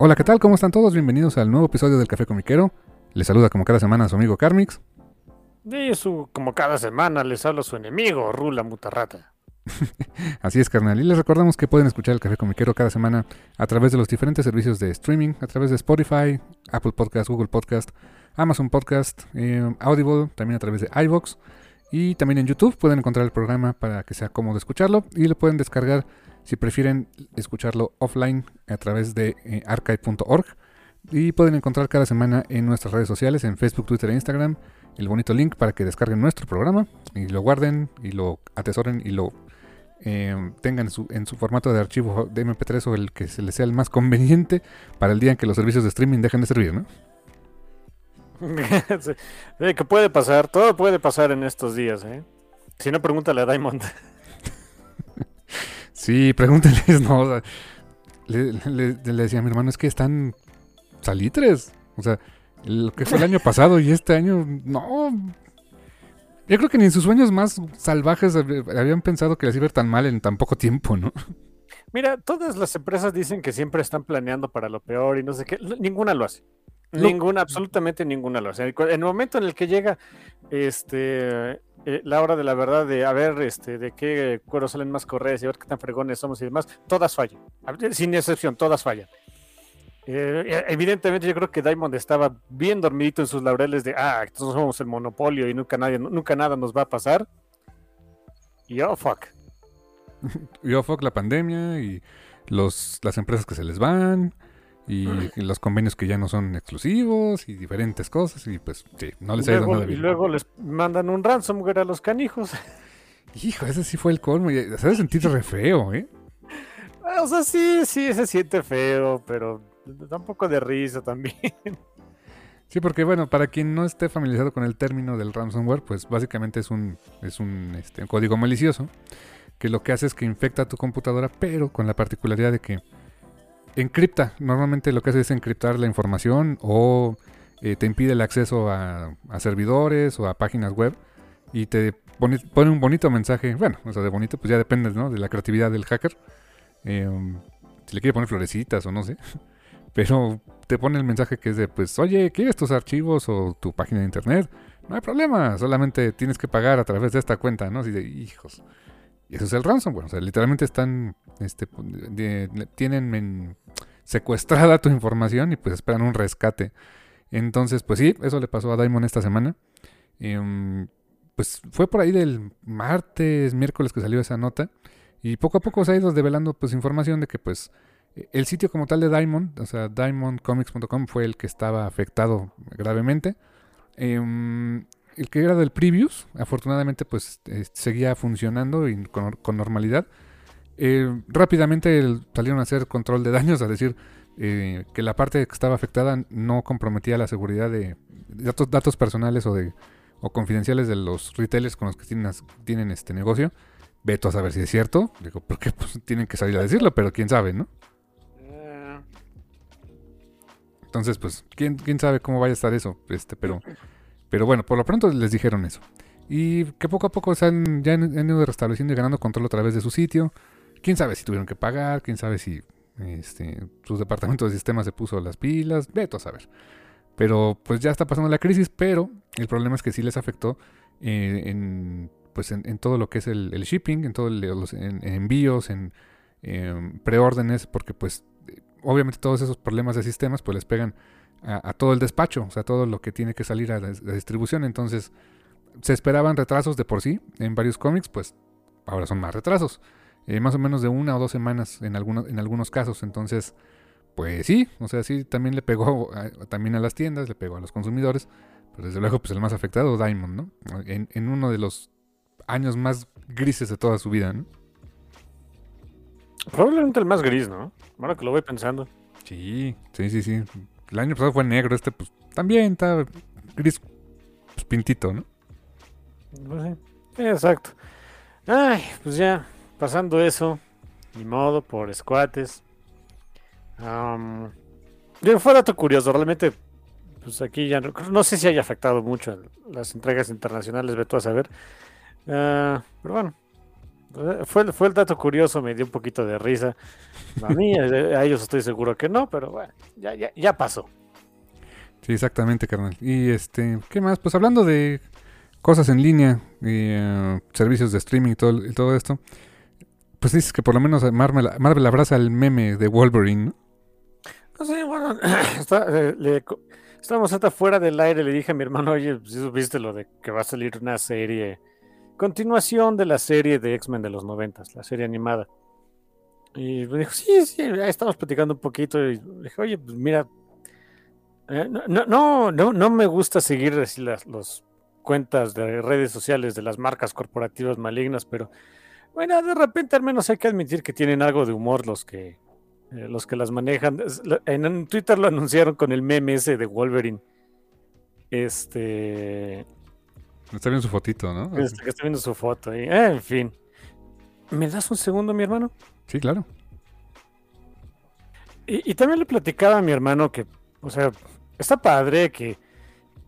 Hola, ¿qué tal? ¿Cómo están todos? Bienvenidos al nuevo episodio del Café Comiquero. Les saluda como cada semana su amigo Carmix. Y su, como cada semana les habla su enemigo, Rula Mutarrata. Así es, carnal. Y les recordamos que pueden escuchar el Café Comiquero cada semana a través de los diferentes servicios de streaming, a través de Spotify, Apple Podcast, Google Podcast, Amazon Podcast, eh, Audible, también a través de iVoox. Y también en YouTube pueden encontrar el programa para que sea cómodo escucharlo y lo pueden descargar si prefieren escucharlo offline a través de eh, archive.org. Y pueden encontrar cada semana en nuestras redes sociales, en Facebook, Twitter e Instagram, el bonito link para que descarguen nuestro programa y lo guarden y lo atesoren y lo eh, tengan en su, en su, formato de archivo de MP3 o el que se les sea el más conveniente para el día en que los servicios de streaming dejen de servir, ¿no? que puede pasar, todo puede pasar en estos días, ¿eh? Si no, pregúntale a Diamond. Sí, pregúntenles, no. le, decía a mi hermano, es que están salitres. O sea, lo que fue el año pasado y este año, no. Yo creo que ni en sus sueños más salvajes habían pensado que les iba a ir tan mal en tan poco tiempo, ¿no? Mira, todas las empresas dicen que siempre están planeando para lo peor y no sé qué. Ninguna lo hace. Ninguna, absolutamente ninguna lo hace. En el momento en el que llega este eh, la hora de la verdad de a ver este, de qué cuero salen más correas y a ver qué tan fregones somos y demás, todas fallan. Sin excepción, todas fallan. Eh, e, evidentemente yo creo que Diamond estaba bien dormidito en sus laureles de, ah, entonces somos el monopolio y nunca, nadie, nunca nada nos va a pasar. Y oh, fuck. y oh, fuck la pandemia y los, las empresas que se les van y, los convenios que ya no son exclusivos y diferentes cosas y pues sí, no les ha ido nada bien. Y luego les mandan un ransomware a los canijos. Hijo, ese sí fue el colmo. Se debe sentir re feo, ¿eh? O sea, sí, sí, se siente feo, pero da un poco de risa también. Sí, porque bueno, para quien no esté familiarizado con el término del ransomware, pues básicamente es un, es un, este, un código malicioso que lo que hace es que infecta tu computadora, pero con la particularidad de que encripta. Normalmente lo que hace es encriptar la información o eh, te impide el acceso a, servidores o a páginas web y te pone, un bonito mensaje. Bueno, o sea, de bonito, pues ya depende ¿no? de la creatividad del hacker. Em, si le quiere poner florecitas o no sé. Pero te pone el mensaje que es de, pues, oye, ¿quieres tus archivos o tu página de internet? No hay problema, solamente tienes que pagar a través de esta cuenta, ¿no? Así de, hijos. Y eso es el ransomware. O sea, literalmente están, este, tienen secuestrada tu información y pues esperan un rescate. Entonces, pues sí, eso le pasó a Diamond esta semana. Em, pues fue por ahí del martes, miércoles que salió esa nota. Y poco a poco se ha ido develando pues información de que pues el sitio como tal de Diamond, o sea, diamondcomics.com fue el que estaba afectado gravemente. Eh, el que era del Previous, afortunadamente pues eh, seguía funcionando y con, normalidad. Eh, rápidamente salieron a hacer control de daños, a decir eh, que la parte que estaba afectada no comprometía la seguridad de datos, datos personales o de o confidenciales de los retailers con los que tienen, tienen este negocio. Veto a saber si es cierto. Digo, porque pues, tienen que salir a decirlo, pero quién sabe, ¿no? Entonces, pues, ¿quién, quién sabe cómo vaya a estar eso. Este, pero pero bueno, por lo pronto les dijeron eso. Y que poco a poco se han, ya han, ido restableciendo y ganando control a través de su sitio. Quién sabe si tuvieron que pagar, quién sabe si este, sus departamentos de sistemas se puso las pilas, veto a saber. Pero pues ya está pasando la crisis, pero el problema es que sí les afectó eh, en, pues en, todo lo que es el, shipping, en todos los envíos, en em, preórdenes, porque pues obviamente todos esos problemas de sistemas pues les pegan a, todo el despacho, o sea, todo lo que tiene que salir a la, distribución. Entonces, se esperaban retrasos de por sí en varios cómics, pues ahora son más retrasos. Eh, más o menos de una o dos semanas en, algunos, en algunos casos. Entonces, pues sí, o sea, sí, también le pegó también a las tiendas, le pegó a los consumidores. Pero desde luego, pues el más afectado, Diamond, ¿no? En, en uno de los años más grises de toda su vida, ¿no? Probablemente el más gris, ¿no? Ahora que lo voy pensando. Sí, sí, sí, sí. El año pasado fue negro, este pues también está gris pues, pintito, ¿no? Pues exacto. Ay, pues ya, pasando eso, ni modo, por escuates. Um, fue dato curioso, realmente, pues aquí ya no, sé si haya afectado mucho las entregas internacionales, ve tú a saber. Ah, pero bueno, fue, fue el dato curioso, me dio un poquito de risa. A mí, eh, a ellos estoy seguro que no, pero bueno, ya, ya, ya pasó. Sí, exactamente, carnal. Y este, ¿qué más? Pues hablando de cosas en línea, y, eh, servicios de streaming y todo, y todo esto, pues dices que por lo menos Marvel, Marvel abraza el meme de Wolverine, ¿no? No sé, bueno, eh, le, estábamos hasta fuera del aire, le dije a mi hermano, oye, si supiste lo de que va a salir una serie continuación de la serie de X-Men de los noventas, la serie animada. Y me dijo, sí, sí, estamos platicando un poquito. Y dije, oye, pues mira, eh, no, no, no, me gusta seguir así las cuentas de redes sociales de las marcas corporativas malignas, pero bueno, de repente al menos hay que admitir que tienen algo de humor los que eh, los que las manejan. En, Twitter lo anunciaron con el meme ese de Wolverine. Este Está viendo su fotito, ¿no? Está, está viendo su foto. Y, eh, en fin. ¿Me das un segundo, mi hermano? Sí, claro. Y, también le platicaba a mi hermano que, o sea, está padre que,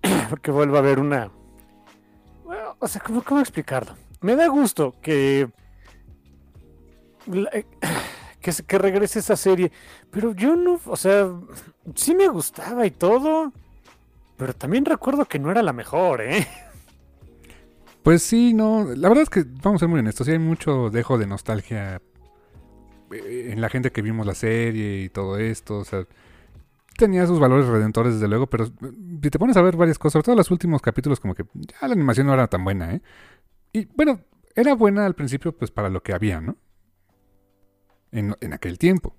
que vuelva a haber una... Bueno, o sea, ¿cómo, ¿cómo explicarlo? Me da gusto que... Que, que regrese esa serie. Pero yo no, o sea, sí me gustaba y todo. Pero también recuerdo que no era la mejor, ¿eh? Pues sí, no. La verdad es que, vamos a ser muy honestos, sí hay mucho dejo de nostalgia eh, en la gente que vimos la serie y todo esto. O sea, tenía sus valores redentores, desde luego, pero si te pones a ver varias cosas, sobre todo los últimos capítulos, como que ya la animación no era tan buena, ¿eh? Y bueno, era buena al principio, pues para lo que había, ¿no? En, en aquel tiempo.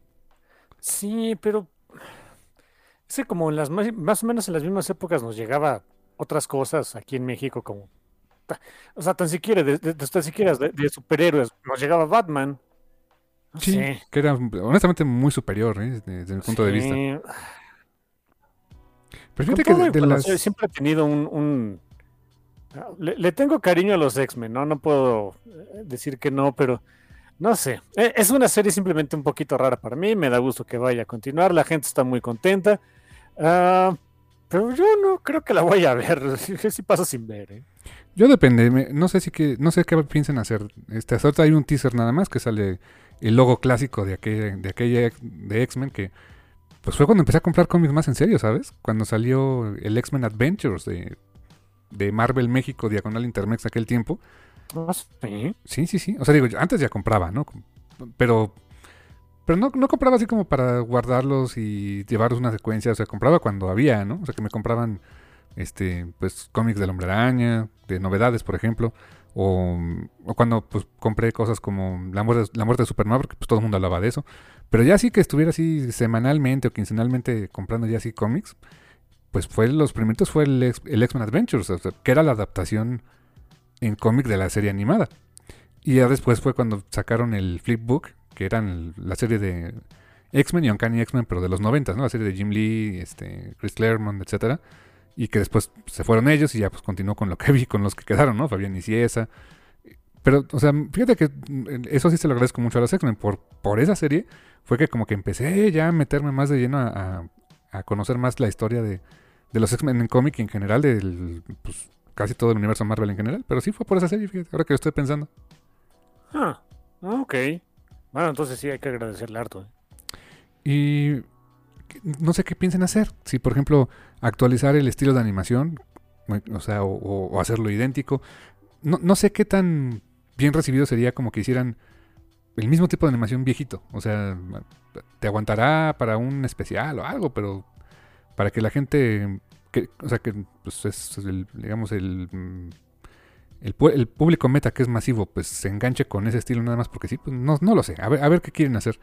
Sí, pero. Es como en las más, más o menos en las mismas épocas nos llegaba otras cosas aquí en México, como o sea, tan siquiera de, tan siquiera de, superhéroes nos llegaba Batman. sí, que era honestamente muy superior ¿eh? desde, mi punto de vista. Pero fíjate que siempre he tenido un... Le, tengo cariño a los X-Men, ¿no? No puedo eh, decir que no, pero no sé. E, es una serie simplemente un poquito rara para mí. Me da gusto que vaya a continuar. La gente está muy contenta. Ah, pero yo no creo que la voy a ver. Si pasa sin ver, ¿eh? Yo depende, no sé si que, no sé qué piensen hacer. Este, hasta hay un teaser nada más que sale el logo clásico de aquella, de aquella de X-Men que pues fue cuando empecé a comprar cómics más en serio, ¿sabes? Cuando salió el X-Men Adventures de, de Marvel México, Diagonal Intermex aquel tiempo. Ah, ¿Sí? sí, sí, sí. O sea, digo, antes ya compraba, ¿no? Pero pero no, no compraba así como para guardarlos y llevarlos una secuencia. O sea, compraba cuando había, ¿no? O sea, que me compraban este, pues cómics del Hombre Araña, de novedades, por ejemplo, o, cuando pues compré cosas como La muerte, la muerte de Superman, porque pues todo el mundo hablaba de eso, pero ya sí que estuviera así semanalmente o quincenalmente comprando ya así cómics, pues fue los primeros fue el, el X-Men Adventures, que era la adaptación en cómic de la serie animada. Y ya después fue cuando sacaron el Flipbook, que eran la serie de X-Men y Uncanny X-Men, pero de los 90, ¿no? La serie de Jim Lee, este, Chris Claremont, etcétera y que después se fueron ellos y ya pues continuó con lo que vi, con los que quedaron, ¿no? Fabián y Ciesa. Pero, o sea, fíjate que mm, eso sí se lo agradezco mucho a los X-Men. Por, por esa serie fue que como que empecé ya a meterme más de lleno a, a, conocer más la historia de, de los X-Men en cómic y en general, del pues, casi todo el universo Marvel en general. Pero sí fue por esa serie, fíjate, ahora que lo estoy pensando. Ah, ok. Bueno, entonces sí hay que agradecerle harto. ¿eh? Y no sé qué piensen hacer. Si, por ejemplo, actualizar el estilo de animación, o sea, o, hacerlo idéntico. No, no, sé qué tan bien recibido sería como que hicieran el mismo tipo de animación viejito. O sea, te aguantará para un especial o algo, pero para que la gente, que, o sea, que pues es, el, digamos, el, mm, el, el, público meta que es masivo, pues se enganche con ese estilo nada más porque sí, pues no, no lo sé. A ver, a ver qué quieren hacer.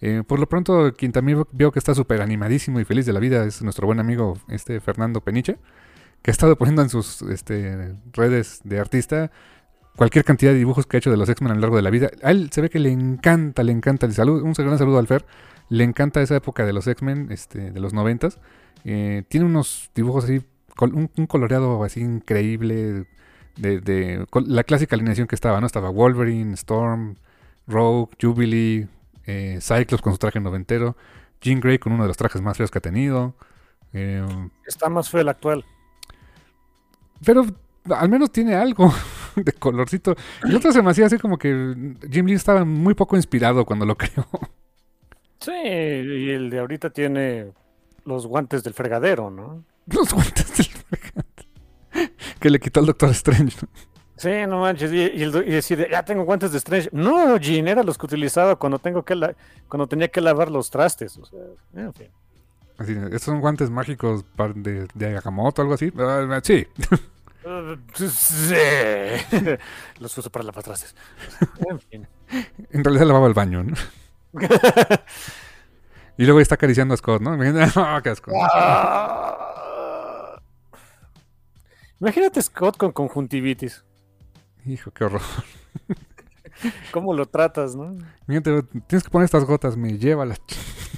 Eh, por lo pronto, quien también veo que está súper animadísimo y feliz de la vida es nuestro buen amigo este Fernando Peniche, que ha estado poniendo en sus este, redes de artista cualquier cantidad de dibujos que ha hecho de los X-Men a lo largo de la vida. A él se ve que le encanta, le encanta. salud, un gran saludo al Fer. Le encanta esa época de los X-Men, este, de los noventas. Eh, tiene unos dibujos así, un, un coloreado así increíble. De, de, la clásica alineación que estaba, ¿no? Estaba Wolverine, Storm, Rogue, Jubilee, eh, Cyclops con su traje noventero, Jean Grey con uno de los trajes más feos que ha tenido. Eh, Está más feo el actual. Pero al menos tiene algo de colorcito. Y otro se me hacía así como que Jim Lee estaba muy poco inspirado cuando lo creó. Sí, y el de ahorita tiene los guantes del fregadero, ¿no? Los guantes del fregadero. Que le quitó al Doctor Strange. Sí, no manches. Y, y, decide, ya tengo guantes de Strange. No, Jean, era los que utilizaba cuando tengo que cuando tenía que lavar los trastes. O sea, en fin. Así, estos son guantes mágicos de, de Agamotto o algo así. Uh, sí. sí. los uso para lavar trastes. En fin. En realidad lavaba el baño, ¿no? y luego está acariciando a Scott, ¿no? oh, qué asco. Ah. Imagínate Scott con conjuntivitis. Hijo, qué horror. ¿Cómo lo tratas, no? Fíjate, tienes que poner estas gotas, me lleva la...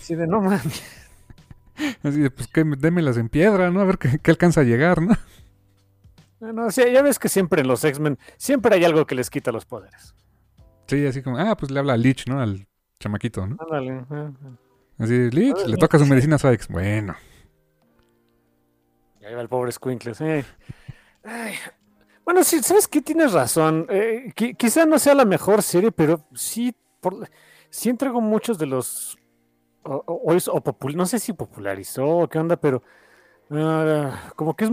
Sí, de no mames. Así de, pues que démelas en piedra, ¿no? A ver qué, alcanza a llegar, ¿no? No, sí, ya ves que siempre en los X-Men, siempre hay algo que les quita los poderes. Sí, así como, ah, pues le habla a Lich, ¿no? Al chamaquito, ¿no? Ándale. Así, Lich, le toca su medicina a ex. Bueno. Y ahí va el pobre Squinkles, sí. Ay, bueno, sí, ¿sabes qué? Tienes razón. Eh, quizá no sea la mejor serie, pero sí, sí entregó muchos de los... O, o, no sé si popularizó o qué onda, pero ah, como que es.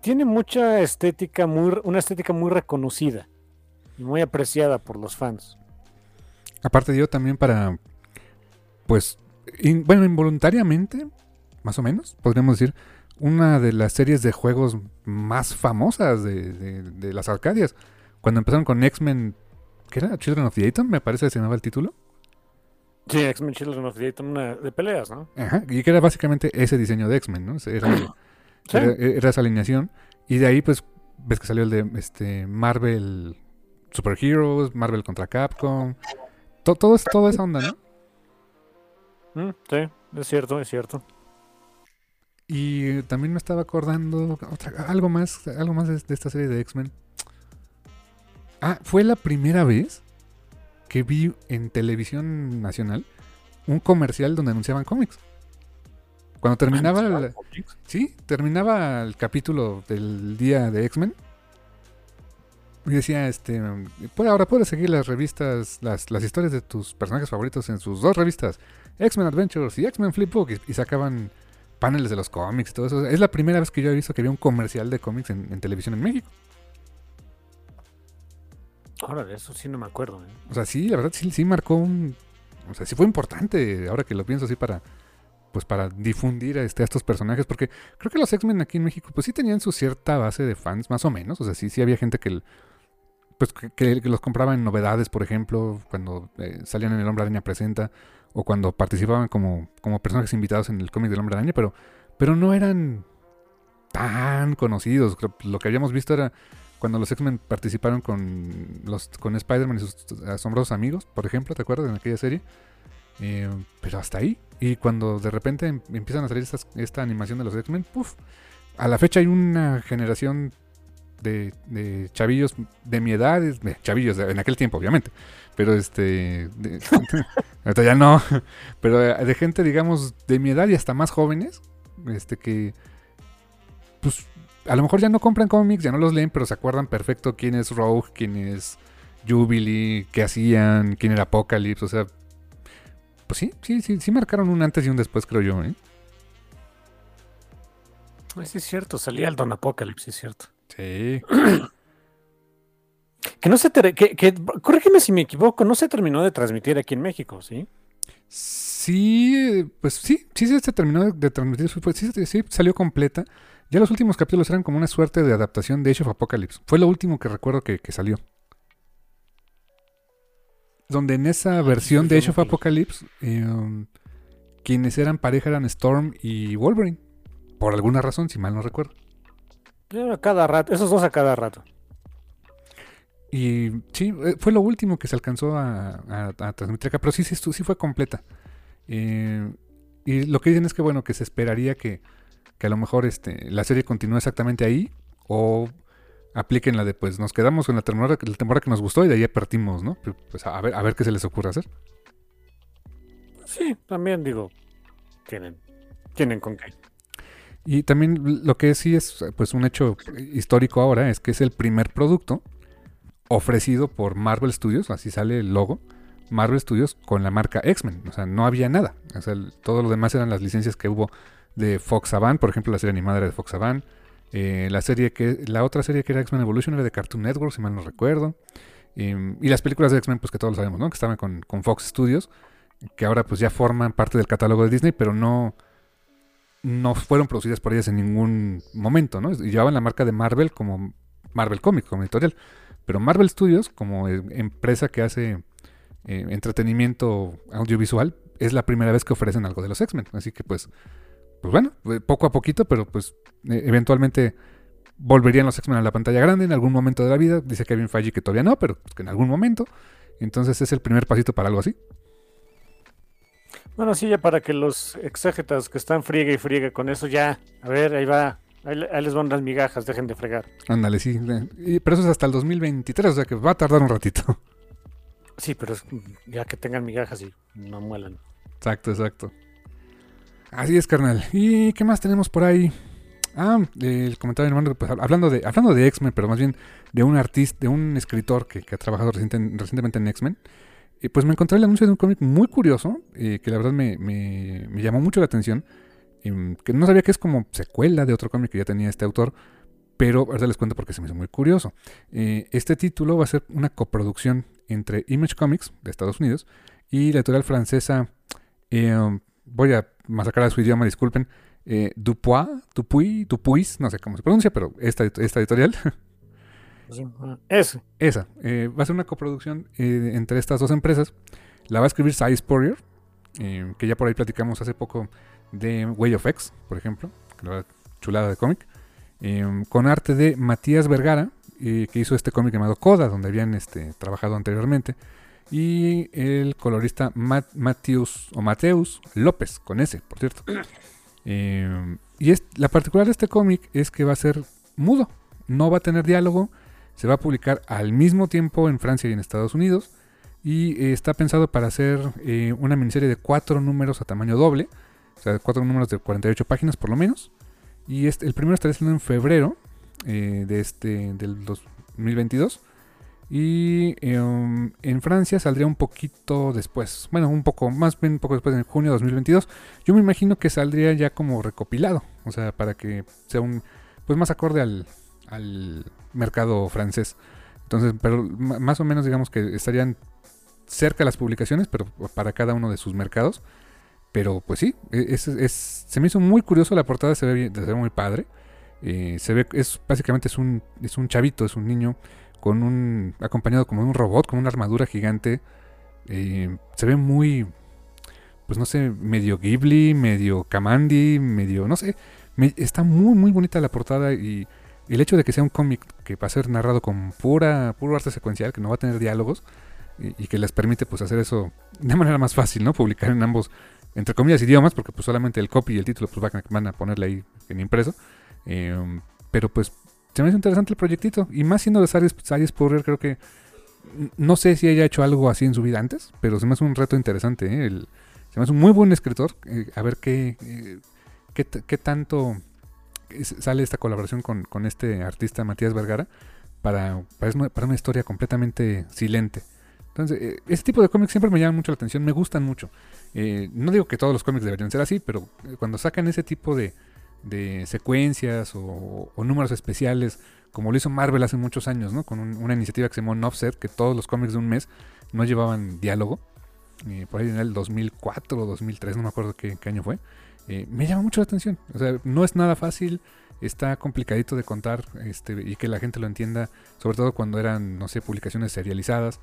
Tiene mucha estética, muy, una estética muy reconocida y muy apreciada por los fans. Aparte dio también para, pues, bueno, involuntariamente, más o menos, podríamos decir, una de las series de juegos más famosas de, las Arcadias. Cuando empezaron con X-Men, ¿qué era? Children of the Atom, me parece que se llamaba el título. Sí, X-Men Children of the Atom, de peleas, ¿no? Ajá, y que era básicamente ese diseño de X-Men, ¿no? Era, esa alineación. Y de ahí, pues, ves que salió el de este Marvel Super Heroes, Marvel contra Capcom. todo, todo, toda esa onda, ¿no? Mm, sí, es cierto, es cierto. Y también me estaba acordando algo más, algo más de, esta serie de X-Men. Ah, fue la primera vez que vi en televisión nacional un comercial donde anunciaban cómics. Cuando terminaba el, sí, terminaba el capítulo del día de X-Men. Y decía, este, ahora puedes seguir las revistas, las, las historias de tus personajes favoritos en sus dos revistas, X-Men Adventures y X-Men Flipbook, y, y sacaban paneles de los cómics y todo eso. Es la primera vez que yo he visto que había un comercial de cómics en, televisión en México. Ahora, de eso sí no me acuerdo. ¿eh? O sea, sí, la verdad sí, sí marcó un... O sea, sí fue importante, ahora que lo pienso así, para pues para difundir a, este, a estos personajes, porque creo que los X-Men aquí en México pues sí tenían su cierta base de fans, más o menos. O sea, sí, sí había gente que... Pues que, los compraba en novedades, por ejemplo, cuando eh, salían en El Hombre Araña Presenta o cuando participaban como, como personajes invitados en el cómic del Hombre Araña, pero, pero no eran tan conocidos. Lo que habíamos visto era cuando los X-Men participaron con, los, con Spider-Man y sus asombrosos amigos, por ejemplo, ¿te acuerdas? En aquella serie. Eh, pero hasta ahí. Y cuando de repente em, empiezan a salir esta animación de los X-Men, puff, a la fecha hay una generación de, chavillos de mi edad, de, chavillos en aquel tiempo, obviamente, pero este, ahorita ya no, pero de, gente, digamos, de mi edad y hasta más jóvenes, este que, pues, a lo mejor ya no compran cómics, ya no los leen, pero se acuerdan perfecto quién es Rogue, quién es Jubilee, qué hacían, quién era Apocalypse, o sea, pues sí, sí, sí, sí marcaron un antes y un después, creo yo, ¿eh? Pues sí, es cierto, salía el Don Apocalypse, es cierto. Sí. Que no se que, corrígeme si me equivoco, no se terminó de transmitir aquí en México, ¿sí? Sí, pues sí, sí se terminó de transmitir, sí, sí, salió completa. Ya los últimos capítulos eran como una suerte de adaptación de Age of Apocalypse. Fue lo último que recuerdo que, salió. Donde en esa versión de Age of Apocalypse, em, quienes eran pareja eran Storm y Wolverine. Por alguna razón, si mal no recuerdo. A cada rato, esos dos a cada rato. Y sí, eh, fue lo último que se alcanzó a, transmitir acá, pero sí, sí, sí fue completa. Eh, y lo que dicen es que, bueno, que se esperaría que, a lo mejor este, la serie continúe exactamente ahí o apliquen la de, pues nos quedamos con la temporada, la temporada que nos gustó y de ahí partimos, ¿no? Pues a ver, a ver qué se les ocurre hacer. Sí, también digo, tienen, tienen con qué. Y también lo que sí es pues un hecho histórico ahora es que es el primer producto ofrecido por Marvel Studios, así sale el logo, Marvel Studios con la marca X-Men. O sea, no había nada. O sea, todo lo demás eran las licencias que hubo de Fox Avant, por ejemplo, la serie animada era de Fox Avant. Eh, la serie que la otra serie que era X-Men Evolution era de Cartoon Network, si mal no recuerdo. Y las películas de X-Men, pues que todos sabemos, ¿no? Que estaban con, con, Fox Studios, que ahora pues ya forman parte del catálogo de Disney, pero no, no fueron producidas por ellas en ningún momento, ¿no? Llevaban la marca de Marvel como Marvel Comics, como editorial. Pero Marvel Studios, como eh, empresa que hace eh, entretenimiento audiovisual, es la primera vez que ofrecen algo de los X-Men. Así que pues, pues bueno, eh, poco a poquito, pero pues eventualmente volverían los X-Men a la pantalla grande en algún momento de la vida. Dice Kevin Feige que todavía no, pero pues, que en algún momento. Entonces es el primer pasito para algo así. Bueno, sí, ya para que los exégetas que están friega y friega con eso, ya, a ver, ahí va, Ahí, les van las migajas, dejen de fregar. Ándale, sí. pero eso es hasta el 2023, o sea que va a tardar un ratito. Sí, pero ya que tengan migajas y no muelan. Exacto, exacto. Así es, carnal. ¿Y qué más tenemos por ahí? Ah, el comentario hermano, pues, hablando de, hablando de X-Men, pero más bien de un artista, de un escritor que, ha trabajado recientemente en X-Men. Y pues me encontré el anuncio de un cómic muy curioso, eh, que la verdad me, me llamó mucho la atención que no sabía que es como secuela de otro cómic que ya tenía este autor, pero ahora les cuento porque se me hizo muy curioso. Eh, este título va a ser una coproducción entre Image Comics de Estados Unidos y la editorial francesa, eh, voy a masacrar a su idioma, disculpen, eh, Dupuis, Dupuis, Dupuis, no sé cómo se pronuncia, pero esta, esta editorial. Esa. Esa. va a ser una coproducción entre estas dos empresas. La va a escribir Cy Spurrier, que ya por ahí platicamos hace poco de Way of X, por ejemplo, chulada de cómic, con arte de Matías Vergara, eh, que hizo este cómic llamado Coda, donde habían este, trabajado anteriormente, y el colorista Mateus, o Mateus López, con ese, por cierto. Y la particular de este cómic es que va a ser mudo, no va a tener diálogo, se va a publicar al mismo tiempo en Francia y en Estados Unidos, y eh, está pensado para hacer eh, una miniserie de cuatro números a tamaño doble, o sea, cuatro números de 48 páginas por lo menos. Y este, el primero estará saliendo en febrero eh, de este, del 2022. Y em, en Francia saldría un poquito después. Bueno, un poco, más bien un poco después, en junio de 2022. Yo me imagino que saldría ya como recopilado. O sea, para que sea un. Pues más acorde al mercado francés. Entonces, pero más o menos digamos que estarían cerca las publicaciones, pero para cada uno de sus mercados. Pero pues sí, e, se me hizo muy curioso, la portada se ve, se ve muy padre. Eh, se ve, es básicamente es un, es un chavito, es un niño con un acompañado como de un robot, con una armadura gigante. Eh, se ve muy, pues no sé, medio Ghibli, medio Kamandi, medio, no sé. está muy, muy bonita la portada y el hecho de que sea un cómic que va a ser narrado con pura, puro arte secuencial, que no va a tener diálogos y, que les permite pues hacer eso de manera más fácil, ¿no? Publicar en ambos entre comillas, idiomas, porque pues solamente el copy y el título pues van a, ponerle ahí en impreso. Em, pero pues se me hace interesante el proyectito. Y más siendo de Sarius Porrer, creo que no sé si haya hecho algo así en su vida antes, pero se me hace un reto interesante. ¿eh? se me hace un muy buen escritor. Eh, a ver qué, eh, qué, tanto sale esta colaboración con, este artista Matías Vergara para, para, una historia completamente silente. Entonces, ese tipo de cómics siempre me llaman mucho la atención, me gustan mucho. Eh, no digo que todos los cómics deberían ser así, pero cuando sacan ese tipo de, secuencias o, números especiales como lo hizo Marvel hace muchos años, ¿no? Con un- una iniciativa que se llamó Offset, que todos los cómics de un mes no llevaban diálogo. eh, por ahí en el 2004 o 2003, no me acuerdo qué año fue. Eh, me llama mucho la atención. O sea, no es nada fácil, está complicadito de contar este, y que la gente lo entienda, sobre todo cuando eran, no sé, publicaciones serializadas.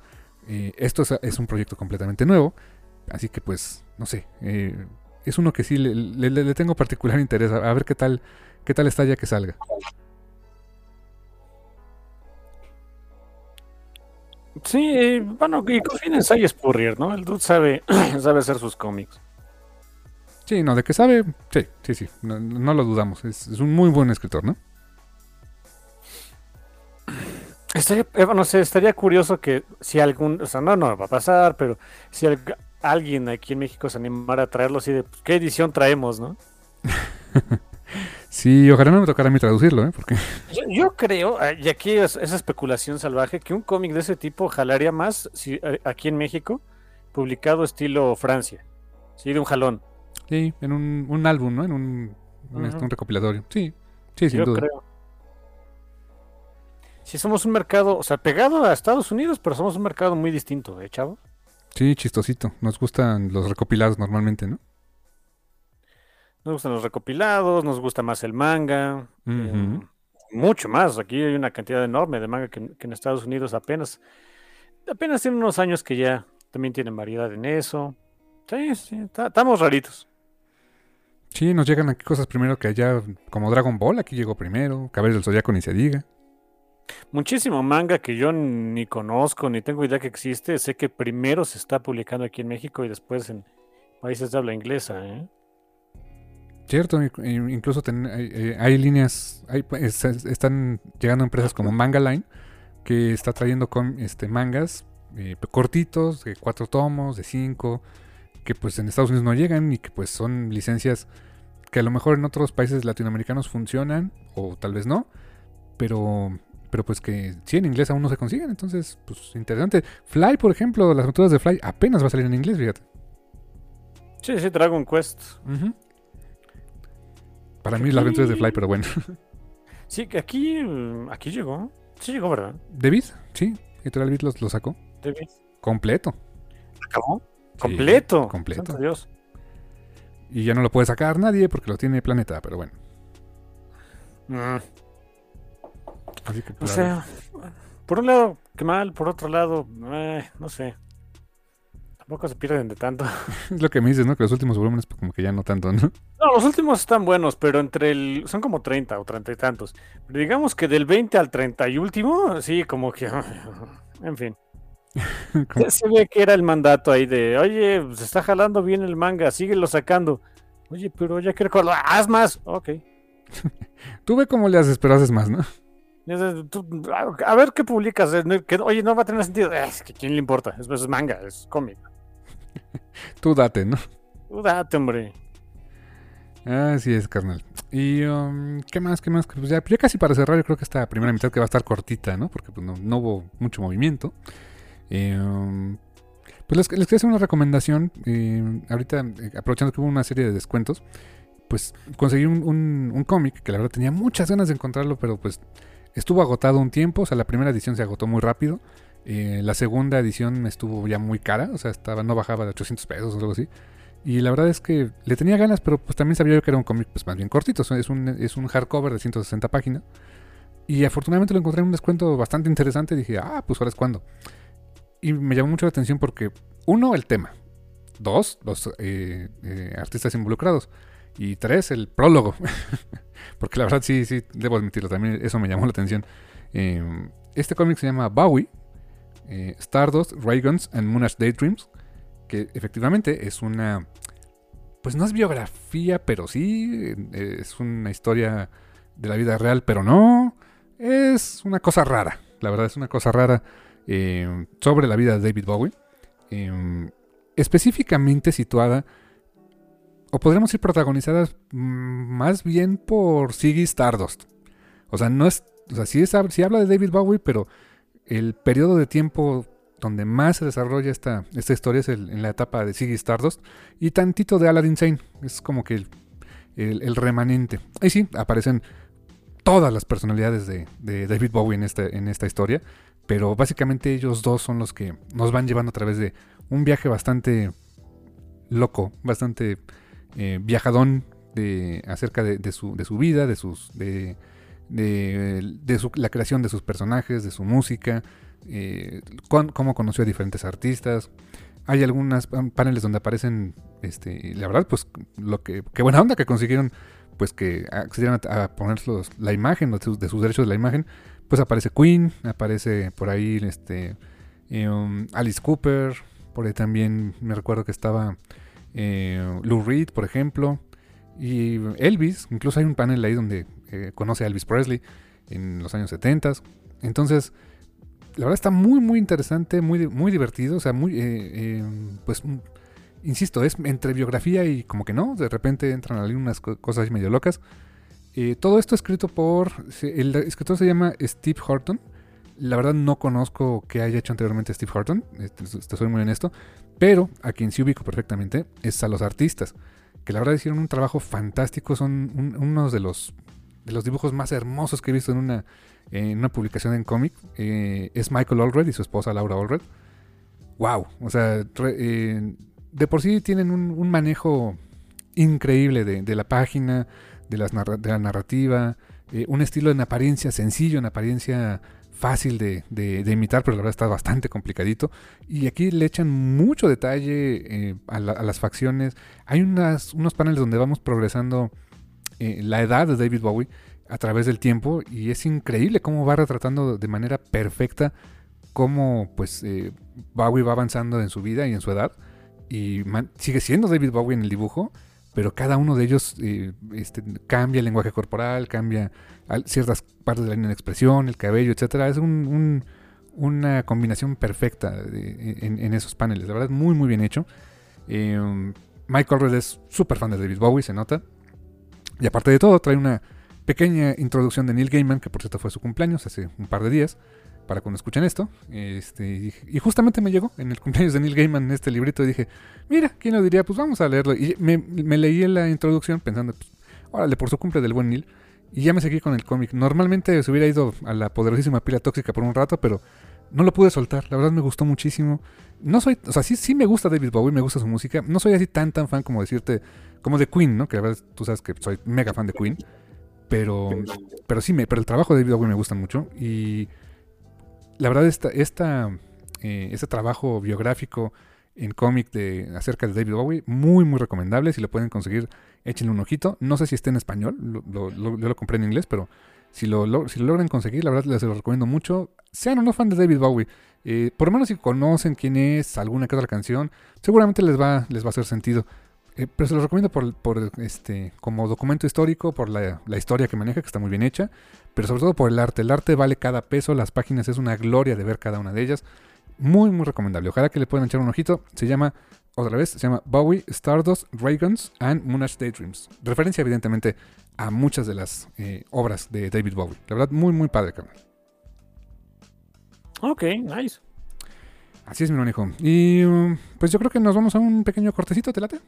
Eh, esto es, un proyecto completamente nuevo, así que pues, no sé, eh, es uno que sí le, tengo particular interés, a, ver qué tal, qué tal está ya que salga. Sí, bueno, y confíen en Cy Spurrier, ¿no? El dude sabe, sabe hacer sus cómics. Sí, no, de que sabe, sí, sí, sí, no, no lo dudamos, es, es un muy buen escritor, ¿no? Estaría, eh, no sé, estaría curioso que si algún, o sea, no, no va a pasar, pero si al- alguien aquí en México se animara a traerlo así de, pues, ¿qué edición traemos, no? Sí, ojalá no me tocara a mí traducirlo, ¿eh? Porque Yo, yo creo, eh, y aquí es esa especulación salvaje, que un cómic de ese tipo jalaría más si, eh, aquí en México, publicado estilo Francia, sí, de un jalón. Sí, en un, un álbum, ¿no? En un, un, este, un recopilatorio. Sí, sí, sin yo duda. creo. Si somos un mercado, o sea, pegado a Estados Unidos, pero somos un mercado muy distinto, ¿eh, chavo? Sí, chistosito. Nos gustan los recopilados normalmente, ¿no? Nos gustan los recopilados, nos gusta más el manga. Eh, mucho más. Aquí hay una cantidad enorme de manga que, que en Estados Unidos apenas, apenas tiene unos años que ya también tienen variedad en eso. Sí, sí, estamos raritos. Sí, nos llegan aquí cosas primero que allá, como Dragon Ball, aquí llegó primero, Caballeros del Zodiaco ni se diga. Muchísimo manga que yo ni conozco, ni tengo idea que existe. Sé que primero se está publicando aquí en México y después en países de habla inglesa. ¿eh? Cierto, in- in- incluso ten- hay, eh, hay líneas, hay, es- es- están llegando empresas como Manga Line, que está trayendo con este mangas eh, cortitos, de cuatro tomos, de cinco, que pues en Estados Unidos no llegan y que pues son licencias que a lo mejor en otros países latinoamericanos funcionan, o tal vez no, pero, pero pues que sí en inglés aún no se consiguen, entonces pues interesante. Fly, por ejemplo, las aventuras de Fly apenas va a salir en inglés, fíjate. Sí, sí, Dragon Quest. Para mí las aventuras de Fly, pero bueno. Sí, que aquí, mm, aquí llegó. Sí llegó, ¿verdad? David, sí, Editorial Beat los- lo sacó. David. Completo. ¿Acabó? Completo. completo. Santo Dios. Y ya no lo puede sacar nadie porque lo tiene Planeta, pero bueno. Mm, Así que O pues, sea, por un lado, qué mal, por otro lado, eh, no sé. Tampoco se pierden de tanto. es lo que me dices, ¿no? Que los últimos volúmenes pues, como que ya no tanto, ¿no? No, los últimos están buenos, pero entre el. Son como 30 o 30 y tantos. Pero digamos que del 20 al 30 y último, sí, como que. En fin. Se ve que era el mandato ahí de, oye, se está jalando bien el manga, síguelo sacando. Oye, pero ya quiero que haz más. Ok. Tú ve cómo le haces, pero haces más, ¿no? A ver qué publicas. eh, Oye, no va a tener sentido. Eh, Es que quién le importa. Es, es manga, es cómic. Tú date, ¿no? Tú date, hombre. Así es, carnal. Y, um, ¿qué más? ¿Qué más? Pues ya, ya casi para cerrar, yo creo que esta primera mitad que va a estar cortita, ¿no? Porque pues, no, no hubo mucho movimiento. Um, pues les, les quería hacer una recomendación. eh, ahorita, eh, aprovechando que hubo una serie de descuentos, pues conseguí un, un- cómic que la verdad tenía muchas ganas de encontrarlo, pero pues estuvo agotado un tiempo. O sea, la primera edición se agotó muy rápido. eh, la segunda edición estuvo ya muy cara, o sea, estaba, no bajaba de 800 pesos o algo así. Y la verdad es que le tenía ganas, pero pues también sabía yo que era un cómic pues más bien cortito. Es un, es un hardcover de 160 páginas. Y afortunadamente lo encontré en un descuento bastante interesante. Dije, ah, pues ahora es cuando. Y me llamó mucho la atención porque, uno, el tema. Dos, los eh, eh, artistas involucrados. Y tres, el prólogo. porque la verdad sí, sí, debo admitirlo, también eso me llamó la atención. Eh, este cómic se llama Bowie, eh, Stardust, Rayguns and Moonage Daydreams que efectivamente es una, pues no es biografía, pero sí, es una historia de la vida real, pero no, es una cosa rara, la verdad es una cosa rara eh, sobre la vida de David Bowie, eh, específicamente situada, o podríamos decir protagonizada mm, más bien por Ziggy Stardust. O sea, no es, o sea, sí, es, habla de David Bowie, pero el periodo de tiempo donde más se desarrolla esta, esta historia es en la etapa de Ziggy Stardust y tantito de Aladdin Sane. Es como que el, el- remanente. Ahí sí, aparecen todas las personalidades de, de David Bowie en esta, en esta historia, pero básicamente ellos dos son los que nos van llevando a través de un viaje bastante loco, bastante eh, viajadón de, acerca de, su, de su vida, de sus... De, de, la creación de sus personajes, de su música, eh, cómo conoció a diferentes artistas. Hay algunas paneles donde aparecen, este, la verdad, pues lo que, qué buena onda que consiguieron, pues que accedieran a, poner la imagen de sus derechos de la imagen. Pues aparece Queen, aparece por ahí, este, um, Alice Cooper, por ahí también me recuerdo que estaba eh, Lou Reed, por ejemplo, y Elvis. Incluso hay un panel ahí donde eh, conoce a Elvis Presley en los años 70. Entonces, la verdad está muy, muy interesante, muy, muy divertido. O sea, muy, eh, pues, insisto, es entre biografía y como que no. De repente entran ahí unas cosas medio locas. Todo esto escrito por. El escritor se llama Steve Horton. La verdad no conozco qué haya hecho anteriormente Steve Horton, este, te, soy muy honesto, pero a quien sí ubico perfectamente es a los artistas, que la verdad hicieron un trabajo fantástico, son unos de los, de los dibujos más hermosos que he visto en una, en una publicación en cómic. Eh, es Michael Allred y su esposa Laura Allred. ¡Wow! O sea, eh, de por sí tienen un, manejo increíble de, la página, de, las de la narrativa, eh, un estilo en apariencia sencillo, en apariencia fácil de, imitar, pero la verdad está bastante complicadito. Y aquí le echan mucho detalle eh, a, las facciones. Hay unas, unos paneles donde vamos progresando eh, la edad de David Bowie a través del tiempo y es increíble cómo va retratando de manera perfecta cómo pues eh, Bowie va avanzando en su vida y en su edad y sigue siendo David Bowie en el dibujo pero cada uno de ellos eh, este, cambia el lenguaje corporal, cambia ciertas partes de la línea de expresión, el cabello, etcétera. Es una combinación perfecta en, esos paneles. La verdad, muy, muy bien hecho. Eh, Mike es súper fan de David Bowie, se nota. Y aparte de todo, trae una pequeña introducción de Neil Gaiman, que por cierto fue su cumpleaños hace un par de días para cuando escuchen esto. Este, y, justamente me llegó en el cumpleaños de Neil Gaiman este librito y dije, mira, ¿quién lo diría? Pues vamos a leerlo. Y me, leí en la introducción pensando, pues, órale, por su cumple del buen Neil. Y ya me seguí con el cómic. Normalmente se hubiera ido a la poderosísima pila tóxica por un rato, pero no lo pude soltar. La verdad me gustó muchísimo. No soy, o sea, sí, sí me gusta David Bowie, me gusta su música. No soy así tan tan fan como decirte, como de Queen, ¿no? Que a veces tú sabes que soy mega fan de Queen. Pero, pero sí, me, pero el trabajo de David Bowie me gusta mucho. Y la verdad, esta, esta, eh, este trabajo biográfico en cómic de, acerca de David Bowie, muy, muy recomendable. Si lo pueden conseguir, échenle un ojito. No sé si está en español, yo lo compré en inglés, pero si lo, si lo logran conseguir, la verdad les lo recomiendo mucho. Sean o no fan de David Bowie, eh, por lo menos si conocen quién es, alguna que otra canción, seguramente les va, les va a hacer sentido. Eh, pero se los recomiendo por, por, este, como documento histórico, por la, la, historia que maneja, que está muy bien hecha, pero sobre todo por el arte. El arte vale cada peso, las páginas es una gloria de ver cada una de ellas. Muy, muy recomendable. Ojalá que le puedan echar un ojito. Se llama, otra vez, se llama Bowie, Stardust, Rayguns and Moonage Daydreams. Referencia, evidentemente, a muchas de las eh, obras de David Bowie. La verdad, muy, muy padre, carnal. Ok, nice. Así es, mi hijo. Y um, pues yo creo que nos vamos a un pequeño cortecito, ¿te late?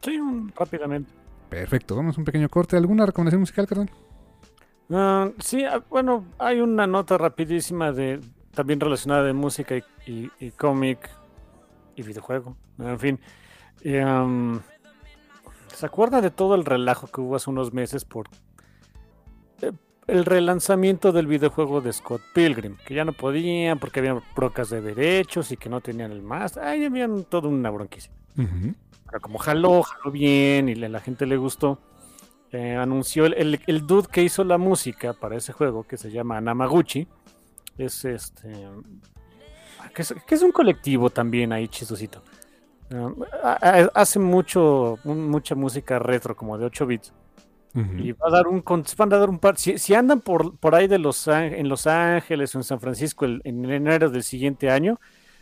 Sí, rápidamente. Perfecto, vamos a un pequeño corte. ¿Alguna recomendación musical, carnal? Ah, sí, ah, bueno, hay una nota rapidísima de también relacionada de música y, cómic y videojuego. En fin. ¿Se acuerda de todo el relajo que hubo hace unos meses por eh, el relanzamiento del videojuego de Scott Pilgrim? Que ya no podían porque había brocas de derechos y que no tenían el más. Ahí habían todo una bronquísima. Pero como jaló, jaló bien y la gente le gustó eh, anunció el, el, dude que hizo la música para ese juego, que se llama Namaguchi. Es este. Que es, un colectivo también ahí chistosito. Eh, hace mucho, mucha música retro, como de 8 bits. Y va a dar un, van a dar un par. Si, andan por, por ahí de los, en Los Ángeles o en San Francisco en enero del siguiente año,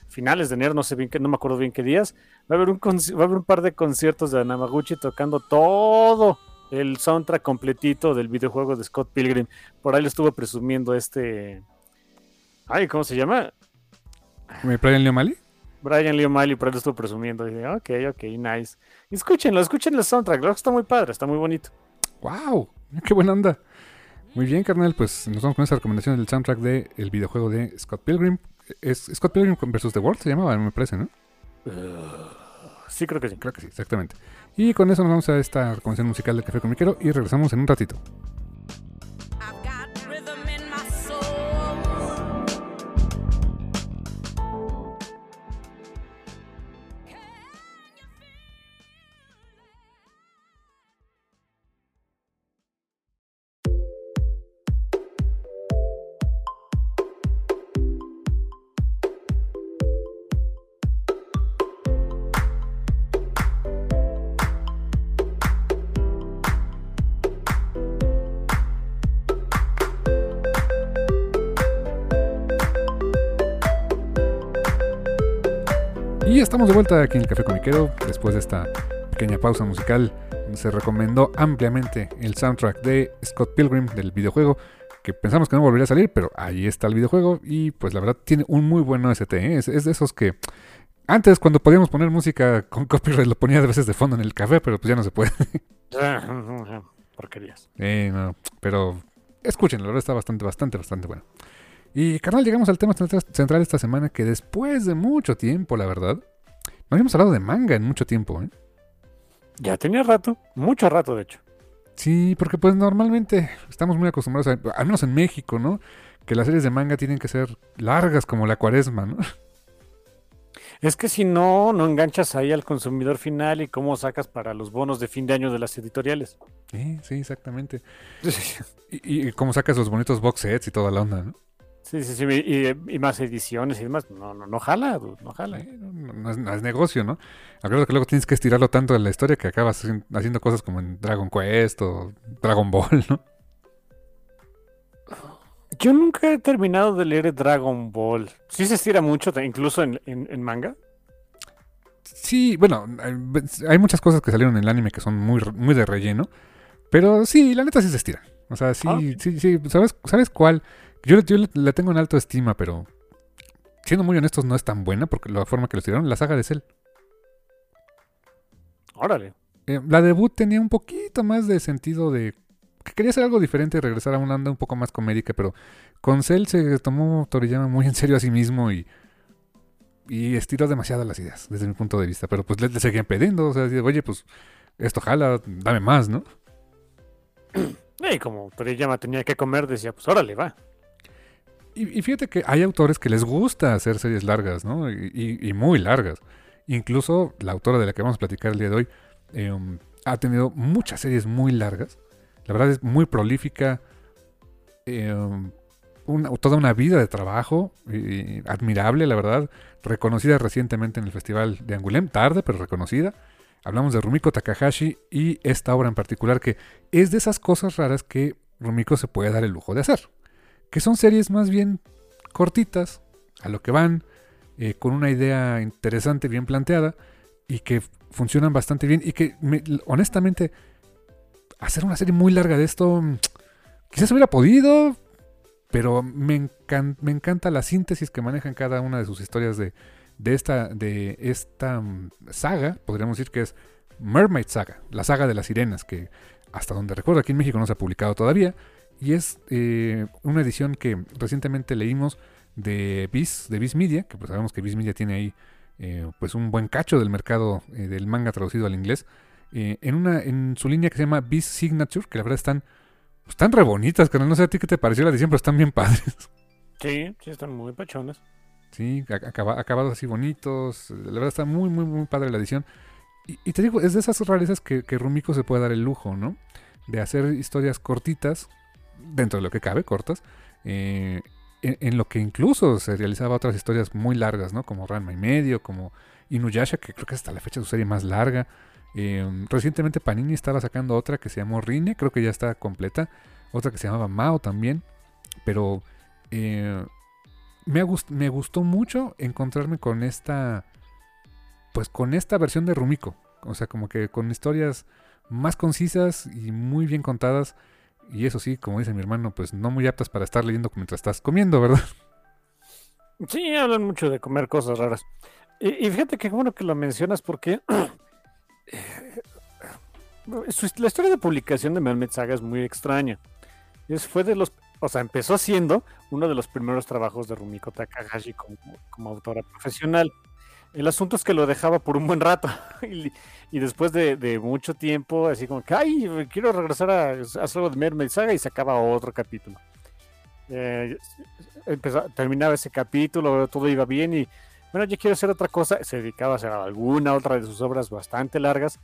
finales de enero, no sé bien qué, no me acuerdo bien qué días, va a haber un, va a haber un par de conciertos de Namaguchi tocando todo el soundtrack completito del videojuego de Scott Pilgrim. Por ahí lo estuvo presumiendo este. Ay, ¿cómo se llama? ¿Brian Lee O'Malley? Brian Lee O'Malley, por ahí lo estuvo presumiendo. Y ok, ok, nice. escúchenlo, escuchen el soundtrack. está muy padre, está muy bonito. ¡Wow! ¡Qué buena onda! Muy bien, carnal, pues nos vamos con esta recomendación del soundtrack del videojuego de Scott Pilgrim. Es Scott Pilgrim vs. The World se llamaba, me parece, ¿no? sí, creo que sí. Creo que sí, exactamente. Y con eso nos vamos a esta recomendación musical del Café Comiquero y regresamos en un ratito. Estamos de vuelta aquí en el Café Comiquero. Después de esta pequeña pausa musical, se recomendó ampliamente el soundtrack de Scott Pilgrim del videojuego. Que pensamos que no volvería a salir, pero ahí está el videojuego. Y pues la verdad tiene un muy buen OST. ¿eh? Es, de esos que antes, cuando podíamos poner música con copyright, lo ponía de veces de fondo en el café, pero pues ya no se puede. Porquerías. Eh, no, pero escuchen, la verdad está bastante, bastante, bastante bueno. Y carnal, llegamos al tema central esta semana que después de mucho tiempo, la verdad, no habíamos hablado de manga en mucho tiempo, ¿eh? Ya tenía rato, mucho rato de hecho. Sí, porque pues normalmente estamos muy acostumbrados, a, al menos en México, ¿no? Que las series de manga tienen que ser largas como la cuaresma, ¿no? Es que si no, no enganchas ahí al consumidor final y cómo sacas para los bonos de fin de año de las editoriales. Sí, sí, exactamente. y, y cómo sacas los bonitos box sets y toda la onda, ¿no? Sí, sí, sí, y, más ediciones y demás. No, no, no jala, no jala. no, es, negocio, ¿no? Acuerdo que luego tienes que estirarlo tanto en la historia que acabas haciendo cosas como en Dragon Quest o Dragon Ball, ¿no? Yo nunca he terminado de leer Dragon Ball. Sí se estira mucho, incluso en, manga. Sí, bueno, hay muchas cosas que salieron en el anime que son muy, muy de relleno. Pero sí, la neta sí se estira. O sea, sí, ah, sí, sí. ¿Sabes, ¿Sabes cuál? Yo, yo la tengo en alto estima, pero siendo muy honestos, no es tan buena porque la forma que lo tiraron, la saga de Cell. Órale. Eh, la debut tenía un poquito más de sentido de que quería hacer algo diferente y regresar a una onda un poco más comédica, pero con Cell se tomó Toriyama muy en serio a sí mismo y, y estiró demasiado las ideas, desde mi punto de vista. Pero pues le, seguían pidiendo, o sea, oye, pues esto jala, dame más, ¿no? Y como Toriyama tenía que comer, decía, pues órale, va. Y, fíjate que hay autores que les gusta hacer series largas, ¿no? Y, muy largas. Incluso la autora de la que vamos a platicar el día de hoy em, ha tenido muchas series muy largas. La verdad es muy prolífica. Em, toda una vida de trabajo admirable, la verdad. Reconocida recientemente en el Festival de Angulem, tarde, pero reconocida. Hablamos de Rumiko Takahashi y esta obra en particular que es de esas cosas raras que Rumiko se puede dar el lujo de hacer que son series más bien cortitas, a lo que van, eh, con una idea interesante, bien planteada, y que funcionan bastante bien, y que honestamente, hacer una serie muy larga de esto, quizás hubiera podido, pero me, me encanta la síntesis que manejan cada una de sus historias de, de esta, de esta mm, saga, podríamos decir que es Mermaid Saga, la saga de las sirenas, que hasta donde recuerdo aquí en México no se ha publicado todavía, y es eh, una edición que recientemente leímos de Viz, de Viz Media, que pues sabemos que Viz Media tiene ahí eh, pues un buen cacho del mercado eh, del manga traducido al inglés, en, una, en su línea que se llama Viz Signature, que la verdad están, pues, están re bonitas, no sé a ti qué te pareció la edición, pero están bien padres. Sí, sí, están muy pachones. Sí, acabados así bonitos, la verdad está muy, muy, muy padre la edición. Y, te digo, es de esas rarezas que, que Rumiko se puede dar el lujo, ¿no? De hacer historias cortitas dentro de lo que cabe, cortas, eh, en, lo que incluso se realizaba otras historias muy largas, ¿no? Como Ranma y medio, como Inuyasha, que creo que hasta la fecha su serie más larga. Eh, recientemente Panini estaba sacando otra que se llamó Rine, creo que ya está completa. Otra que se llamaba Mao también. Pero eh, me, me gustó mucho encontrarme con esta. Pues con esta versión de Rumiko. O sea, como que con historias más concisas y muy bien contadas y eso sí, como dice mi hermano, pues no muy aptas para estar leyendo mientras estás comiendo, ¿verdad? Sí, hablan mucho de comer cosas raras. Y, fíjate que bueno que lo mencionas porque la historia de publicación de Melmet Saga es muy extraña. Es, fue de los, o sea, empezó siendo uno de los primeros trabajos de Rumiko Takahashi como, como autora profesional. El asunto es que lo dejaba por un buen rato y, después de, mucho tiempo, así como que, ay, quiero regresar a, hacer algo de Mermaid Saga y sacaba otro capítulo. Eh, terminaba ese capítulo, todo iba bien y, bueno, yo quiero hacer otra cosa. Se dedicaba a hacer alguna otra de sus obras bastante largas.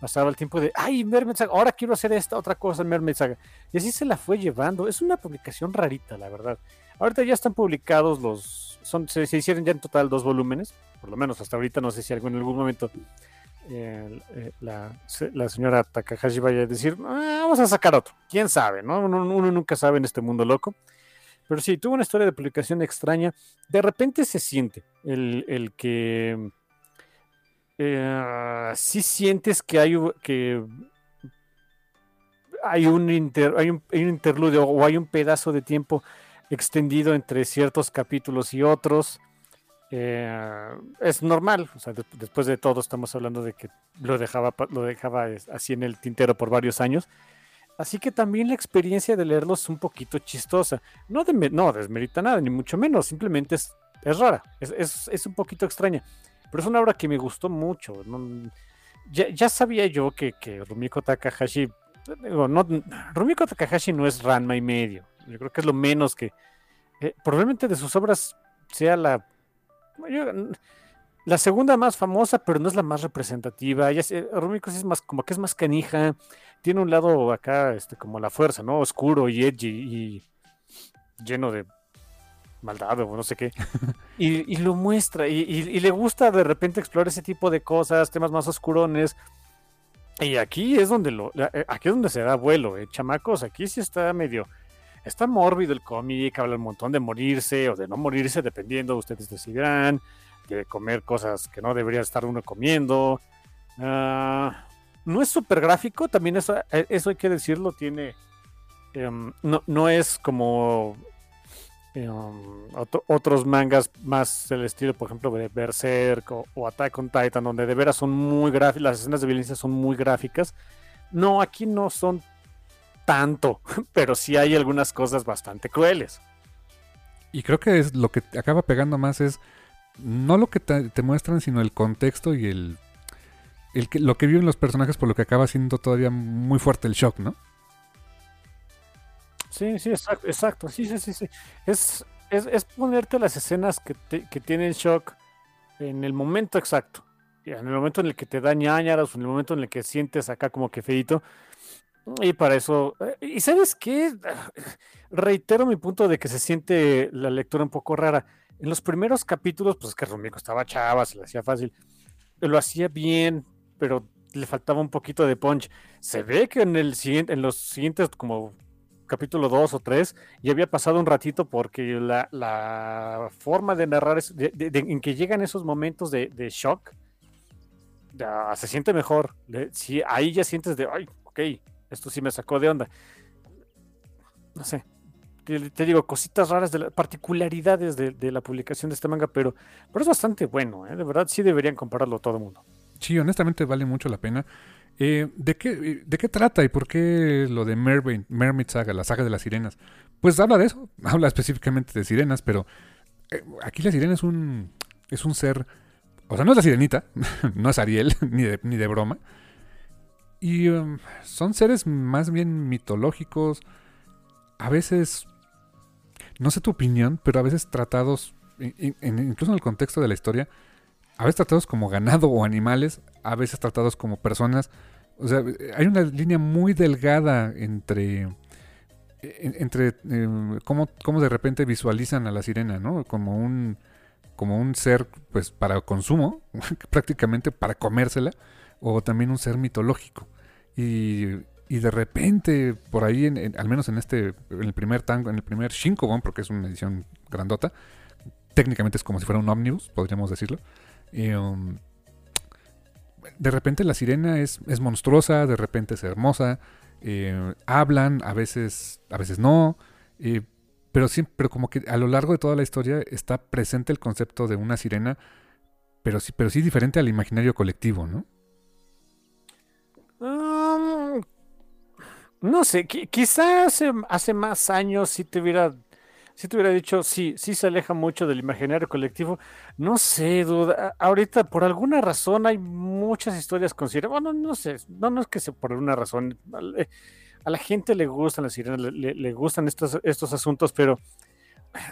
Pasaba el tiempo de, ay, Mermaid Saga, ahora quiero hacer esta otra cosa Mermaid Saga. Y así se la fue llevando. Es una publicación rarita, la verdad. Ahorita ya están publicados los, son, se hicieron ya en total dos volúmenes por lo menos hasta ahorita, no sé si en algún momento eh, la, señora Takahashi vaya a decir, ah, vamos a sacar otro, quién sabe, ¿no? Uno, nunca sabe en este mundo loco. Pero sí, tuvo una historia de publicación extraña. De repente se siente el, que eh, sí sientes que hay que hay un, hay un, interludio o hay un pedazo de tiempo extendido entre ciertos capítulos y otros. Eh, es normal, o sea, después de todo estamos hablando de que lo dejaba, lo dejaba así en el tintero por varios años. Así que también la experiencia de leerlo es un poquito chistosa. No, no desmerita nada, ni mucho menos, simplemente es, es rara, es, es, un poquito extraña. Pero es una obra que me gustó mucho. Ya, ya, sabía yo que, que Rumiko Takahashi, digo, no, Rumiko Takahashi no es Ranma y medio. Yo creo que es lo menos que, eh, probablemente de sus obras sea la la segunda más famosa, pero no es la más representativa. Ya Rumiko es más, como que es más canija. Tiene un lado acá, este, como la fuerza, ¿no? Oscuro y edgy y lleno de maldad o no sé qué. y, lo muestra. Y, le gusta de repente explorar ese tipo de cosas, temas más oscurones. Y aquí es donde lo, eh, aquí es donde se da vuelo, eh, chamacos. Aquí sí está medio está mórbido el cómic, habla un montón de morirse o de no morirse, dependiendo, ustedes decidirán, de comer cosas que no debería estar uno comiendo. Ah, no es súper gráfico, también eso, eh, eso hay que decirlo, tiene... Em, no, es como em, otros mangas más del estilo, por ejemplo, de Berserk o, o, Attack on Titan, donde de veras son muy gráficas, las escenas de violencia son muy gráficas. No, aquí no son tanto, pero sí hay algunas cosas bastante crueles. Y creo que es lo que acaba pegando más es no lo que te, muestran, sino el contexto y el, el que, lo que viven los personajes, por lo que acaba siendo todavía muy fuerte el shock, ¿no? Sí, sí, exacto, exacto. Sí, sí, sí, sí. Es, es, ponerte las escenas que, que tienen shock en el momento exacto. En el momento en el que te da ñañaras, en el momento en el que sientes acá como que feito, y para eso, eh, ¿y sabes qué? Reitero mi punto de que se siente la lectura un poco rara. En los primeros capítulos, pues que Rumiko estaba chava, se le hacía fácil. Lo hacía bien, pero le faltaba un poquito de punch. Se ve que en, el siguiente, en los siguientes, como capítulo 2 o 3, ya había pasado un ratito porque la, forma de narrar, en que llegan esos momentos de, shock, se siente mejor. sí, ahí ya sientes de, ay, ok, esto sí me sacó de onda. No sé. Te, digo, cositas raras, de particularidades de, la publicación de este manga, pero, pero es bastante bueno. ¿eh? De verdad, sí deberían compararlo todo el mundo. Sí, honestamente vale mucho la pena. Eh, ¿de, qué, ¿De qué trata y por qué lo de Mermaid, Mermaid Saga, la saga de las sirenas? Pues habla de eso, habla específicamente de sirenas, pero eh, aquí la sirena es un, es un ser, o sea, no es la sirenita, no es Ariel, ni de, ni de broma, y um, son seres más bien mitológicos, a veces, no sé tu opinión, pero a veces tratados, incluso en el contexto de la historia, a veces tratados como ganado o animales, a veces tratados como personas. O sea, hay una línea muy delgada entre entre em, cómo, cómo, de repente visualizan a la sirena, ¿no? Como un como un ser pues para consumo, prácticamente para comérsela, o también un ser mitológico. Y, y de repente, por ahí, en, al menos en este, en el primer tango, en el primer Shinkobon, porque es una edición grandota, técnicamente es como si fuera un ómnibus, podríamos decirlo. Um, de repente la sirena es, es, monstruosa, de repente es hermosa, eh, hablan, a veces, a veces no, pero, siempre, pero como que a lo largo de toda la historia está presente el concepto de una sirena, pero sí, pero sí diferente al imaginario colectivo, ¿no? No sé, quizás hace, más años si te hubiera si te hubiera dicho, sí, sí se aleja mucho del imaginario colectivo. No sé, duda. Ahorita, por alguna razón, hay muchas historias con sirenas. Bueno, no sé, no, no es que sea por alguna razón. Eh, a la gente le gustan las sirenas, le, gustan estos, estos asuntos, pero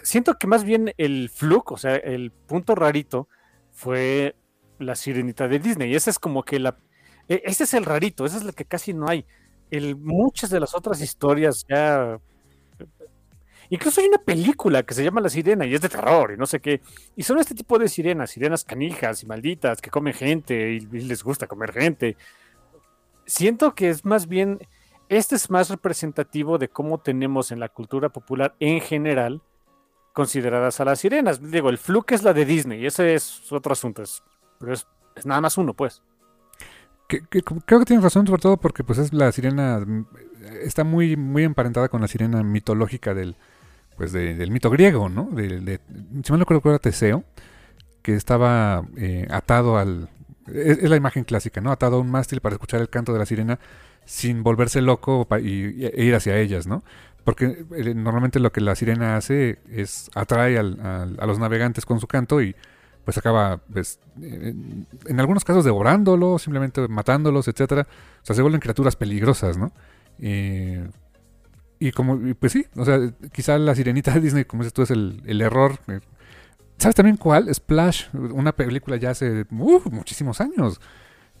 siento que más bien el fluke, o sea, el punto rarito, fue la sirenita de Disney. Ese es como que la. E, ese es el rarito, ese es el que casi no hay. El, muchas de las otras historias ya Incluso hay una película que se llama La Sirena y es de terror y no sé qué. Y son este tipo de sirenas, sirenas canijas y malditas que comen gente y, les gusta comer gente. Siento que es más bien, este es más representativo de cómo tenemos en la cultura popular en general consideradas a las sirenas. Digo, el fluke es la de Disney, ese es otro asunto, pero es, nada más uno, pues. Creo que tienes razón, sobre todo porque pues es la sirena, está muy, muy emparentada con la sirena mitológica del, pues del mito griego, ¿no? De, si mal no recuerdo, era Teseo, que estaba eh, atado al... Es, la imagen clásica, ¿no? Atado a un mástil para escuchar el canto de la sirena sin volverse loco y, e ir hacia ellas, ¿no? Porque eh, normalmente lo que la sirena hace es atrae al, a los navegantes con su canto y pues acaba, pues, en, en, algunos casos devorándolos, simplemente matándolos, etcétera. O sea, se vuelven criaturas peligrosas, ¿no? Eh, y como, pues sí, o sea, quizá la sirenita de Disney, como dices tú, es el, error. Eh, ¿Sabes también cuál? Splash, una película ya hace muchísimos años,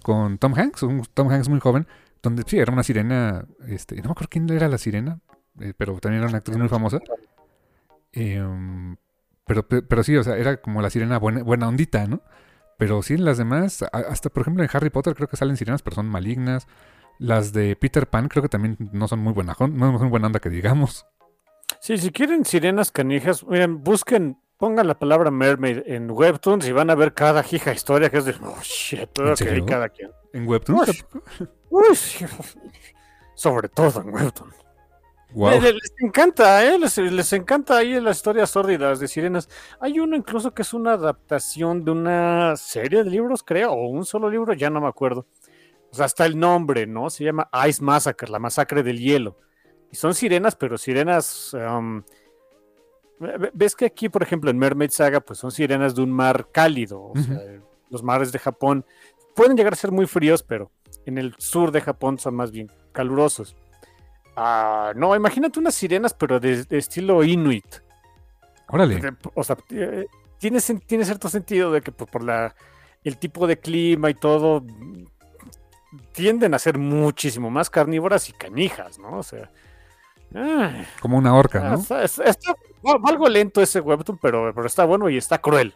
con Tom Hanks, un Tom Hanks muy joven, donde sí, era una sirena, este, no me acuerdo quién era la sirena, eh, pero también era una actriz muy famosa. Pero, pero sí, o sea, era como la sirena buena, buena ondita, ¿no? Pero sí, en las demás, hasta por ejemplo en Harry Potter creo que salen sirenas, pero son malignas. Las de Peter Pan creo que también no son muy buena, no es muy buena onda que digamos. Sí, si quieren sirenas canijas, miren, busquen, pongan la palabra mermaid en Webtoons y van a ver cada hija historia que es de, oh shit, ¿En cada quien. ¿En Webtoons? sobre todo en Webtoons. Les, encanta, ¿eh? Les, les, encanta ahí las historias sórdidas de sirenas. Hay uno incluso que es una adaptación de una serie de libros, creo, o un solo libro, ya no me acuerdo o sea, hasta el nombre, ¿no? Se llama Ice Massacre, la masacre del hielo. Y son sirenas, pero sirenas... Um, ves que aquí, por ejemplo, en Mermaid Saga, pues son sirenas de un mar cálido. O sea, los mares de Japón pueden llegar a ser muy fríos, pero en el sur de Japón son más bien calurosos. Ah, no, imagínate unas sirenas, pero de, estilo Inuit. Órale. O sea, eh, tiene, tiene cierto sentido de que por la, el tipo de clima y todo, tienden a ser muchísimo más carnívoras y canijas, ¿no? O sea. Como una orca, ¿no? Está, algo lento ese webtoon, pero, pero está bueno y está cruel.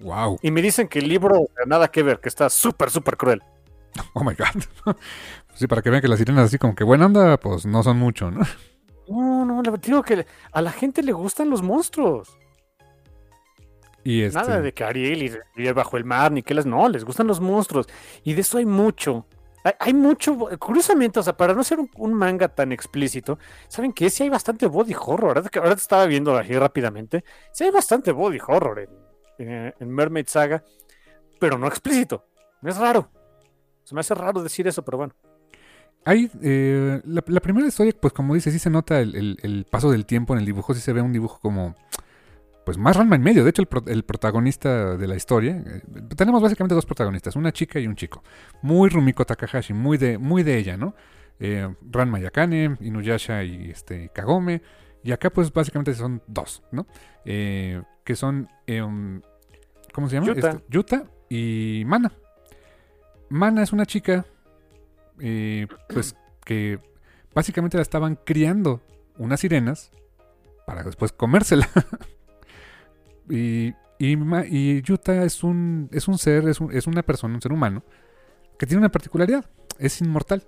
Wow. Y me dicen que el libro nada que ver, que está súper, súper cruel. Oh my god. sí, para que vean que las sirenas así como que buena anda, pues no son mucho, ¿no? No, no, le digo que a la gente le gustan los monstruos. Y este... Nada de que Ariel y, bajo el mar, ni que las. No, les gustan los monstruos. Y de eso hay mucho. Hay, mucho, curiosamente, o sea, para no ser un, manga tan explícito, ¿saben que Sí hay bastante body horror. Ahora, ahora te estaba viendo aquí rápidamente. Sí hay bastante body horror en, Mermaid Saga, pero no explícito. Es raro. Se me hace raro decir eso, pero bueno. Hay, eh, la, primera historia, pues como dice, sí se nota el, paso del tiempo en el dibujo, sí se ve un dibujo como pues más Ranma en medio. De hecho, el, protagonista de la historia, eh, tenemos básicamente dos protagonistas, una chica y un chico. Muy Rumiko Takahashi, muy de, muy de ella, ¿no? Eh, Ranma Yakane, Inuyasha y este, Kagome. Y acá pues básicamente son dos, ¿no? Eh, que son, em, ¿cómo se llama? Yuta. Este, Yuta y Mana. Mana es una chica, pues que básicamente la estaban criando unas sirenas para después comérsela. Y, y, Yuta es un, es un ser, es, es una persona, un ser humano, que tiene una particularidad, es inmortal.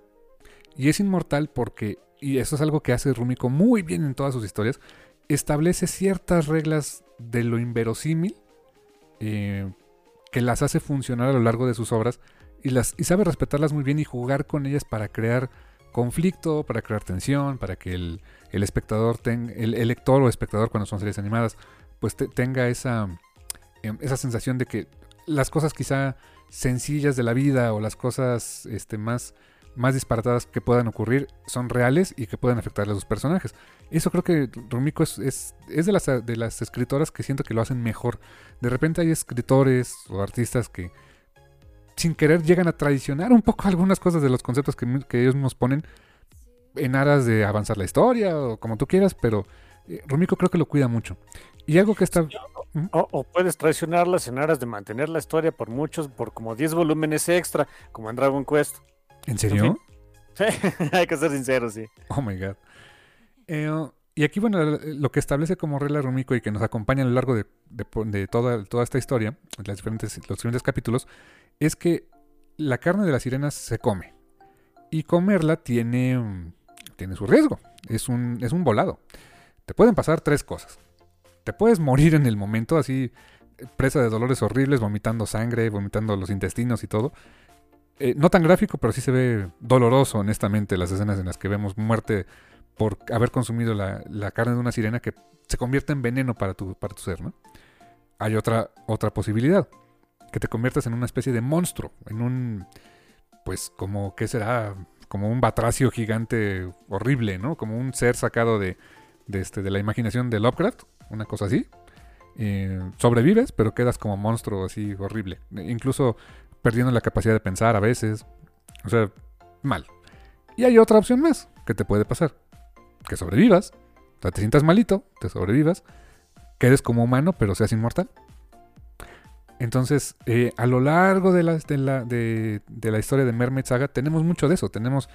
Y es inmortal porque, y eso es algo que hace Rumiko muy bien en todas sus historias, establece ciertas reglas de lo inverosímil eh, que las hace funcionar a lo largo de sus obras y, las, y sabe respetarlas muy bien y jugar con ellas para crear conflicto, para crear tensión, para que el, el espectador tenga, el, lector o espectador cuando son series animadas pues tenga esa, em, esa sensación de que las cosas quizá sencillas de la vida o las cosas este, más, más disparatadas que puedan ocurrir son reales y que pueden afectarle a sus personajes. Eso creo que Rumiko es, es, de, las, de las escritoras que siento que lo hacen mejor. De repente hay escritores o artistas que sin querer llegan a traicionar un poco algunas cosas de los conceptos que, ellos nos ponen en aras de avanzar la historia o como tú quieras, pero eh, Rumiko creo que lo cuida mucho. Y algo que está... O, puedes traicionarlas en aras de mantener la historia por muchos, por como 10 volúmenes extra, como en Dragon Quest. ¿En serio? Sí, hay que ser sincero, sí. Oh my god. Eh, y aquí, bueno, lo que establece como regla Rumiko y que nos acompaña a lo largo de, toda, toda, esta historia, las diferentes, los diferentes capítulos, es que la carne de las sirenas se come. Y comerla tiene, tiene su riesgo. Es un, es un volado. Te pueden pasar tres cosas. Te puedes morir en el momento, así, presa de dolores horribles, vomitando sangre, vomitando los intestinos y todo. Eh, no tan gráfico, pero sí se ve doloroso, honestamente, las escenas en las que vemos muerte por haber consumido la, carne de una sirena que se convierte en veneno para tu, para tu ser, ¿no? Hay otra, otra posibilidad, que te conviertas en una especie de monstruo, en un, pues como, ¿qué será? Como un batracio gigante horrible, ¿no? Como un ser sacado de, de, este, de la imaginación de Lovecraft, una cosa así. Eh, sobrevives, pero quedas como monstruo así horrible. Incluso perdiendo la capacidad de pensar a veces. O sea, mal. Y hay otra opción más que te puede pasar. Que sobrevivas. O sea, te sientas malito, te sobrevivas. Quedes como humano, pero seas inmortal. Entonces, eh, a lo largo de la, de, la, de, la, historia de Mermaid Saga, tenemos mucho de eso. Tenemos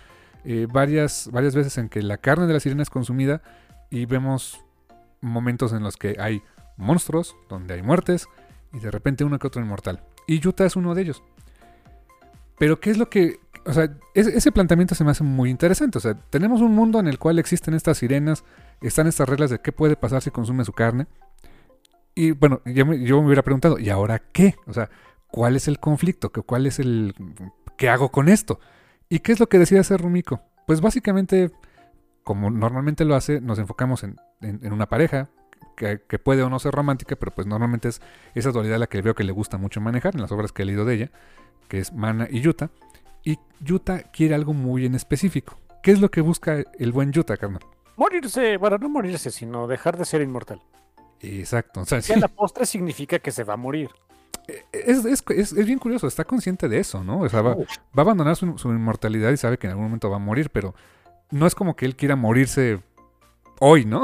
eh, varias, varias veces en que la carne de la sirena es consumida y vemos momentos en los que hay monstruos, donde hay muertes, y de repente uno que otro inmortal. Y Yuta es uno de ellos. Pero ¿qué es lo que... O sea, ese planteamiento se me hace muy interesante. O sea, tenemos un mundo en el cual existen estas sirenas, están estas reglas de qué puede pasar si consume su carne. Y bueno, yo me, hubiera preguntado, ¿y ahora qué? O sea, ¿cuál es el conflicto? ¿Cuál es el... ¿Qué hago con esto? ¿Y qué es lo que decide hacer Rumiko? Pues básicamente, como normalmente lo hace, nos enfocamos en, una pareja, que, puede o no ser romántica, pero pues normalmente es esa dualidad la que veo que le gusta mucho manejar en las obras que he leído de ella, que es Mana y Yuta. Y Yuta quiere algo muy en específico. ¿Qué es lo que busca el buen Yuta, carnal? Morirse, bueno, no morirse, sino dejar de ser inmortal. Exacto. O sea, la postre significa que se va a morir. Eh, es, bien curioso, está consciente de eso, ¿no? O sea, va, va a abandonar su, su, inmortalidad y sabe que en algún momento va a morir, pero no es como que él quiera morirse hoy, ¿no?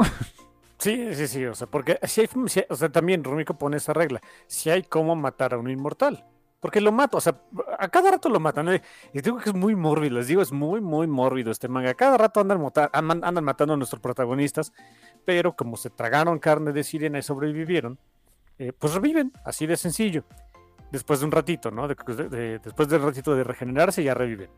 Sí, sí, sí, o sea, porque si hay, o sea, también Rumiko pone esa regla, si hay cómo matar a un inmortal, porque lo mato, o sea, a cada rato lo matan, y digo que es muy mórbido, les digo, es muy, muy mórbido este manga, a cada rato andan, andan matando a nuestros protagonistas, pero como se tragaron carne de sirena y sobrevivieron, eh, pues reviven, así de sencillo, después de un ratito, ¿no? después del ratito de regenerarse ya reviven.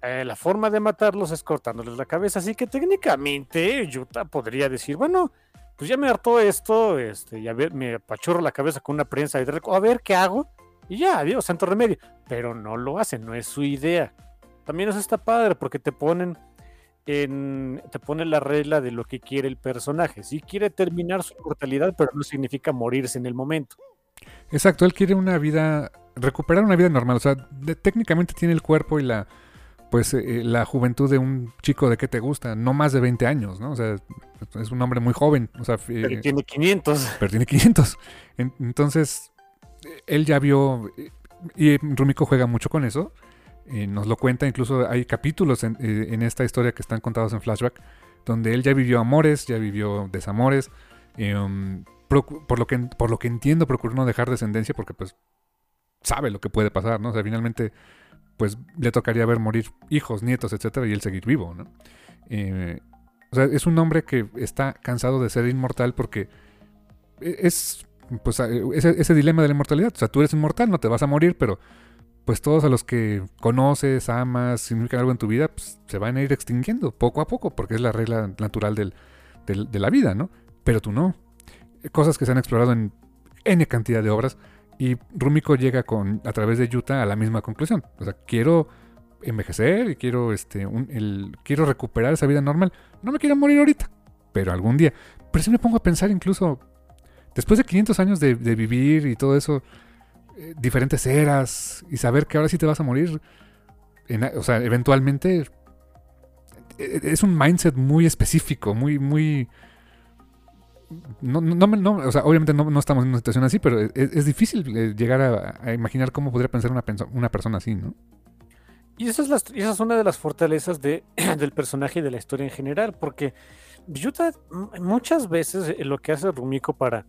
Eh, la forma de matarlos es cortándoles la cabeza, así que técnicamente Yuta podría decir, bueno, pues ya me hartó esto, este, ya me apachurro la cabeza con una prensa y a ver qué hago, y ya, adiós, santo remedio. Pero no lo hacen, no es su idea. También eso está padre porque te ponen en, te ponen la regla de lo que quiere el personaje. Sí quiere terminar su mortalidad, pero no significa morirse en el momento. Exacto, él quiere una vida, recuperar una vida normal. O sea, técnicamente tiene el cuerpo y la, pues eh, la juventud de un chico de que te gusta, no más de 20 años, ¿no? O sea, es un hombre muy joven. O sea, pero tiene 500. Pero tiene 500. Entonces, él ya vio, y Rumiko juega mucho con eso, nos lo cuenta, incluso hay capítulos en, eh, en, esta historia que están contados en flashback, donde él ya vivió amores, ya vivió desamores, um, por, lo que, por lo que entiendo procuró no dejar descendencia porque pues sabe lo que puede pasar, ¿no? O sea, finalmente pues le tocaría ver morir hijos, nietos, etcétera, y él seguir vivo, ¿no? Eh, o sea, es un hombre que está cansado de ser inmortal porque e, es pues ese, ese, dilema de la inmortalidad. O sea, tú eres inmortal, no te vas a morir, pero pues todos a los que conoces, amas, significan algo en tu vida, pues, se van a ir extinguiendo poco a poco, porque es la regla natural del, de la vida, ¿no? Pero tú no. Cosas que se han explorado en N cantidad de obras y Rumiko llega con, a través de Yuta a la misma conclusión. O sea, quiero envejecer y quiero, este, el, quiero recuperar esa vida normal. No me quiero morir ahorita, pero algún día. Pero si me pongo a pensar incluso, después de 500 años de, vivir y todo eso, eh, diferentes eras y saber que ahora sí te vas a morir, o sea, eventualmente e, es un mindset muy específico, muy, muy... No, no, o sea, obviamente no, estamos en una situación así, pero es, difícil eh, llegar a, imaginar cómo podría pensar una, persona así, ¿no? Y esa es, esa es una de las fortalezas de, del personaje y de la historia en general, porque Yuta muchas veces eh, lo que hace Rumiko para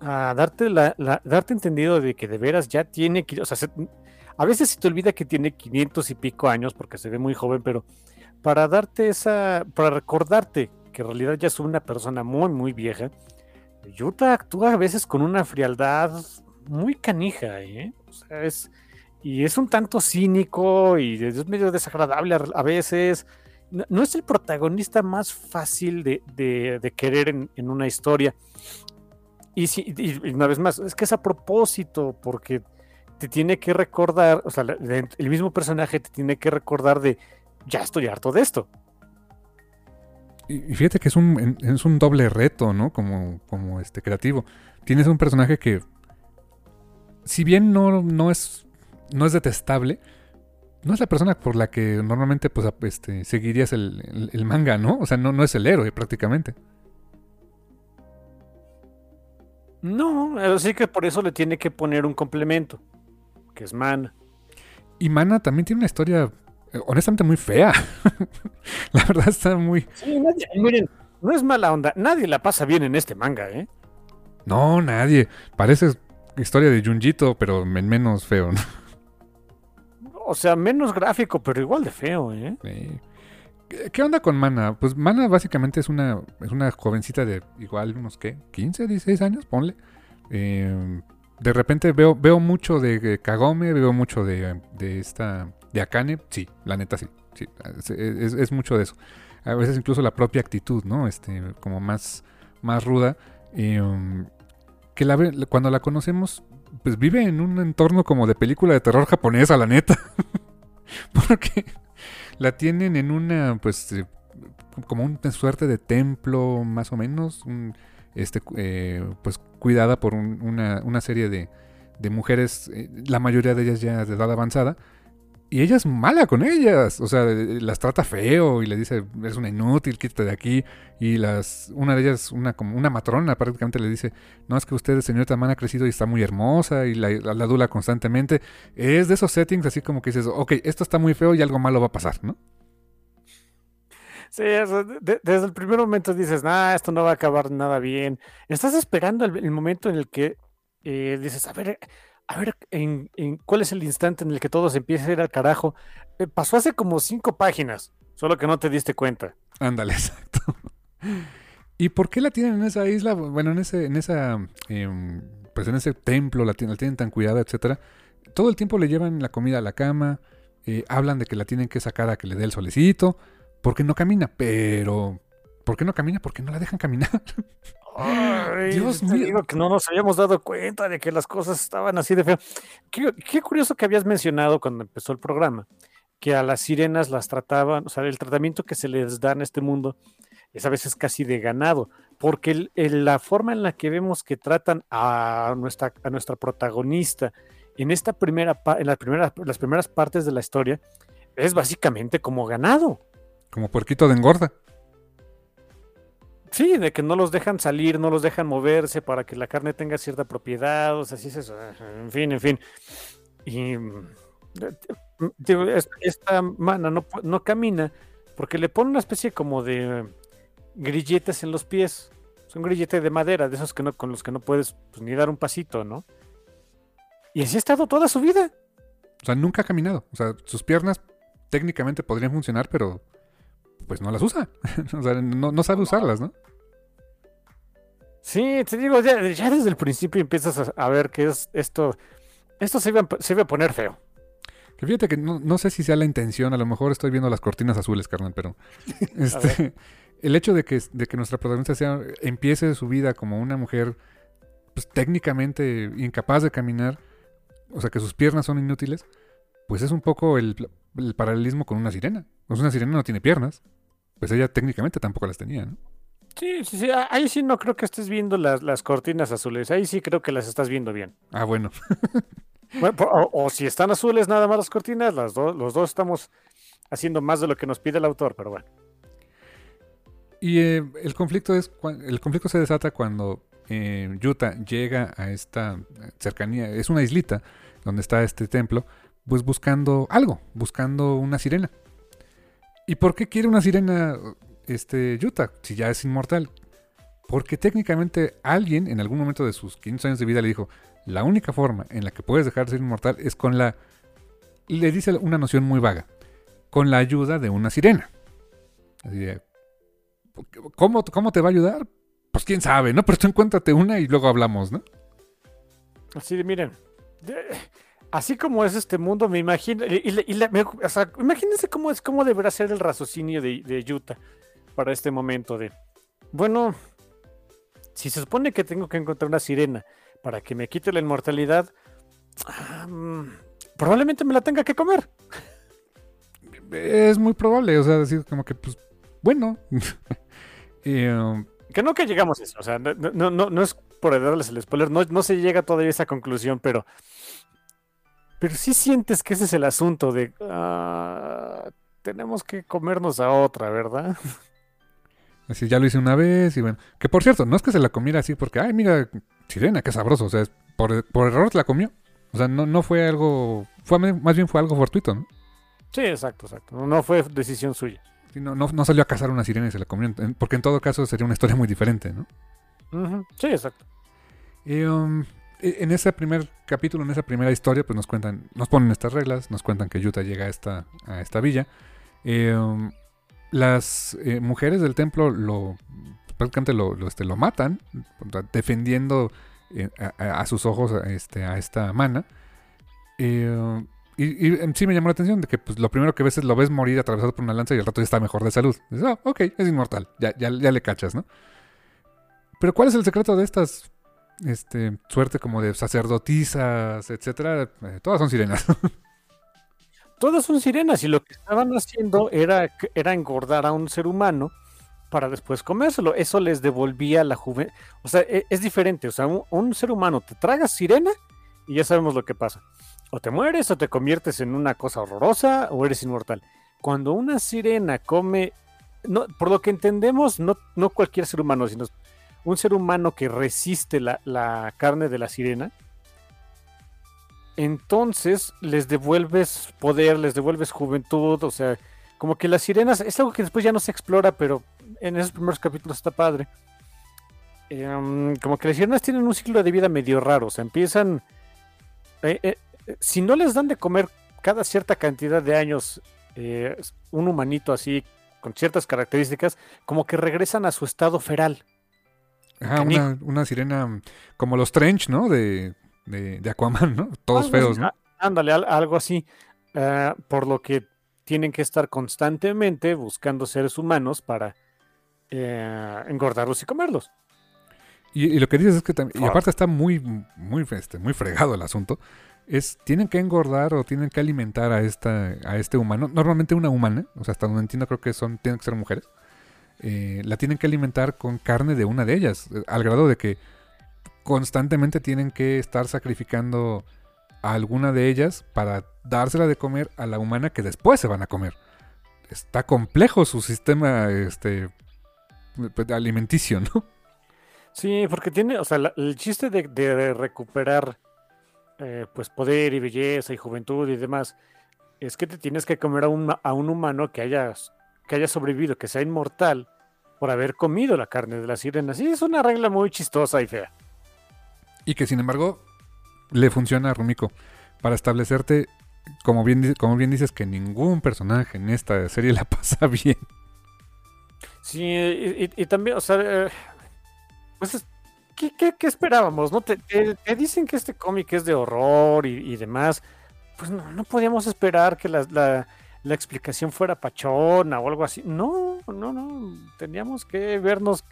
ah, darte, la, darte entendido de que de veras ya tiene, a veces se te olvida que tiene 500 y pico años porque se ve muy joven, pero para darte esa, para recordarte que en realidad ya es una persona muy, muy vieja, Yuta actúa a veces con una frialdad muy canija, ¿eh? Es, y es un tanto cínico y es medio desagradable a, veces. No, es el protagonista más fácil de, querer en, una historia. Y, si, una vez más, es que es a propósito, porque te tiene que recordar, o sea, el mismo personaje te tiene que recordar de ya estoy harto de esto. Y fíjate que es un, es un doble reto, ¿no? Como, como este creativo. Tienes un personaje que, si bien no, no, es, no es detestable, no es la persona por la que normalmente pues, este, seguirías el, el, manga, ¿no? O sea, no, no es el héroe prácticamente. No, así que por eso le tiene que poner un complemento, que es Mana. Y Mana también tiene una historia honestamente muy fea. la verdad está muy... Sí, miren, no es mala onda. Nadie la pasa bien en este manga, ¿eh? No, nadie. Parece historia de Junjito, pero menos feo, ¿no? O sea, menos gráfico, pero igual de feo, ¿eh? ¿Qué onda con Mana? Pues Mana básicamente es una, es una jovencita de igual unos, ¿qué? ¿15, 16 años? Ponle. Eh, de repente veo, veo mucho de Kagome, veo mucho de, de esta de Akane, sí, la neta sí. es, mucho de eso. A veces incluso la propia actitud, ¿no? Este, como más, más ruda. Um, que la, cuando la conocemos, pues vive en un entorno como de película de terror japonesa, la neta. Porque la tienen en una, pues, eh, como una suerte de templo, más o menos. este, eh, pues cuidada por una, una, serie de, de mujeres, eh, la mayoría de ellas ya de edad avanzada y ella es mala con ellas. O sea, las trata feo y le dice, eres una inútil, quítate de aquí. Y las, una de ellas, una como una matrona, prácticamente le dice, no, es que usted, señorita Man, ha crecido y está muy hermosa y la, la, adula constantemente. Es de esos settings así como que dices, ok, esto está muy feo y algo malo va a pasar, ¿no? Sí, desde el primer momento dices, nah, esto no va a acabar nada bien. Estás esperando el, momento en el que eh, dices, a ver, a ver, en, ¿cuál es el instante en el que todo se empieza a ir al carajo? Eh, pasó hace como cinco páginas, solo que no te diste cuenta. Ándale, exacto. ¿Y por qué la tienen en esa isla? Bueno, en ese, en esa, em, pues en ese templo la tienen, la tienen tan cuidada, etcétera. Todo el tiempo le llevan la comida a la cama, eh, hablan de que la tienen que sacar a que le dé el solecito, porque no camina, pero ¿por qué no camina? Porque no la dejan caminar. Dios mío. Digo que no nos habíamos dado cuenta de que las cosas estaban así de feo. Qué, curioso que habías mencionado cuando empezó el programa, que a las sirenas las trataban, o sea, el tratamiento que se les da en este mundo es a veces casi de ganado, porque la forma en la que vemos que tratan a nuestra, a nuestra protagonista en esta primera, en las primeras, las primeras partes de la historia, es básicamente como ganado. Como puerquito de engorda. Sí, de que no los dejan salir, no los dejan moverse para que la carne tenga cierta propiedad, o sea, así es eso. En fin, en fin. Y mm, esta mana no, no camina porque le pone una especie como de grilletes en los pies. Son grilletes de madera, de esos que no, con los que no puedes pues, ni dar un pasito, ¿no? Y así ha estado toda su vida. O sea, nunca ha caminado. O sea, sus piernas técnicamente podrían funcionar, pero pues no las usa. o sea, no, sabe usarlas, ¿no? Sí, te digo, ya, desde el principio empiezas a, ver que es esto. Esto se iba, a poner feo. Que fíjate que no, sé si sea la intención, a lo mejor estoy viendo las cortinas azules, carnal, pero este, el hecho de que, de que nuestra protagonista sea, empiece su vida como una mujer pues, técnicamente incapaz de caminar, o sea que sus piernas son inútiles, pues es un poco el, el paralelismo con una sirena. Pues una sirena no tiene piernas pues ella técnicamente tampoco las tenía, ¿no? Sí, sí, sí. Ahí sí no creo que estés viendo las, cortinas azules. Ahí sí creo que las estás viendo bien. Ah, bueno. o, si están azules nada más las cortinas, las los dos estamos haciendo más de lo que nos pide el autor, pero bueno. Y eh, el conflicto es el conflicto se desata cuando eh, Yuta llega a esta cercanía, es una islita donde está este templo, pues buscando algo, buscando una sirena. ¿Y por qué quiere una sirena este Yuta si ya es inmortal? Porque técnicamente alguien en algún momento de sus 15 años de vida le dijo, la única forma en la que puedes dejar de ser inmortal es con la... Le dice una noción muy vaga, con la ayuda de una sirena. Así ¿cómo, ¿cómo te va a ayudar? Pues quién sabe, ¿no? Pero tú encuéntrate una y luego hablamos, ¿no? Así de, miren, así como es este mundo, me imagino, y, imagínense cómo es, cómo deberá ser el raciocinio de, de Yuta para este momento de, bueno, si se supone que tengo que encontrar una sirena para que me quite la inmortalidad, probablemente me la tenga que comer. Es muy probable, o sea, decir como que, pues, bueno. Um, que no que llegamos a eso, o sea, no, no, no es por darles el spoiler, no, no se llega todavía a esa conclusión, pero... Pero sí sientes que ese es el asunto de... Ah, tenemos que comernos a otra, ¿verdad? Así ya lo hice una vez y bueno. Que por cierto, no es que se la comiera así porque, ay, mira, sirena, qué sabroso. O sea, por, por error la comió. O sea, no, no fue algo. fue Más bien fue algo fortuito, ¿no? Sí, exacto, exacto. No fue decisión suya. no, no, salió a cazar una sirena y se la comió. Porque en todo caso sería una historia muy diferente, ¿no? Sí, exacto. Y, um, en ese primer capítulo, en esa primera historia, pues nos cuentan, nos ponen estas reglas, nos cuentan que Yuta llega a esta, a esta villa. Eh, las eh, mujeres del templo lo prácticamente lo, este, lo matan, defendiendo eh, a, sus ojos este, a esta mana. Eh, y, sí me llamó la atención de que pues, lo primero que ves es lo ves morir atravesado por una lanza y al rato ya está mejor de salud. Dices, ah, ok, es inmortal, ya, ya, ya, le cachas, ¿no? Pero ¿cuál es el secreto de estas este, suerte como de sacerdotisas, etcétera? todas son sirenas. todas son sirenas y lo que estaban haciendo era, era engordar a un ser humano para después comérselo. Eso les devolvía la juventud. O sea, e, es, diferente. O sea, un, ser humano te tragas sirena y ya sabemos lo que pasa. O te mueres o te conviertes en una cosa horrorosa o eres inmortal. Cuando una sirena come, no, por lo que entendemos, no, no cualquier ser humano, sino un ser humano que resiste la, la carne de la sirena, entonces les devuelves poder, les devuelves juventud, o sea, como que las sirenas es algo que después ya no se explora, pero en esos primeros capítulos está padre. Em, como que las sirenas tienen un ciclo de vida medio raro, o sea, empiezan... Eh, eh, si no les dan de comer cada cierta cantidad de años eh, un humanito así, con ciertas características, como que regresan a su estado feral. Ajá, una, una, sirena como los trench, ¿no? De, de, Aquaman, ¿no? Todos feos, ¿no? Ándale, algo así. Eh, por lo que tienen que estar constantemente buscando seres humanos para eh, engordarlos y comerlos. Y, lo que dices es que también, y aparte está muy, muy, este, muy fregado el asunto, es tienen que engordar o tienen que alimentar a esta, a este humano, normalmente una humana, o sea, hasta donde entiendo creo que son, tienen que ser mujeres, eh, la tienen que alimentar con carne de una de ellas, al grado de que constantemente tienen que estar sacrificando a alguna de ellas para dársela de comer a la humana que después se van a comer. Está complejo su sistema este, pues, alimenticio, ¿no? Sí, porque tiene, o sea, el chiste de, recuperar eh, pues poder y belleza y juventud y demás es que te tienes que comer a un, a un humano que haya, que haya sobrevivido, que sea inmortal por haber comido la carne de la sirena. Sí, es una regla muy chistosa y fea. Y que sin embargo le funciona a Rumiko para establecerte, como bien, como bien dices, que ningún personaje en esta serie la pasa bien. Sí, y, también, o sea, eh, pues, ¿qué, esperábamos? ¿no? Te, dicen que este cómic es de horror y, demás. Pues no, no podíamos esperar que la, la, la, explicación fuera pachona o algo así. No, no, no. Teníamos que vernos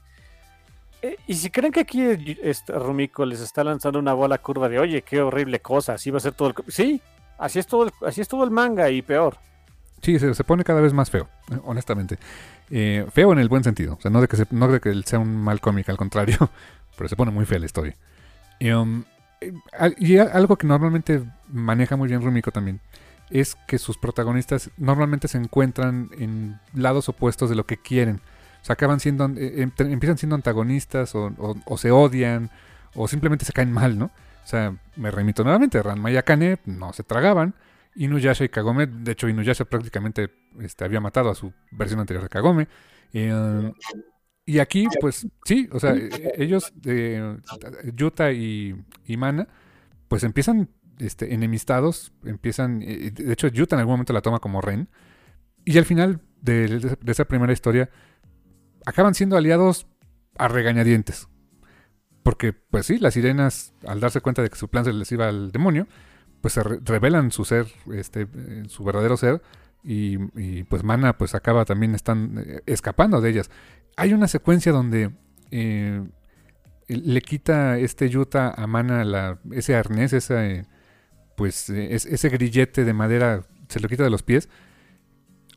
eh, y si creen que aquí este Rumiko les está lanzando una bola curva de, oye, qué horrible cosa, así va a ser todo el... Sí, así es todo el, así es todo el manga y peor. Sí, se, pone cada vez más feo, honestamente. Eh, feo en el buen sentido. O sea, no de que, no de que sea un mal cómic, al contrario. Pero se pone muy fea la historia. Um, Eh, y algo que normalmente maneja muy bien Rumiko también es que sus protagonistas normalmente se encuentran en lados opuestos de lo que quieren. O sea, acaban siendo, eh, em, empiezan siendo antagonistas o, se odian o simplemente se caen mal, ¿no? O sea, me remito nuevamente, Ranma y Akane no se tragaban. Inuyasha y Kagome, de hecho Inuyasha prácticamente este, había matado a su versión anterior de Kagome. Eh, y aquí, pues sí, o sea, e, ellos, Yuta y, y Mana, pues empiezan este, enemistados, empiezan, eh, de hecho Yuta en algún momento la toma como Ren, y al final de, esa primera historia acaban siendo aliados a regañadientes. Porque, pues sí, las sirenas, al darse cuenta de que su plan se les iba al demonio, pues se revelan su ser, este, eh, su verdadero ser, y, pues Mana pues acaba también están eh, escapando de ellas. Hay una secuencia donde le quita este Yuta a Mana la, ese arnés, ese pues eh, ese grillete de madera se lo quita de los pies.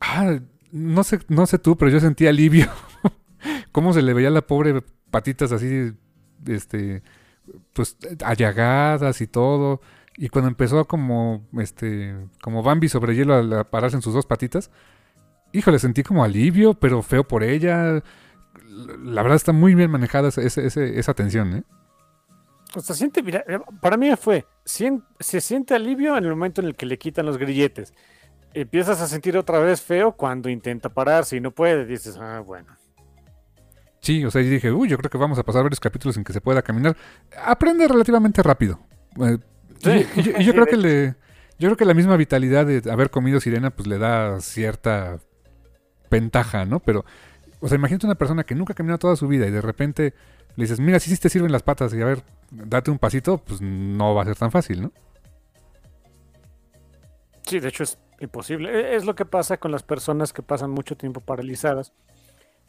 Ah, no sé, no sé tú, pero yo sentí alivio. Cómo se le veía a la pobre patitas así, este, pues allagadas y todo. Y cuando empezó como, este, como Bambi sobre hielo a, pararse en sus dos patitas, híjole, sentí como alivio, pero feo por ella. La verdad está muy bien manejada esa, esa tensión, ¿eh? O sea, siente, mira, eh, para mí fue, se siente alivio en el momento en el que le quitan los grilletes. Empiezas a sentir otra vez feo cuando intenta pararse y no puede. Dices, ah, bueno. Sí, o sea, yo dije, uy, yo creo que vamos a pasar varios capítulos en que se pueda caminar. Aprende relativamente rápido. Eh, y, yo, creo que le, yo creo que la misma vitalidad de haber comido sirena, pues le da cierta ventaja, ¿no? Pero, o sea, imagínate una persona que nunca ha caminado toda su vida y de repente le dices, mira, si sí te sirven las patas y a ver, date un pasito, pues no va a ser tan fácil, ¿no? Sí, de hecho es imposible. E, es lo que pasa con las personas que pasan mucho tiempo paralizadas.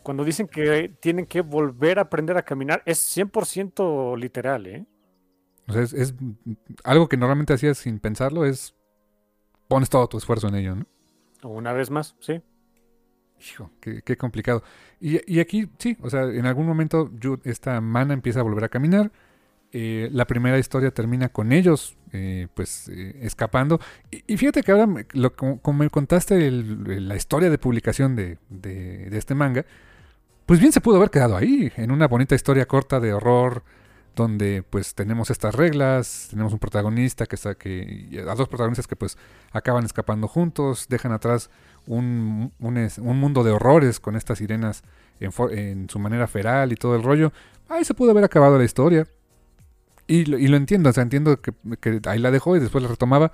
Cuando dicen que tienen que volver a aprender a caminar, es 100% literal, ¿eh? O sea, es, algo que normalmente hacías sin pensarlo, es pones todo tu esfuerzo en ello, ¿no? Una vez más, sí. Hijo, qué, complicado. Y, aquí, sí, o sea, en algún momento esta mana empieza a volver a caminar. Eh, la primera historia termina con ellos, eh, pues, eh, escapando. Y, fíjate que ahora, como, me contaste la historia de publicación de, este manga, pues bien se pudo haber quedado ahí, en una bonita historia corta de horror, donde pues tenemos estas reglas, tenemos un protagonista que está que a dos protagonistas que pues acaban escapando juntos, dejan atrás un, un, mundo de horrores con estas sirenas en, su manera feral y todo el rollo. Ahí se pudo haber acabado la historia. Y lo, entiendo, o sea, entiendo que, ahí la dejó y después la retomaba.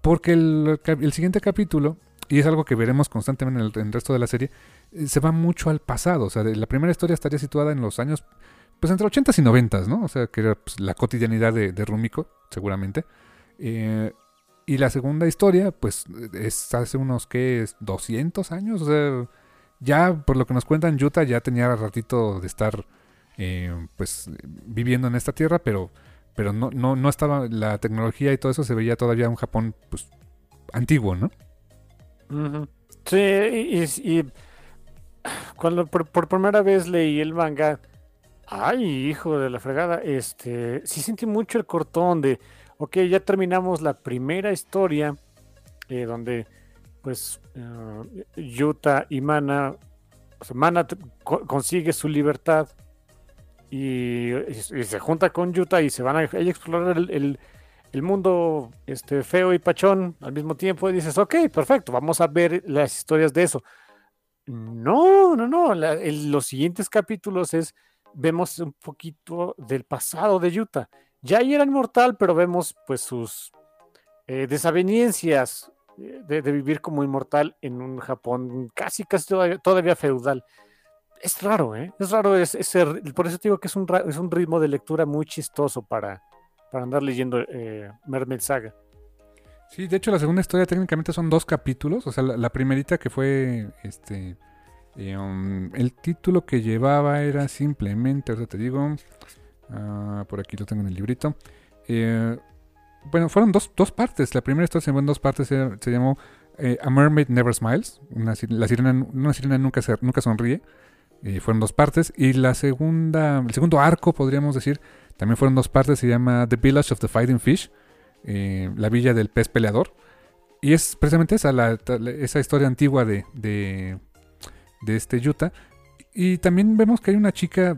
Porque el, siguiente capítulo, y es algo que veremos constantemente en el, en el, resto de la serie, eh, se va mucho al pasado. O sea, la primera historia estaría situada en los años, pues entre 80 y 90, ¿no? O sea, que era pues, la cotidianidad de, de Rumiko, seguramente. Eh, y la segunda historia, pues, es hace unos, ¿qué? 200 años. O sea, ya por lo que nos cuentan, Yuta ya tenía ratito de estar, eh, pues, viviendo en esta tierra, pero, pero no, no, no estaba, la tecnología y todo eso se veía todavía un Japón, pues, antiguo, ¿no? Sí, y, cuando por, por, primera vez leí el manga, ay, hijo de la fregada, este, sí sentí mucho el cortón de Ok, ya terminamos la primera historia eh, donde pues uh, Yuta y Mana, Mana consigue su libertad y, se junta con Yuta y se van a, explorar el, mundo este, feo y pachón al mismo tiempo y dices, ok, perfecto, vamos a ver las historias de eso. No, no, no, los siguientes capítulos es, vemos un poquito del pasado de Yuta ya era inmortal, pero vemos pues sus eh, desavenencias eh, de, vivir como inmortal en un Japón casi, casi todavía, feudal. Es raro, ¿eh? Es raro, es, por eso digo que es un, es un ritmo de lectura muy chistoso para, para andar leyendo eh, Mermaid Saga. Sí, de hecho la segunda historia técnicamente son dos capítulos, o sea, la, primerita que fue, este, eh, um, el título que llevaba era simplemente, ahora te digo, Ah, por aquí lo tengo en el librito. Eh, bueno, fueron dos, dos, partes. La primera historia se llamó en dos partes. Se, llamó A Mermaid Never Smiles. Una, la sirena, una sirena nunca, nunca sonríe. Fueron dos partes. Y la segunda, el segundo arco, podríamos decir, También fueron dos partes, se llama The Village of the Fighting Fish, eh, la villa del pez peleador. Y es precisamente esa, esa historia antigua de, de, este Utah. Y también vemos que hay una chica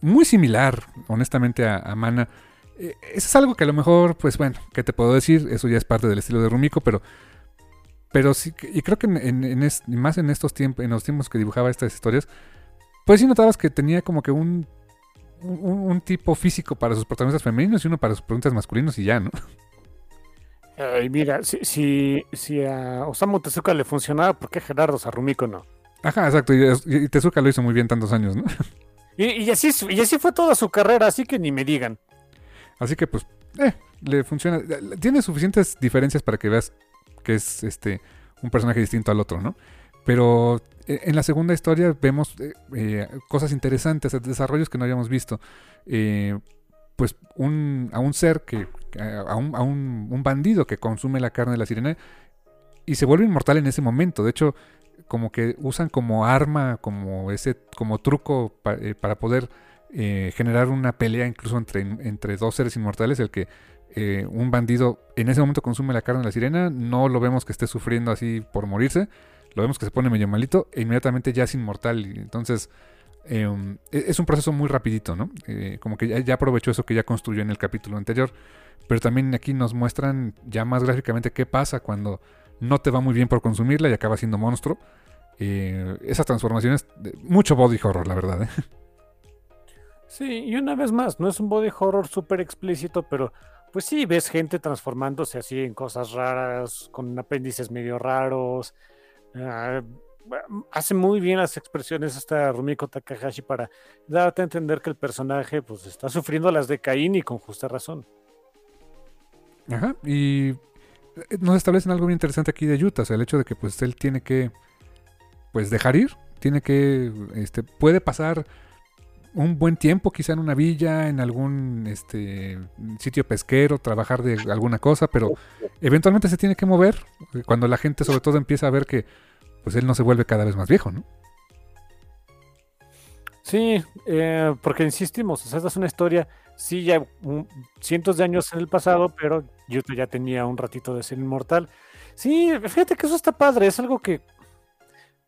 muy similar, honestamente, a, Mana. Eh, eso es algo que a lo mejor, pues bueno, ¿qué te puedo decir? Eso ya es parte del estilo de Rumiko, pero pero sí, y creo que en, más en estos tiempos, en los tiempos que dibujaba estas historias, pues sí notabas que tenía como que un, un, tipo físico para sus protagonistas femeninos y uno para sus protagonistas masculinos y ya, ¿no? Ay, mira, si, si, a Osamu Tezuka le funcionaba, ¿por qué Gerardo Sarumiko no? Ajá, exacto, y, Tezuka lo hizo muy bien tantos años, ¿no? Y, así, y así fue toda su carrera, así que ni me digan. Así que pues, eh, le funciona. Tiene suficientes diferencias para que veas que es este un personaje distinto al otro, ¿no? Pero eh, en la segunda historia vemos eh, eh, cosas interesantes, desarrollos que no habíamos visto. pues un, a un ser que, a, un, a un, bandido que consume la carne de la sirena y se vuelve inmortal en ese momento. De hecho, como que usan como arma, como ese, como truco para poder generar una pelea incluso entre, entre dos seres inmortales, el que eh, un bandido en ese momento consume la carne de la sirena, no lo vemos que esté sufriendo así por morirse, lo vemos que se pone medio malito e inmediatamente ya es inmortal. Entonces em, e-, es un proceso muy rapidito, ¿no? Eh, como que ya, aprovechó eso que ya construyó en el capítulo anterior, pero también aquí nos muestran ya más gráficamente qué pasa cuando no te va muy bien por consumirla y acaba siendo monstruo. Eh, esas transformaciones, mucho body horror, la verdad. Sí, y una vez más, no es un body horror súper explícito, pero pues sí, ves gente transformándose así en cosas raras, con apéndices medio raros. Ah, hace muy bien las expresiones esta Rumiko Takahashi para darte a entender que el personaje pues está sufriendo las de Caín y con justa razón. Ajá, y eh, nos establecen algo bien interesante aquí de Yuta, el hecho de que pues él tiene que pues dejar ir, tiene que, este, puede pasar un buen tiempo, quizá en una villa, en algún este, sitio pesquero, trabajar de alguna cosa, pero eventualmente se tiene que mover eh, cuando la gente sobre todo empieza a ver que pues él no se vuelve cada vez más viejo, ¿no? Sí, eh, porque insistimos, esta es una historia, sí, ya cientos de años en el pasado, pero Yuto ya tenía un ratito de ser inmortal. Sí, fíjate que eso está padre, es algo que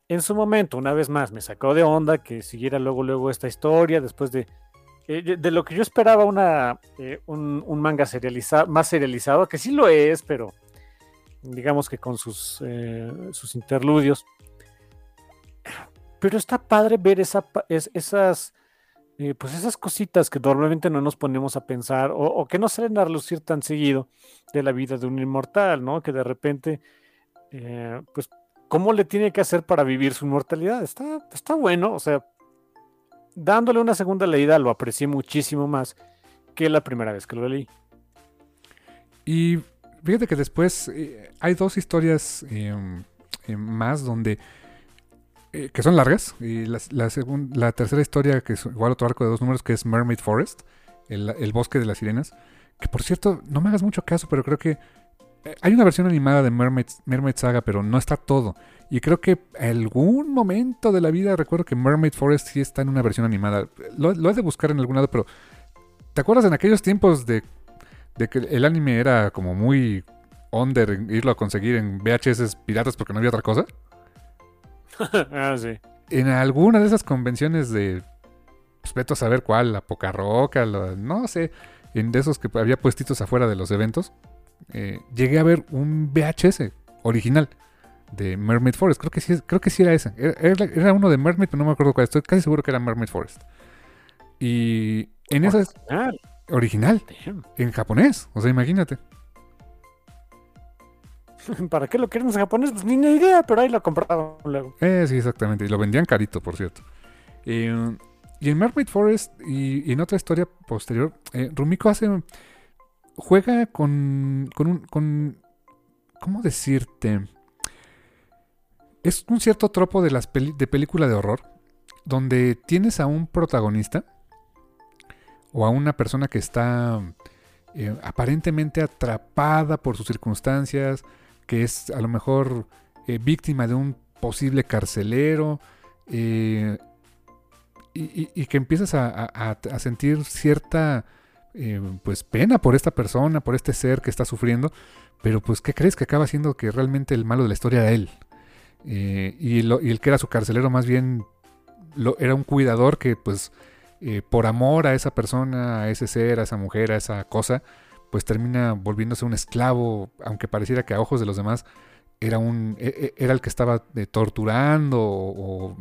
en su momento, una vez más, me sacó de onda que siguiera luego, luego esta historia, después de, eh, de lo que yo esperaba una, eh, un, manga serializado, más serializado, que sí lo es, pero digamos que con sus, eh, sus interludios. Pero está padre ver esa, esas, pues esas cositas que normalmente no nos ponemos a pensar o, o, que no salen a relucir tan seguido de la vida de un inmortal, ¿no? Que de repente, pues cómo le tiene que hacer para vivir su inmortalidad. Está, está bueno, o sea, dándole una segunda leída lo aprecié muchísimo más que la primera vez que lo leí. Y fíjate que después eh, hay dos historias em, em, más donde eh, que son largas. Y la, tercera historia, que es igual otro arco de dos números, que es Mermaid Forest, el, el bosque de las sirenas. Que por cierto, no me hagas mucho caso, pero creo que hay una versión animada de Mermaid, Mermaid Saga, pero no está todo. Y creo que algún momento de la vida recuerdo que Mermaid Forest sí está en una versión animada. Lo, lo he de buscar en algún lado, pero ¿te acuerdas en aquellos tiempos de, que el anime era como muy under irlo a conseguir en VHS piratas porque no había otra cosa? ah, sí. En alguna de esas convenciones de. Pues veto a saber cuál, la poca roca, no sé. En de esos que había puestitos afuera de los eventos. Eh, llegué a ver un VHS original de Mermaid Forest. Creo que sí, creo que sí era ese. Era, uno de Mermaid, pero no me acuerdo cuál. Estoy casi seguro que era Mermaid Forest. Y en esa original, en japonés. O sea, imagínate. ¿Para qué lo quieren en japonés? Pues ni idea, pero ahí lo compraban luego. Eh, sí, exactamente. Y lo vendían carito, por cierto. Eh, y en Mermaid Forest y, en otra historia posterior, eh, Rumiko hace juega con, con un... Con, ¿Cómo decirte? Es un cierto tropo de, las de película de horror, donde tienes a un protagonista o a una persona que está eh, aparentemente atrapada por sus circunstancias, que es a lo mejor eh, víctima de un posible carcelero, eh, y, que empiezas a, a sentir cierta eh, pues pena por esta persona, por este ser que está sufriendo, pero pues ¿qué crees que acaba siendo que realmente el malo de la historia era él? Eh, y, el que era su carcelero más bien lo, era un cuidador que pues eh, por amor a esa persona, a ese ser, a esa mujer, a esa cosa, pues termina volviéndose un esclavo, aunque pareciera que a ojos de los demás era, un, e, e, era el que estaba torturando o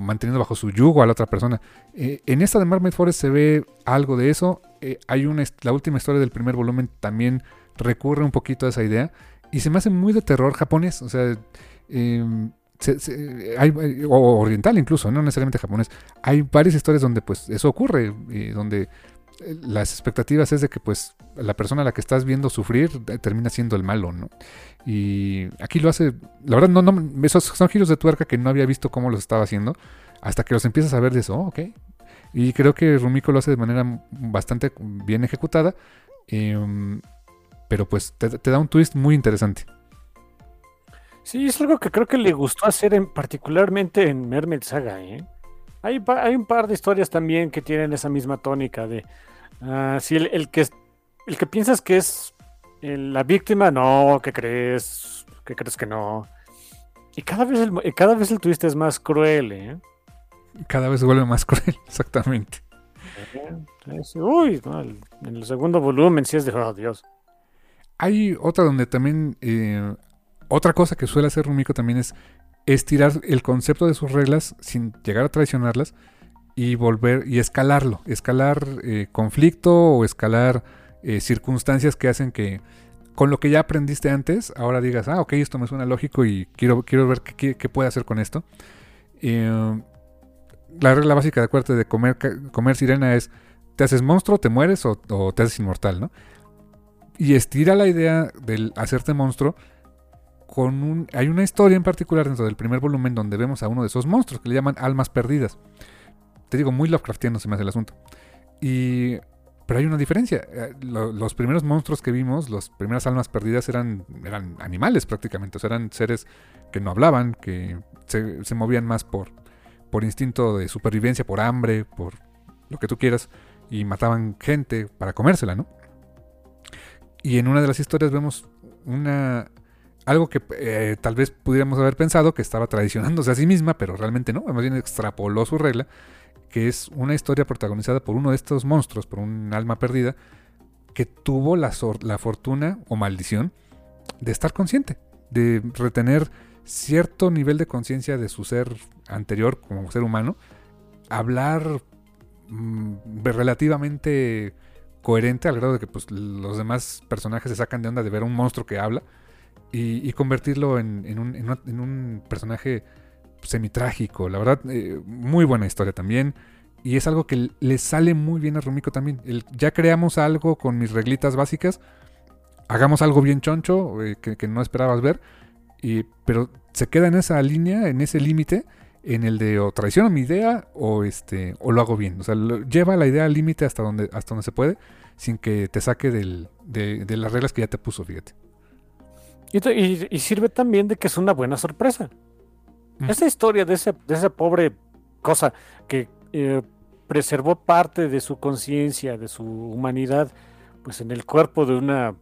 manteniendo bajo su yugo a la otra persona. Eh, en esta de Mermaid Forest se ve algo de eso. Eh, hay una, la última historia del primer volumen también recurre un poquito a esa idea. Y se me hace muy de terror japonés. O sea, em, o oriental incluso, no necesariamente japonés. Hay varias historias donde pues eso ocurre. donde las expectativas es de que pues la persona a la que estás viendo sufrir eh, termina siendo el malo, ¿no? Y aquí lo hace, la verdad no, no, esos son giros de tuerca que no había visto cómo los estaba haciendo, hasta que los empiezas a ver de eso, oh, ok. Y creo que Rumiko lo hace de manera bastante bien ejecutada, em, pero pues te, da un twist muy interesante. Sí, es algo que creo que le gustó hacer en, particularmente en Mermaid Saga, ¿eh? Hay, hay, un par de historias también que tienen esa misma tónica de uh, si el, que el que piensas que es la víctima, no, que crees, que crees que no. Y cada vez el, cada vez el twist es más cruel, ¿eh? Cada vez se vuelve más cruel, exactamente. Uy, en el segundo volumen sí es de, oh Dios. Hay otra donde también, eh, otra cosa que suele hacer Rumiko también es estirar el concepto de sus reglas sin llegar a traicionarlas y volver y escalarlo, escalar eh, conflicto o escalar eh, circunstancias que hacen que con lo que ya aprendiste antes, ahora digas, ah, ok, esto me suena lógico y quiero, quiero ver qué, qué, puede hacer con esto. Eh, la regla básica de acuerdo de comer, comer sirena es, te haces monstruo, te mueres o, o te haces inmortal, ¿no? Y estira la idea del hacerte monstruo con un... Hay una historia en particular dentro del primer volumen donde vemos a uno de esos monstruos que le llaman almas perdidas. Te digo, muy Lovecraftiano se me hace el asunto. Pero hay una diferencia. Eh, los primeros monstruos que vimos, las primeras almas perdidas eran, eran animales prácticamente. O sea, eran seres que no hablaban, que se, se movían más por, por instinto de supervivencia, por hambre, por lo que tú quieras. Y mataban gente para comérsela, ¿no? Y en una de las historias vemos una algo que eh, tal vez pudiéramos haber pensado que estaba traicionándose a sí misma, pero realmente no, más bien extrapoló su regla, que es una historia protagonizada por uno de estos monstruos, por un alma perdida, que tuvo la, fortuna o maldición de estar consciente, de retener cierto nivel de conciencia de su ser anterior como ser humano, hablar mm, relativamente coherente al grado de que pues, los demás personajes se sacan de onda de ver a un monstruo que habla y, convertirlo en, un, personaje semitrágico. La verdad, eh, muy buena historia también. Y es algo que le sale muy bien a Rumiko también. ya creamos algo con mis reglitas básicas. Hagamos algo bien choncho eh, que, no esperabas ver. Y, pero se queda en esa línea, en ese límite, en el de o traiciono mi idea o, este, o lo hago bien. O sea, lleva la idea al límite hasta donde, hasta donde se puede, sin que te saque de las reglas que ya te puso, fíjate. Y, sirve también de que es una buena sorpresa. Esa historia de, ese, de esa pobre cosa que eh, preservó parte de su conciencia, de su humanidad, pues en el cuerpo de una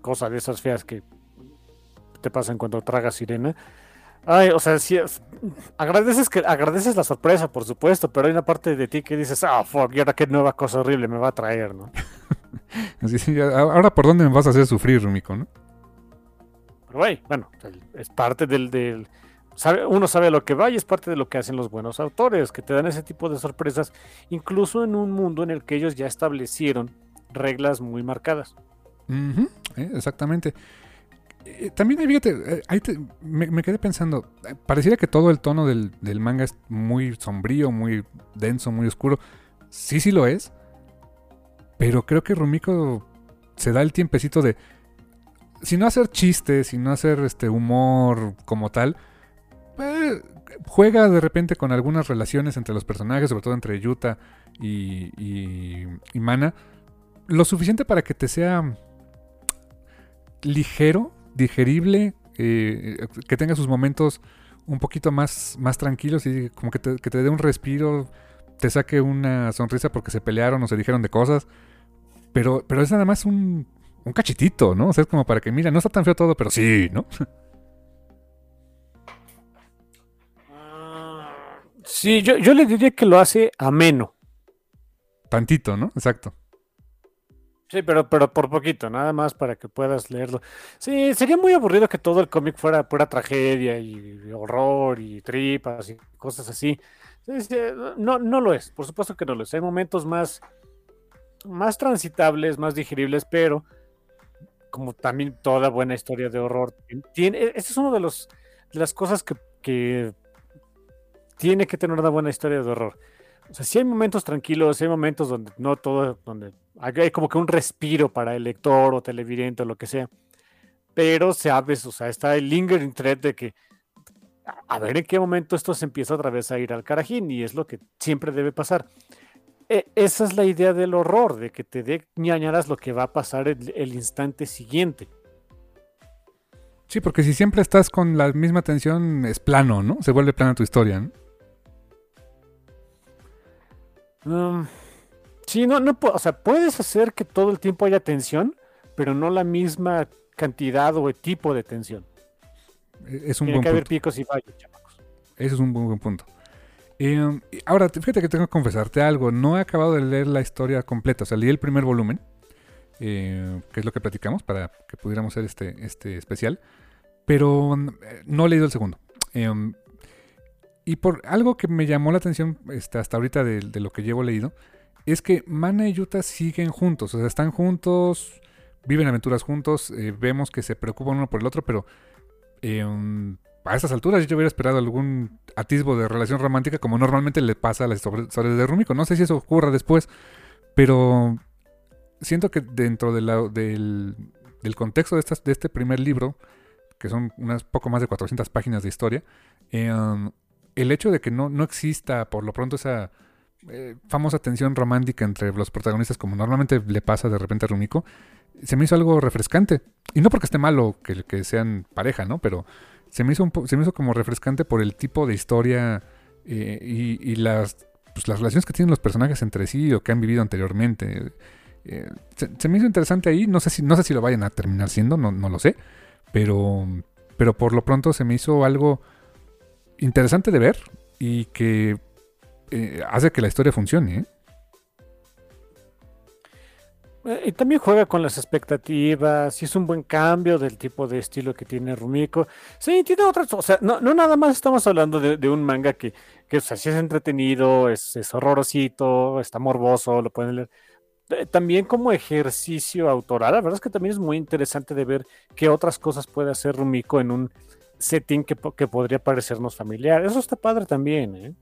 cosa de esas feas que te pasan cuando tragas sirena. Ay, o sea, si agradeces que agradeces la sorpresa, por supuesto, pero hay una parte de ti que dices, ah, fuck, y ahora qué nueva cosa horrible me va a traer, ¿no? ahora por dónde me vas a hacer sufrir, Rumiko, ¿no? Bueno, es parte del, uno sabe a lo que va y es parte de lo que hacen los buenos autores, que te dan ese tipo de sorpresas, incluso en un mundo en el que ellos ya establecieron reglas muy marcadas. Eh, exactamente. Eh, también, fíjate, eh, me, quedé pensando, pareciera que todo el tono del, del, manga es muy sombrío, muy denso, muy oscuro. Sí, sí lo es. Pero creo que Rumiko se da el tiempecito de si no hacer chistes, si no hacer este humor como tal, pues, juega de repente con algunas relaciones entre los personajes, sobre todo entre Yuta y, y, Mana, lo suficiente para que te sea ligero, digerible, eh, que tenga sus momentos un poquito más, más tranquilos y como que te, que te dé un respiro, te saque una sonrisa porque se pelearon o se dijeron de cosas Pero, pero es nada más un, un cachitito, ¿no? O sea, es como para que, mira, no está tan feo todo, pero sí, ¿no? Sí, yo, yo le diría que lo hace ameno. Tantito, ¿no? Exacto. Sí, pero, pero por poquito, nada más para que puedas leerlo. Sí, sería muy aburrido que todo el cómic fuera pura tragedia y horror y tripas y cosas así. no, no lo es, por supuesto que no lo es. Hay momentos más, más transitables, más digeribles, pero como también toda buena historia de horror, tiene, e, esa es una de, los, de las cosas que, que tiene que tener una buena historia de horror. O sea, sí hay momentos tranquilos, hay momentos donde no todo, donde hay como que un respiro para el lector o televidente o lo que sea. Pero sabes, o sea, está el lingering thread de que a ver en qué momento esto se empieza otra vez a ir al carajín y es lo que siempre debe pasar. E, esa es la idea del horror, de que te dé ñañaras lo que va a pasar el, el, instante siguiente. Sí, porque si siempre estás con la misma tensión, es plano, ¿no? Se vuelve plana tu historia, ¿no? Um, sí, no, no, o sea, puedes hacer que todo el tiempo haya tensión, pero no la misma cantidad o tipo de tensión. E, es un Tiene buen que haber picos y fallos, chamacos. Ese es un buen, buen punto. Eh, ahora, fíjate que tengo que confesarte algo. No he acabado de leer la historia completa. O sea, leí el primer volumen, eh, que es lo que platicamos para que pudiéramos hacer este, este especial. Pero eh, no he leído el segundo. Eh, y por algo que me llamó la atención este, hasta ahorita de, de, lo que llevo leído, es que Mana y Yuta siguen juntos. O sea, están juntos, viven aventuras juntos, eh, vemos que se preocupan uno por el otro, pero em, a estas alturas yo hubiera esperado algún atisbo de relación romántica como normalmente le pasa a las historias de Rumiko. No sé si eso ocurra después, pero siento que dentro del, contexto de, estas, de, este primer libro, que son unas poco más de 400 páginas de historia, eh, el hecho de que no, no exista por lo pronto esa eh, famosa tensión romántica entre los protagonistas, como normalmente le pasa de repente a Rumiko, se me hizo algo refrescante. Y no porque esté malo que, que sean pareja, ¿no? Pero se me hizo, se me hizo como refrescante por el tipo de historia eh, y, las, pues, las relaciones que tienen los personajes entre sí o que han vivido anteriormente. Eh, se, se, me hizo interesante ahí. No sé si, no sé si lo vayan a terminar siendo, no, no lo sé. Pero, pero por lo pronto se me hizo algo interesante de ver y que eh, hace que la historia funcione. ¿Eh? También juega con las expectativas, y es un buen cambio del tipo de estilo que tiene Rumiko. Sí, tiene otras, o sea, no, no nada más estamos hablando de, un manga que, que o sea, sí es entretenido, es, es, horrorosito, está morboso, lo pueden leer. También como ejercicio autoral, la verdad es que también es muy interesante de ver qué otras cosas puede hacer Rumiko en un setting que, que podría parecernos familiar. Eso está padre también, ¿eh?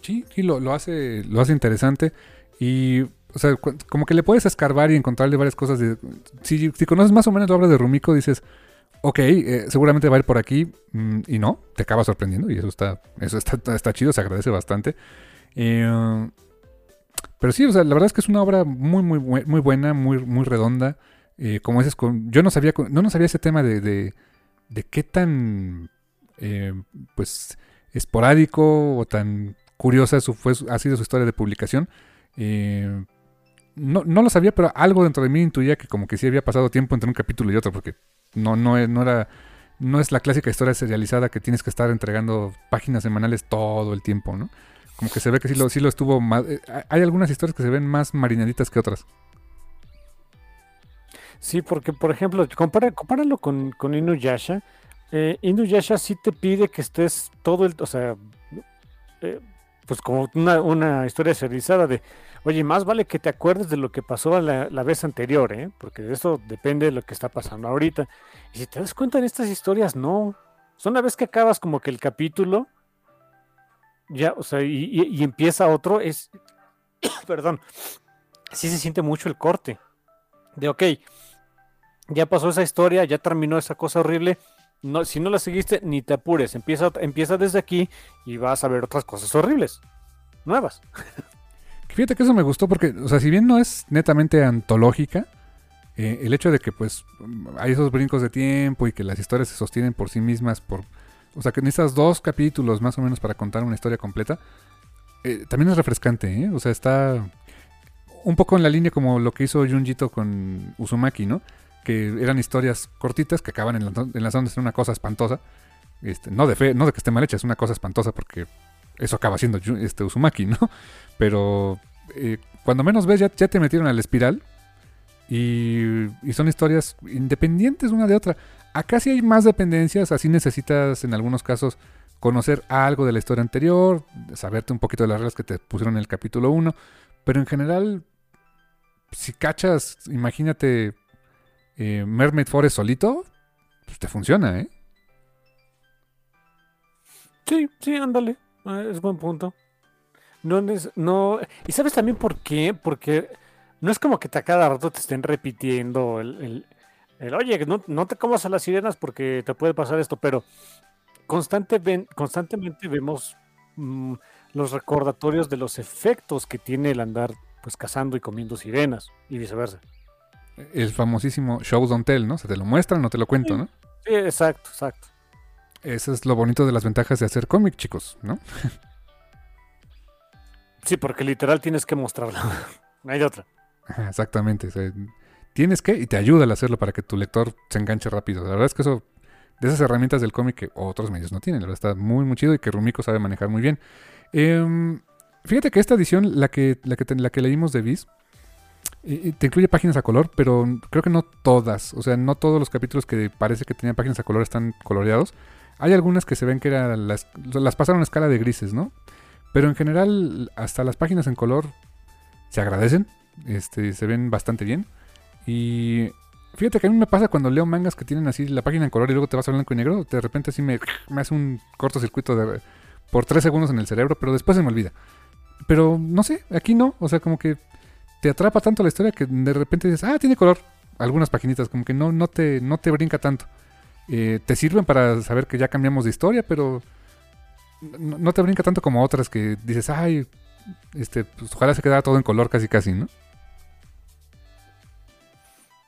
Sí, sí, lo, lo, hace, lo hace interesante. Y, o sea, como que le puedes escarbar y encontrarle varias cosas. Si, conoces más o menos la obra de Rumiko, dices, ok, eh, seguramente va a ir por aquí. Mm, y no, te acaba sorprendiendo. Y eso está, eso está, está chido, se agradece bastante. Eh, pero sí, o sea, la verdad es que es una obra muy, muy, muy buena, muy, muy redonda. Eh, como dices, yo no sabía, no, no sabía ese tema de, de, qué tan, pues, esporádico o tan curiosa fue, ha sido su historia de publicación. Eh, no, no, lo sabía, pero algo dentro de mí intuía que como que sí había pasado tiempo entre un capítulo y otro, porque no, no, no era... No es la clásica historia serializada que tienes que estar entregando páginas semanales todo el tiempo, ¿no? Como que se ve que sí lo, sí lo estuvo más... Eh, hay algunas historias que se ven más marinaditas que otras. Sí, porque por ejemplo, compáralo con, con Inuyasha. Eh, Inuyasha sí te pide que estés todo el... O sea, eh, pues como una, historia serializada de, oye, más vale que te acuerdes de lo que pasó la, vez anterior, ¿eh? porque de eso depende de lo que está pasando ahorita. Y si te das cuenta en estas historias, no. Son una vez que acabas como que el capítulo, ya, o sea, y, y, y empieza otro, es, perdón, sí se siente mucho el corte. De, ok, ya pasó esa historia, ya terminó esa cosa horrible, no, si no la seguiste, ni te apures. Empieza, empieza desde aquí y vas a ver otras cosas horribles, nuevas. Fíjate que eso me gustó porque, o sea, si bien no es netamente antológica, eh, el hecho de que pues hay esos brincos de tiempo y que las historias se sostienen por sí mismas, por, o sea, que necesitas dos capítulos más o menos para contar una historia completa, eh, también es refrescante, ¿eh? O sea, está... un poco en la línea como lo que hizo Junjito con Uzumaki, ¿no? Que eran historias cortitas que acaban enlazando en una cosa espantosa. Este, no de fe, no de que esté mal hecha, es una cosa espantosa porque eso acaba siendo este Uzumaki, ¿no? Pero eh, cuando menos ves ya, te metieron al espiral y, y, son historias independientes una de otra. Acá sí hay más dependencias, así necesitas en algunos casos conocer algo de la historia anterior, saberte un poquito de las reglas que te pusieron en el capítulo 1, pero en general, si cachas, imagínate eh, Mermaid Forest solito, pues te funciona, ¿eh? Sí, sí, ándale, ah, es buen punto. No, no, y sabes también por qué, porque no es como que a cada rato te estén repitiendo el oye, no, no te comas a las sirenas porque te puede pasar esto, pero constantemente vemos mm, los recordatorios de los efectos que tiene el andar pues cazando y comiendo sirenas y viceversa. El famosísimo show don't tell, ¿no? Se te lo muestran, no te lo cuento, ¿no? Sí, exacto, exacto. Eso es lo bonito de las ventajas de hacer cómic, chicos, ¿no? sí, porque literal tienes que mostrarlo. no hay de otra. Exactamente. tienes que y te ayuda al hacerlo para que tu lector se enganche rápido. La verdad es que eso, de esas herramientas del cómic que otros medios no tienen, la verdad está muy, muy chido y que Rumiko sabe manejar muy bien. Em, fíjate que esta edición, la que, la que, la que leímos de Viz, te incluye páginas a color, pero creo que no todas. O sea, no todos los capítulos que parece que tenían páginas a color están coloreados. Hay algunas que se ven que eran las, pasaron a escala de grises, ¿no? Pero en general, hasta las páginas en color se agradecen. Este, se ven bastante bien. Y fíjate que a mí me pasa cuando leo mangas que tienen así la página en color y luego te vas a blanco y negro. De repente así me, hace un cortocircuito por tres segundos en el cerebro, pero después se me olvida. Pero no sé, aquí no. O sea, como que te atrapa tanto la historia que de repente dices, ah, tiene color. Algunas paginitas, como que no, no, te, no te brinca tanto. Eh, te sirven para saber que ya cambiamos de historia, pero no, te brinca tanto como otras que dices, ay, este, pues ojalá se quedara todo en color casi casi, ¿no?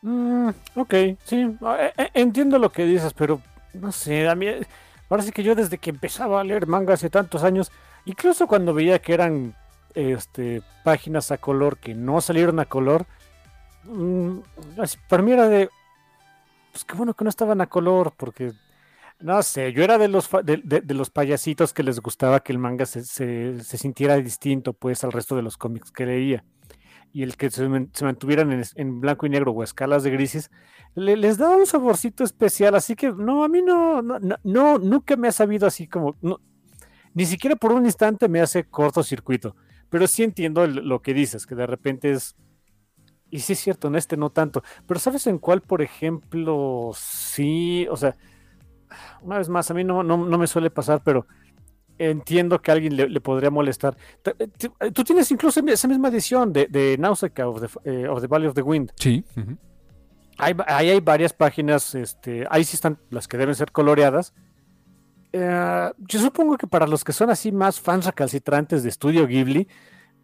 Mm, ok, sí, ah, eh, eh, entiendo lo que dices, pero no sé, a mí parece que yo desde que empezaba a leer manga hace tantos años, incluso cuando veía que eran este, páginas a color que no salieron a color, mm, para mí era de, pues qué bueno que no estaban a color, porque no sé, yo era de los, de, los payasitos que les gustaba que el manga se, se, se, sintiera distinto pues al resto de los cómics que leía. Y el que se, mantuvieran en, blanco y negro o escalas de grises, les daba un saborcito especial, así que no, a mí no, no, nunca me ha sabido así como, ni siquiera por un instante me hace cortocircuito, pero sí entiendo lo que dices, que de repente es, y sí es cierto, en este no tanto, pero ¿sabes en cuál, por ejemplo, sí, o sea, una vez más, a mí no, no, no me suele pasar, pero entiendo que a alguien le, podría molestar. Eh, eh, tú tienes incluso esa misma edición de, de Nausicaa of the, eh, of the, Valley of the Wind. Sí. ahí hay varias páginas, este, ahí sí están las que deben ser coloreadas. Yo supongo que para los que son así más fans recalcitrantes de Studio Ghibli,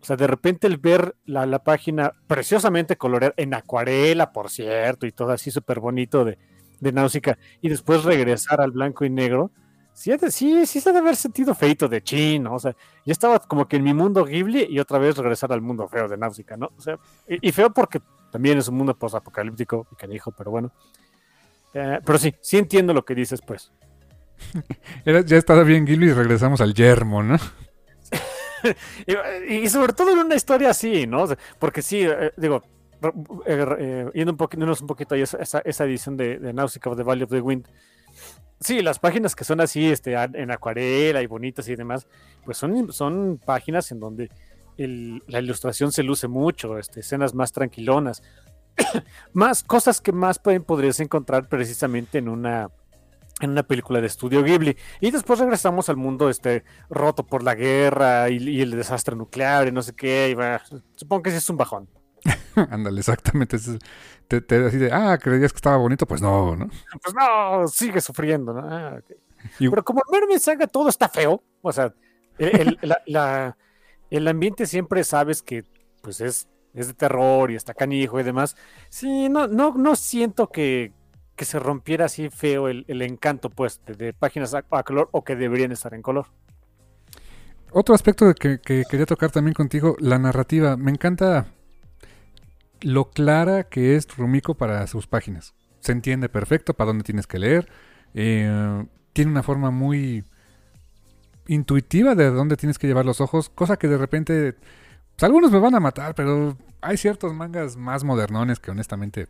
o sea, de repente el ver la, la página preciosamente coloreada, en acuarela, por cierto, y todo así súper bonito de, de Nausicaa, y después regresar al blanco y negro, sí, sí, sí se debe haber sentido feito de chin, ¿no? O sea, ya estaba como que en mi mundo Ghibli y otra vez regresar al mundo feo de Náusica, ¿no? O sea, y, feo porque también es un mundo post-apocalíptico y canijo, pero bueno. Eh, pero sí, sí entiendo lo que dices, pues. ya estaba bien Ghibli y regresamos al yermo, ¿no? y, sobre todo en una historia así, ¿no? porque sí, eh, digo, eh, yendo un poquito, un poquito ahí esa, esa edición de, de Nausicaa of the Valley of the Wind, Sí, las páginas que son así, este, en acuarela y bonitas y demás, pues son, son páginas en donde la ilustración se luce mucho, este, escenas más tranquilonas, más cosas que más pueden, podrías encontrar precisamente en una, en una película de estudio Ghibli. Y después regresamos al mundo este, roto por la guerra y, el desastre nuclear y no sé qué. supongo que ese es un bajón. Ándale, exactamente. Te, te de, ah, creías que estaba bonito, pues no, ¿no? Pues no, sigue sufriendo, ¿no? Ah, Pero como Mermaid Saga todo está feo, o sea, el, el ambiente siempre sabes que pues es, es de terror y está canijo y demás. Sí, no, no, no siento que, que se rompiera así feo el, encanto, pues, de, páginas a, color o que deberían estar en color. Otro aspecto que, que, quería tocar también contigo, la narrativa. Me encanta lo clara que es Rumiko para sus páginas. Se entiende perfecto para dónde tienes que leer. Eh, tiene una forma muy intuitiva de dónde tienes que llevar los ojos, cosa que de repente pues, algunos me van a matar, pero hay ciertos mangas más modernones que honestamente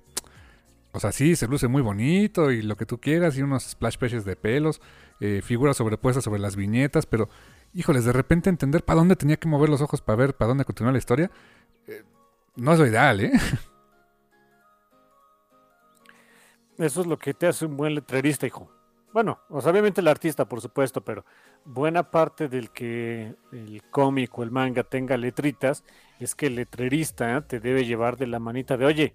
o sea, sí, se luce muy bonito y lo que tú quieras, y unos splash pages de pelos, eh, figuras sobrepuestas sobre las viñetas, pero híjoles, de repente entender para dónde tenía que mover los ojos para ver para dónde continúa la historia, eh, no es lo ideal, ¿eh? Eso es lo que te hace un buen letrerista, hijo. Bueno, obviamente el artista, por supuesto, pero buena parte del que el cómic o el manga tenga letritas es que el letrerista te debe llevar de la manita de, oye,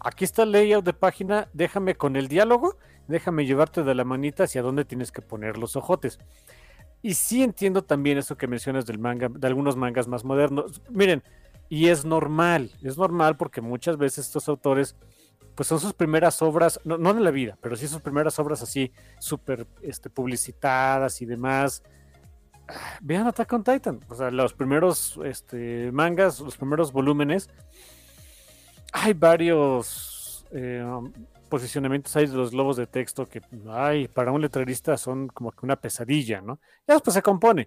aquí está el layout de página, déjame con el diálogo, déjame llevarte de la manita hacia dónde tienes que poner los ojotes. Y sí entiendo también eso que mencionas del manga, de algunos mangas más modernos. Miren, y es normal, es normal porque muchas veces estos autores, pues son sus primeras obras, no, no de la vida, pero sí sus primeras obras así, súper este, publicitadas y demás. Vean Attack on Titan, o sea, los primeros este, mangas, los primeros volúmenes, hay varios eh, posicionamientos ahí de los globos de texto que, ay, para un letrerista son como que una pesadilla, ¿no? Ya después se compone.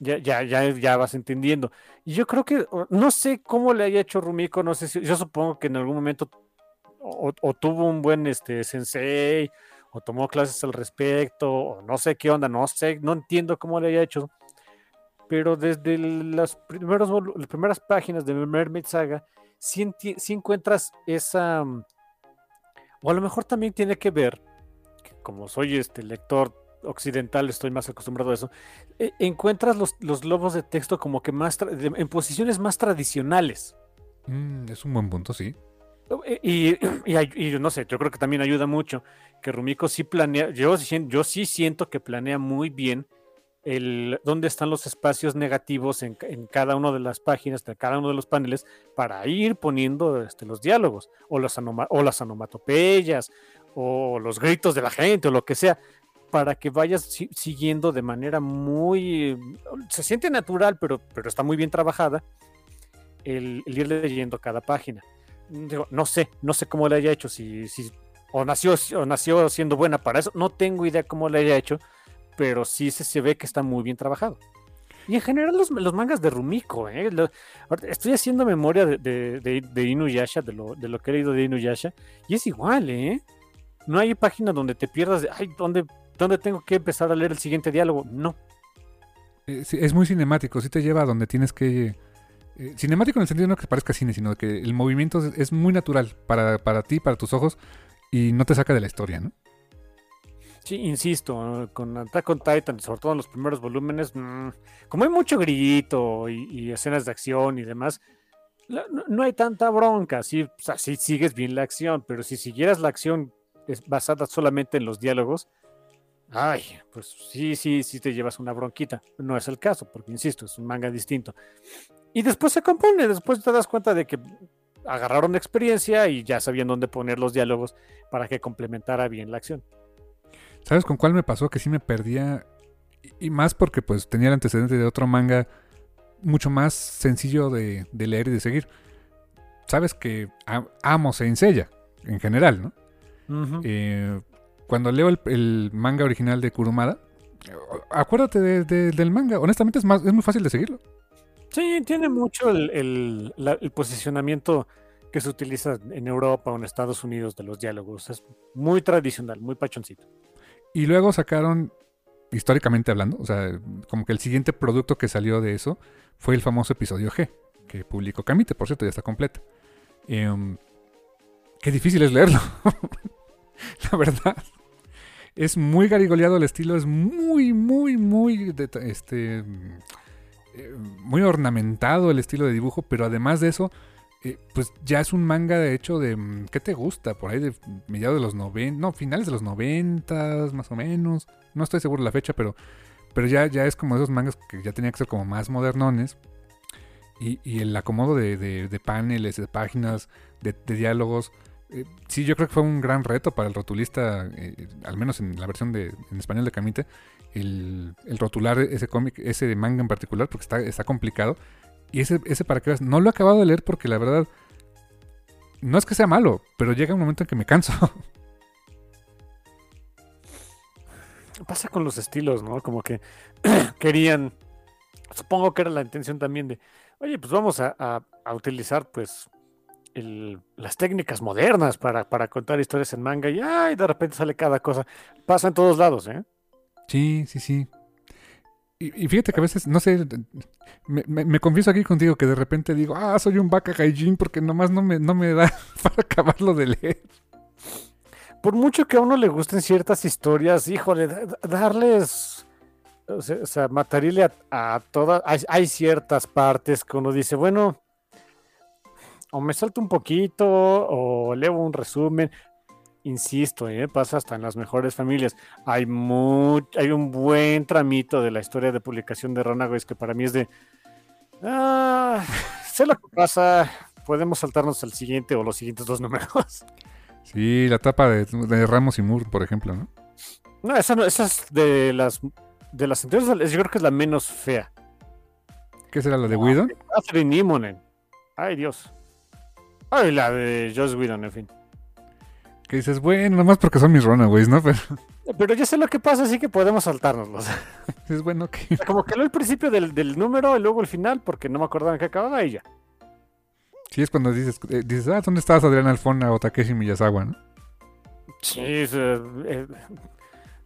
Ya, ya, ya, ya vas entendiendo. Y yo creo que, no sé cómo le haya hecho Rumiko, no sé si, yo supongo que en algún momento o, tuvo un buen este, sensei, o tomó clases al respecto, o no sé qué onda, no sé, no entiendo cómo le haya hecho. Pero desde las, primeros, las primeras páginas de Mermaid Saga, si, encuentras esa... Mm, o a lo mejor también tiene que ver, como soy este lector occidental, estoy más acostumbrado a eso, e, encuentras los, los globos de texto como que más en posiciones más tradicionales. Mm, es un buen punto, sí. E, y, y, no sé, yo creo que también ayuda mucho que Rumiko sí planea, yo, yo sí siento que planea muy bien el, dónde están los espacios negativos en, cada una de las páginas, de cada uno de los paneles, para ir poniendo este, los diálogos, o, los o las onomatopeyas, o los gritos de la gente, o lo que sea, para que vayas siguiendo de manera muy... Se siente natural, pero, pero está muy bien trabajada, el, ir leyendo cada página. no sé, no sé cómo le haya hecho, si, si o nació, o nació siendo buena para eso, no tengo idea cómo le haya hecho, pero sí se, ve que está muy bien trabajado. Y en general los, mangas de Rumiko, ¿eh? estoy haciendo memoria de, de, Inuyasha, de lo, de lo que he leído de Inuyasha, y es igual, ¿eh? No hay página donde te pierdas de, ay, ¿dónde, ¿dónde tengo que empezar a leer el siguiente diálogo? No. Es muy cinemático, sí te lleva a donde tienes que... Eh, cinemático en el sentido no que parezca cine, sino que el movimiento es, muy natural para, para ti, para tus ojos, y no te saca de la historia, ¿no? Sí, insisto, con Attack on Titan, sobre todo en los primeros volúmenes, mm, como hay mucho grito y, escenas de acción y demás, no, hay tanta bronca, sí, sigues bien la acción, pero si siguieras la acción basada solamente en los diálogos, ay, pues sí, sí, sí te llevas una bronquita. No es el caso, porque insisto, es un manga distinto. Y después se compone, después te das cuenta de que agarraron experiencia y ya sabían dónde poner los diálogos para que complementara bien la acción. ¿Sabes con cuál me pasó? Que sí me perdía. Y más porque pues tenía el antecedente de otro manga mucho más sencillo de, leer y de seguir. Sabes que amo Seiya, en general, ¿no? Eh, cuando leo el, manga original de Kurumada, acuérdate del manga. Honestamente es, más, es muy fácil de seguirlo. Sí, tiene mucho el, el posicionamiento que se utiliza en Europa o en Estados Unidos de los diálogos. Es muy tradicional, muy pachoncito. Y luego sacaron, históricamente hablando, o sea, como que el siguiente producto que salió de eso fue el famoso episodio G, que publicó Camite, por cierto, ya está completo. Em, qué difícil es leerlo. La verdad. Es muy garigoleado el estilo, es muy, muy, muy, este, eh, muy ornamentado el estilo de dibujo, pero además de eso, eh, pues ya es un manga de hecho de, mm, ¿qué te gusta? Por ahí de mediados de los 90, no, finales de los 90, más o menos. No estoy seguro de la fecha, pero, pero ya, ya es como esos mangas que ya tenían que ser como más modernones. Y, el acomodo de, de, paneles, de páginas, de, diálogos. Eh, sí, yo creo que fue un gran reto para el rotulista, eh, al menos en la versión de, en español de Camite, el, el rotular ese cómic, ese manga en particular, porque está, está complicado y ese, ese para que veas, no lo he acabado de leer porque la verdad no es que sea malo, pero llega un momento en que me canso. Pasa con los estilos, ¿no? Como que querían, supongo que era la intención también de, oye, pues vamos a, a- a utilizar pues el- las técnicas modernas para, para contar historias en manga y ay, de repente sale cada cosa. Pasa en todos lados, ¿eh? Sí, sí, sí. Y, fíjate que a veces, no sé, me, me- confieso aquí contigo que de repente digo, ah, soy un vaca gaijin porque nomás no me, no me da para acabarlo de leer. Por mucho que a uno le gusten ciertas historias, híjole, da- da- darles, o sea, o matarile a, todas, hay ciertas partes que uno dice, bueno, o me salto un poquito, o leo un resumen. Insisto, ¿eh? pasa hasta en las mejores familias. Hay, un buen tramito de la historia de publicación de Runaways que para mí es de, ah, sé lo que pasa, podemos saltarnos al siguiente o los siguientes dos números. Sí, la tapa de, de Ramos y Moore, por ejemplo, ¿no? No, esa, no, esa es de las de las anteriores, yo creo que es la menos fea. ¿Qué será la de Whedon? Catherine. Ay, Dios. Ay, la de Joss Whedon, en fin. Que dices, bueno, nomás porque son mis runaways, ¿no? Pero Pero ya sé lo que pasa, así que podemos saltárnoslos. es bueno que... Como que leo el principio del, del número y luego el final, porque no me acordaba en qué acababa y ya. Sí, es cuando dices, eh, dices ah, ¿dónde estás Adrián Alfona o Takeshi Miyazawa, no? Sí, es, eh, eh,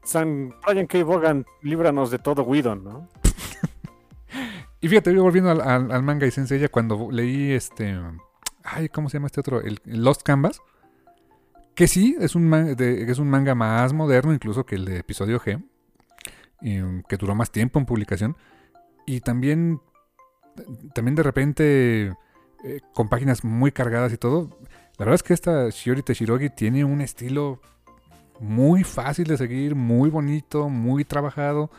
San Brian K. Vaughan, líbranos de todo Whedon, ¿no? Y fíjate, yo volviendo al, al- al manga y Sensei, cuando leí este. Ay, ¿cómo se llama este otro? El, el Lost Canvas. Que sí, es un, de- es un manga más moderno, incluso que el de episodio G. um, que duró más tiempo en publicación. Y también. También de repente. eh, con páginas muy cargadas y todo. La verdad es que esta Shiori Teshirogi tiene un estilo muy fácil de seguir, muy bonito, muy trabajado.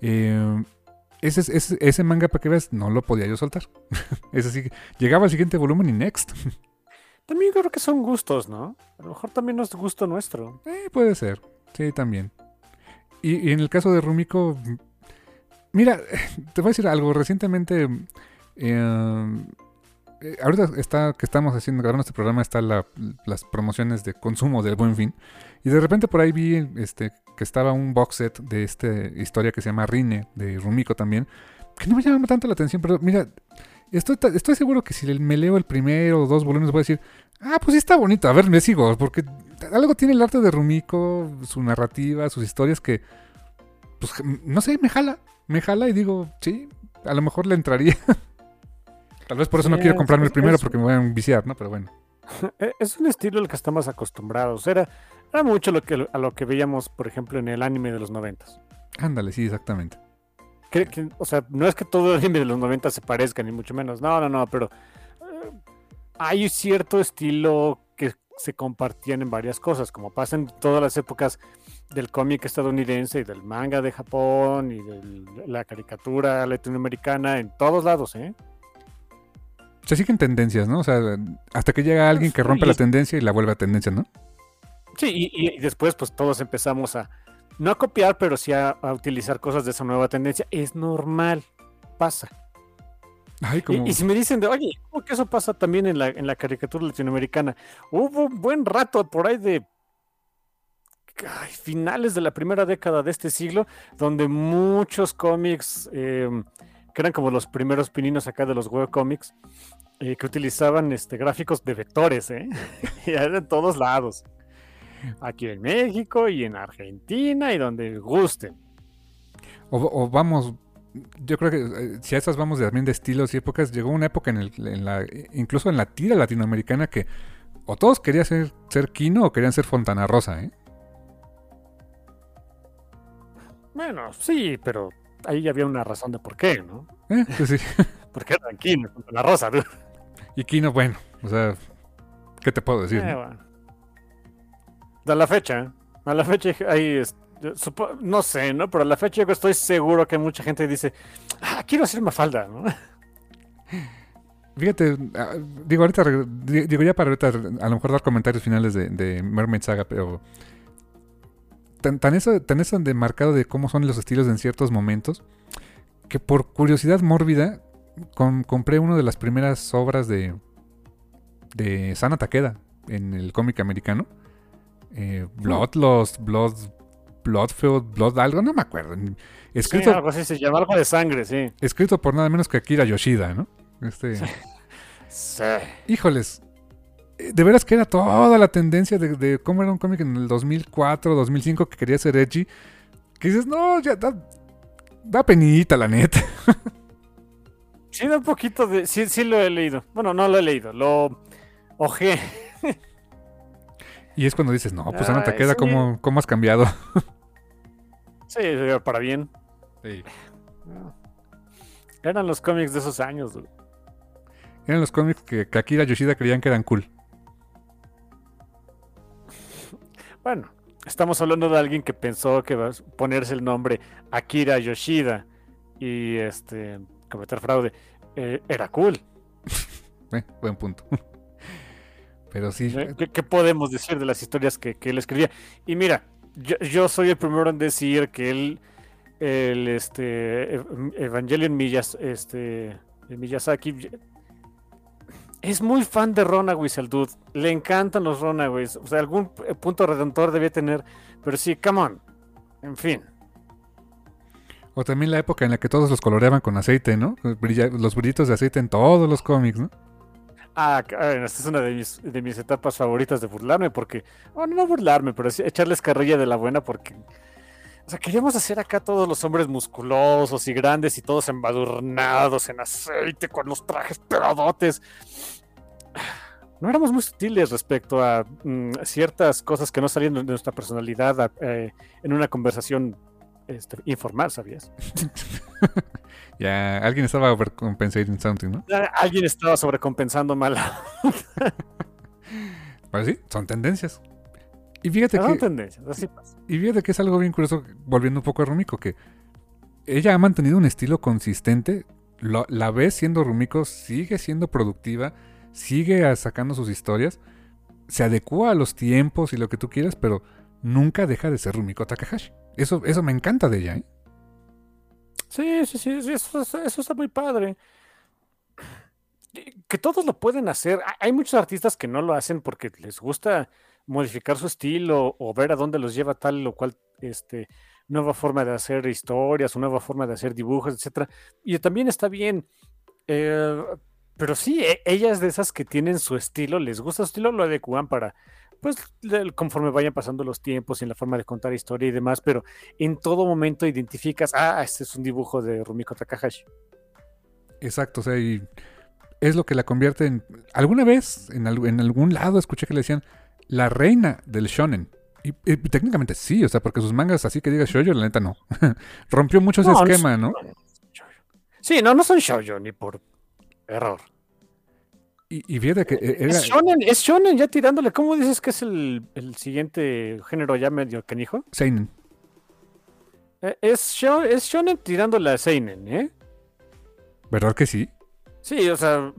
Ese, ese, ese manga, para que veas, no lo podía yo soltar. es así, llegaba al siguiente volumen y next. También creo que son gustos, ¿no? A lo mejor también no es gusto nuestro. Eh, puede ser, sí, también. Y, en el caso de Rumiko, mira, te voy a decir algo. Recientemente, eh, eh, ahorita está que estamos haciendo, grabando este programa, están la- las promociones de consumo del Buen Fin. Y de repente por ahí vi este, que estaba un box set de esta historia que se llama Rine, de Rumiko también, que no me llama tanto la atención, pero mira, estoy, estoy seguro que si me leo el primero o dos volúmenes voy a decir, ah, pues sí está bonito, a ver, me sigo, porque algo tiene el arte de Rumiko, su narrativa, sus historias que, pues, no sé, me jala, me jala y digo, sí, a lo mejor le entraría. Tal vez por eso no quiero comprarme el primero es- porque me voy a viciar, ¿no? Pero bueno. Eh, Es un estilo al que estamos acostumbrados. Era, era mucho lo que, a lo que veíamos, por ejemplo, en el anime de los noventas. Ándale, sí, exactamente. Que- o sea, no es que todo el anime de los 90 se parezca, ni mucho menos. No, no, no, pero eh, hay cierto estilo que se compartían en varias cosas, como pasa en todas las épocas del cómic estadounidense y del manga de Japón y de la caricatura latinoamericana, en todos lados, ¿eh? Se siguen tendencias, ¿no? O sea, hasta que llega alguien que rompe la tendencia y la vuelve a tendencia, ¿no? Sí, y, y- y después pues todos empezamos a, no a copiar, pero sí a, a utilizar cosas de esa nueva tendencia. Es normal, pasa. Ay, Y, como... y si me dicen de, oye, ¿cómo que eso pasa también en la, en la caricatura latinoamericana? Hubo un buen rato por ahí de ay, finales de la primera década de este siglo, donde muchos cómics, eh, que eran como los primeros pininos acá de los webcomics, eh, que utilizaban este, gráficos de vectores, ¿eh? y eran todos lados. Aquí en México y en Argentina y donde gusten. O, o vamos, yo creo que eh, si a esas vamos de, también de estilos y épocas, llegó una época en, el, en la, incluso en la tira latinoamericana que o todos querían ser, ser Kino o querían ser Fontana Rosa, ¿eh? Bueno, sí, pero ahí había una razón de por qué, ¿no? Eh, pues sí. Porque era aquí, la rosa. Y Kino, bueno, o sea, ¿qué te puedo decir? Eh, no? bueno. A la fecha, a la fecha supo- no sé, ¿no? Pero a la fecha yo estoy seguro que mucha gente dice, ah, quiero hacer Mafalda, ¿no? Fíjate, ah, digo ahorita, digo ya para ahorita a lo mejor dar comentarios finales de, de Mermaid Saga, pero tan, tan eso, tan eso de marcado de cómo son los estilos en ciertos momentos, que por curiosidad mórbida com- compré una de las primeras obras de de Sana Takeda en el cómic americano. Eh, Bloodlust, Blood, Bloodfield, Blood algo, no me acuerdo. Escrito, Sí, algo así se llama, algo de sangre, sí. escrito por nada menos que Akira Yoshida, ¿no? Este, Sí. híjoles, eh, de veras que era toda la tendencia de, de cómo era un cómic en el 2004, 2005 que quería ser edgy. Que dices, no, ya da, da penita, la neta. Sí, da un poquito de. Sí, sí lo he leído. Bueno, no lo he leído, lo ojé. Y es cuando dices, no, pues Ana Takeda, sí. ¿cómo, ¿cómo has cambiado? Sí, para bien. Eran los cómics de esos años. güey. Eran los cómics que, que Akira Yoshida creían que eran cool. Bueno, estamos hablando de alguien que pensó que va a ponerse el nombre Akira Yoshida y este cometer fraude. eh, era cool. Eh, buen punto. Pero sí, ¿eh? ¿Qué, qué podemos decir de las historias que, que él escribía? Y mira, yo, yo soy el primero en decir que él, el este, Ev- Evangelion Miyas, este, Miyazaki, es muy fan de Runaways, el dude. Le encantan los Runaways. O sea, algún punto redentor debía tener. Pero sí, come on. En fin. o también la época en la que todos los coloreaban con aceite, ¿no? Los brillitos de aceite en todos los cómics, ¿no? Ah, esta es una de mis, etapas favoritas de burlarme, porque, bueno, no burlarme, pero echarles carrilla de la buena, porque, o sea, queríamos hacer acá todos los hombres musculosos y grandes y todos embadurnados en aceite con los trajes pegadotes. No éramos muy sutiles respecto a mm, ciertas cosas que no salían de nuestra personalidad eh, en una conversación este, informal, ¿sabías? Ya alguien estaba overcompensating something, ¿no? Alguien estaba sobrecompensando mal. Pues sí, son tendencias. Y fíjate Son que, tendencias, así pasa. y fíjate que es algo bien curioso, volviendo un poco a Rumiko, que ella ha mantenido un estilo consistente. lo- la ves siendo Rumiko, sigue siendo productiva, sigue sacando sus historias, se adecua a los tiempos y lo que tú quieras, pero nunca deja de ser Rumiko Takahashi. Eso, eso me encanta de ella, ¿eh? Sí, sí, sí, eso, eso- está muy padre. Que todos lo pueden hacer. Ha- Hay muchos artistas que no lo hacen porque les gusta modificar su estilo o ver a dónde los lleva tal o cual este, nueva forma de hacer historias, o nueva forma de hacer dibujos, etcétera. Y también está bien. eh, pero sí, e- ellas de esas que tienen su estilo, les gusta su estilo, lo adecuan para, pues, conforme vayan pasando los tiempos y en la forma de contar historia y demás, pero en todo momento identificas, ah, este es un dibujo de Rumiko Takahashi. Exacto, o sea, y es lo que la convierte en... Alguna vez, en, en algún lado, escuché que le decían la reina del shonen. Y, y técnicamente sí, o sea, porque sus mangas así que diga shoujo, la neta no. Rompió mucho ese No, no esquema, son- ¿no? Sí, no, no son shoujo ni por error. Y, y fíjate que eh, era... Es shonen, es shonen ya tirándole. ¿Cómo dices que es el, el siguiente género ya medio canijo? Seinen. Eh, Es, sho- es shonen tirándole a seinen, ¿eh? ¿Verdad que sí? Sí, o sea,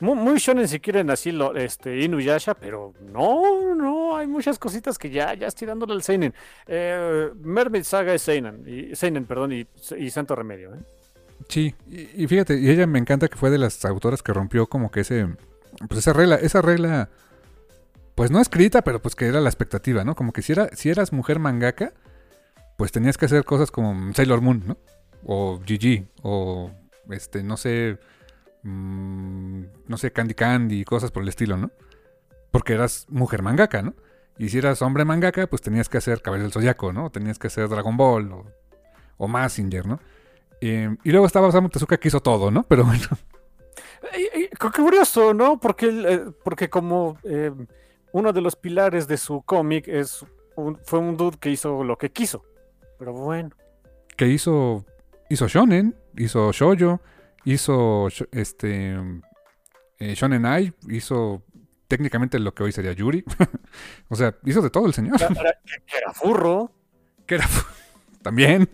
muy, muy shonen si quieren así lo, este, Inuyasha, pero no, no, hay muchas cositas que ya, ya es tirándole al seinen. Eh, Mermaid Saga es seinen, y, seinen, perdón, y, y Santo Remedio, ¿eh? Sí. Y, fíjate, y ella me encanta que fue de las autoras que rompió como que ese... Pues esa regla, esa regla... Pues no escrita, pero pues que era la expectativa, ¿no? Como que si, era, si eras mujer mangaka, pues tenías que hacer cosas como Sailor Moon, ¿no? O GG, o este, no sé, mm, no sé, Candy Candy, cosas por el estilo, ¿no? Porque eras mujer mangaka, ¿no? Y si eras hombre mangaka, pues tenías que hacer Cabello del Zodiaco, ¿no? Tenías que hacer Dragon Ball o, o Mazinger, ¿no? Eh, y luego estaba Osamu Tezuka que hizo todo, ¿no? Pero bueno, Qué curioso, ¿no? Porque, eh, porque como eh, uno de los pilares de su cómic es un- fue un dude que hizo lo que quiso. Pero bueno. que hizo hizo shonen, hizo shoujo, hizo este eh, shonen ai, hizo técnicamente lo que hoy sería Yuri. o sea, hizo de todo el señor. Que era furro. que era también.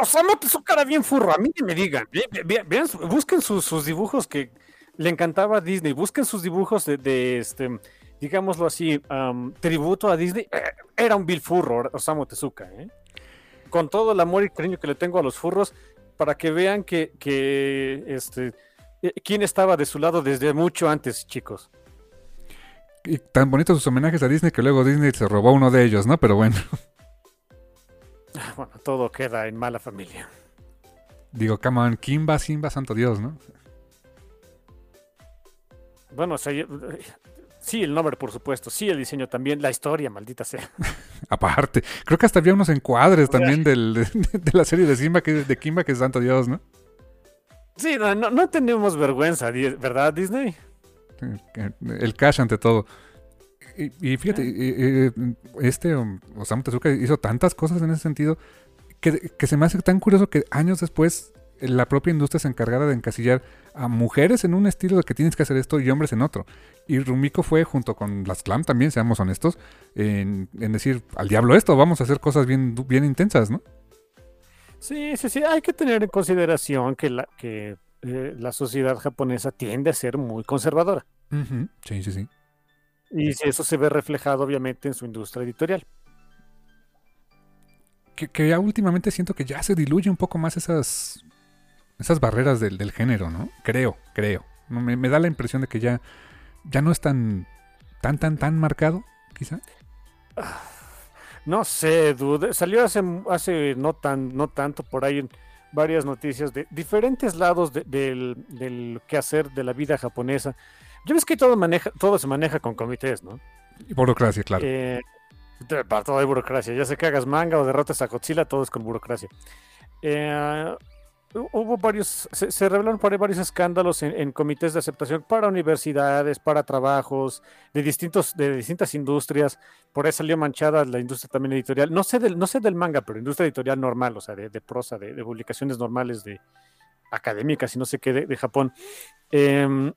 Osamu Tezuka era bien furro, a mí ni me digan. Busquen sus, dibujos que le encantaba a Disney. Busquen sus dibujos de, este, digámoslo así, tributo a Disney. Eh, Era un vil furro, Osamu Tezuka, ¿eh? Con todo el amor y cariño que le tengo a los furros, para que vean que, que este, eh, quién estaba de su lado desde mucho antes, chicos. Y tan bonitos sus homenajes a Disney que luego Disney se robó uno de ellos, ¿no? Pero bueno. Bueno, todo queda en mala familia. Digo, come on, Kimba, Simba, santo Dios, ¿no? Bueno, o sea, yo- sí, el nombre, por supuesto. Sí, el diseño también. La historia, maldita sea. Aparte, creo que hasta había unos encuadres también del, de, de la serie de Simba, que, de Kimba, que es santo Dios, ¿no? Sí, no, no, no tenemos vergüenza, ¿verdad, Disney? El cash ante todo. Y, y fíjate, eh, eh, este um, Osamu Tezuka hizo tantas cosas en ese sentido que, que se me hace tan curioso que años después la propia industria se encargara de encasillar a mujeres en un estilo de que tienes que hacer esto y hombres en otro. Y Rumiko fue junto con las Clam también, seamos honestos, en, en decir, al diablo esto, vamos a hacer cosas bien, bien intensas, ¿no? Sí, sí, sí. Hay que tener en consideración que la, que, eh, la sociedad japonesa tiende a ser muy conservadora. Sí, sí, sí. Y eso se ve reflejado, obviamente, en su industria editorial. que, que ya últimamente siento que ya se diluye un poco más esas esas barreras del, del género, ¿no? Creo, creo. Me, me da la impresión de que ya, ya no es tan, tan, tan, tan marcado, quizá. No sé, dude. Salió hace, hace no, tan, no tanto por ahí en varias noticias de diferentes lados de- del, del quehacer de la vida japonesa. Ya ves que todo, maneja, todo se maneja con comités, ¿no? Y burocracia, claro. Eh, de- para todo hay burocracia. Ya sé que hagas manga o derrotes a Godzilla, todo es con burocracia. Eh, hu- hubo varios, se, se revelaron por ahí varios escándalos en, en comités de aceptación para universidades, para trabajos, de distintos, de distintas industrias. Por ahí salió manchada la industria también editorial. No sé del, no sé del manga, pero industria editorial normal, o sea, de, de prosa, de, de publicaciones normales de académicas y no sé qué de, de Japón. Em,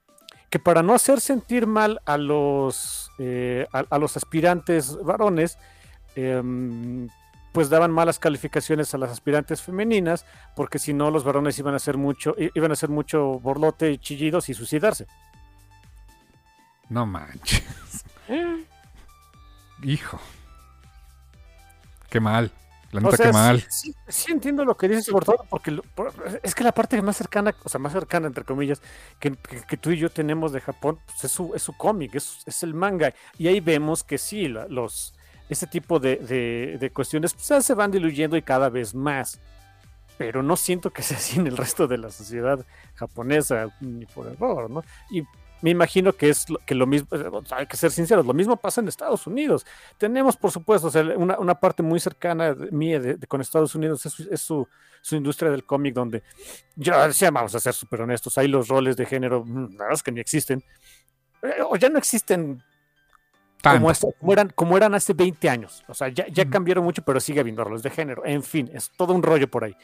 que para no hacer sentir mal a los, eh, a, a los aspirantes varones, em, pues daban malas calificaciones a las aspirantes femeninas, porque si no los varones iban a hacer mucho, iban a hacer mucho borlote y chillidos y suicidarse. No manches. Hijo. Qué mal. La O neta, sea, qué mal. Sí, sí- sí entiendo lo que dices, sobre todo porque lo- por- es que la parte más cercana, o sea, más cercana, entre comillas, que, que- que tú y yo tenemos de Japón, pues es su, es su cómic, es, es el manga. Y ahí vemos que sí, la- los, ese tipo de, de- de cuestiones pues, se van diluyendo y cada vez más. Pero no siento que sea así en el resto de la sociedad japonesa, ni por error, ¿no? Y me imagino que es lo, que lo mismo, sea, hay que ser sinceros, lo mismo pasa en Estados Unidos. Tenemos, por supuesto, o sea, una, una parte muy cercana de- mía de, de- con Estados Unidos es, su- es su, su industria del cómic, donde ya decía, vamos a ser súper honestos, ahí los roles de género, mm, la verdad es que ni existen, Eh, o ya no existen como, hace- como eran, como eran hace 20 años. O sea, ya, ya cambiaron mucho, pero sigue habiendo roles de género. En fin, es todo un rollo por ahí.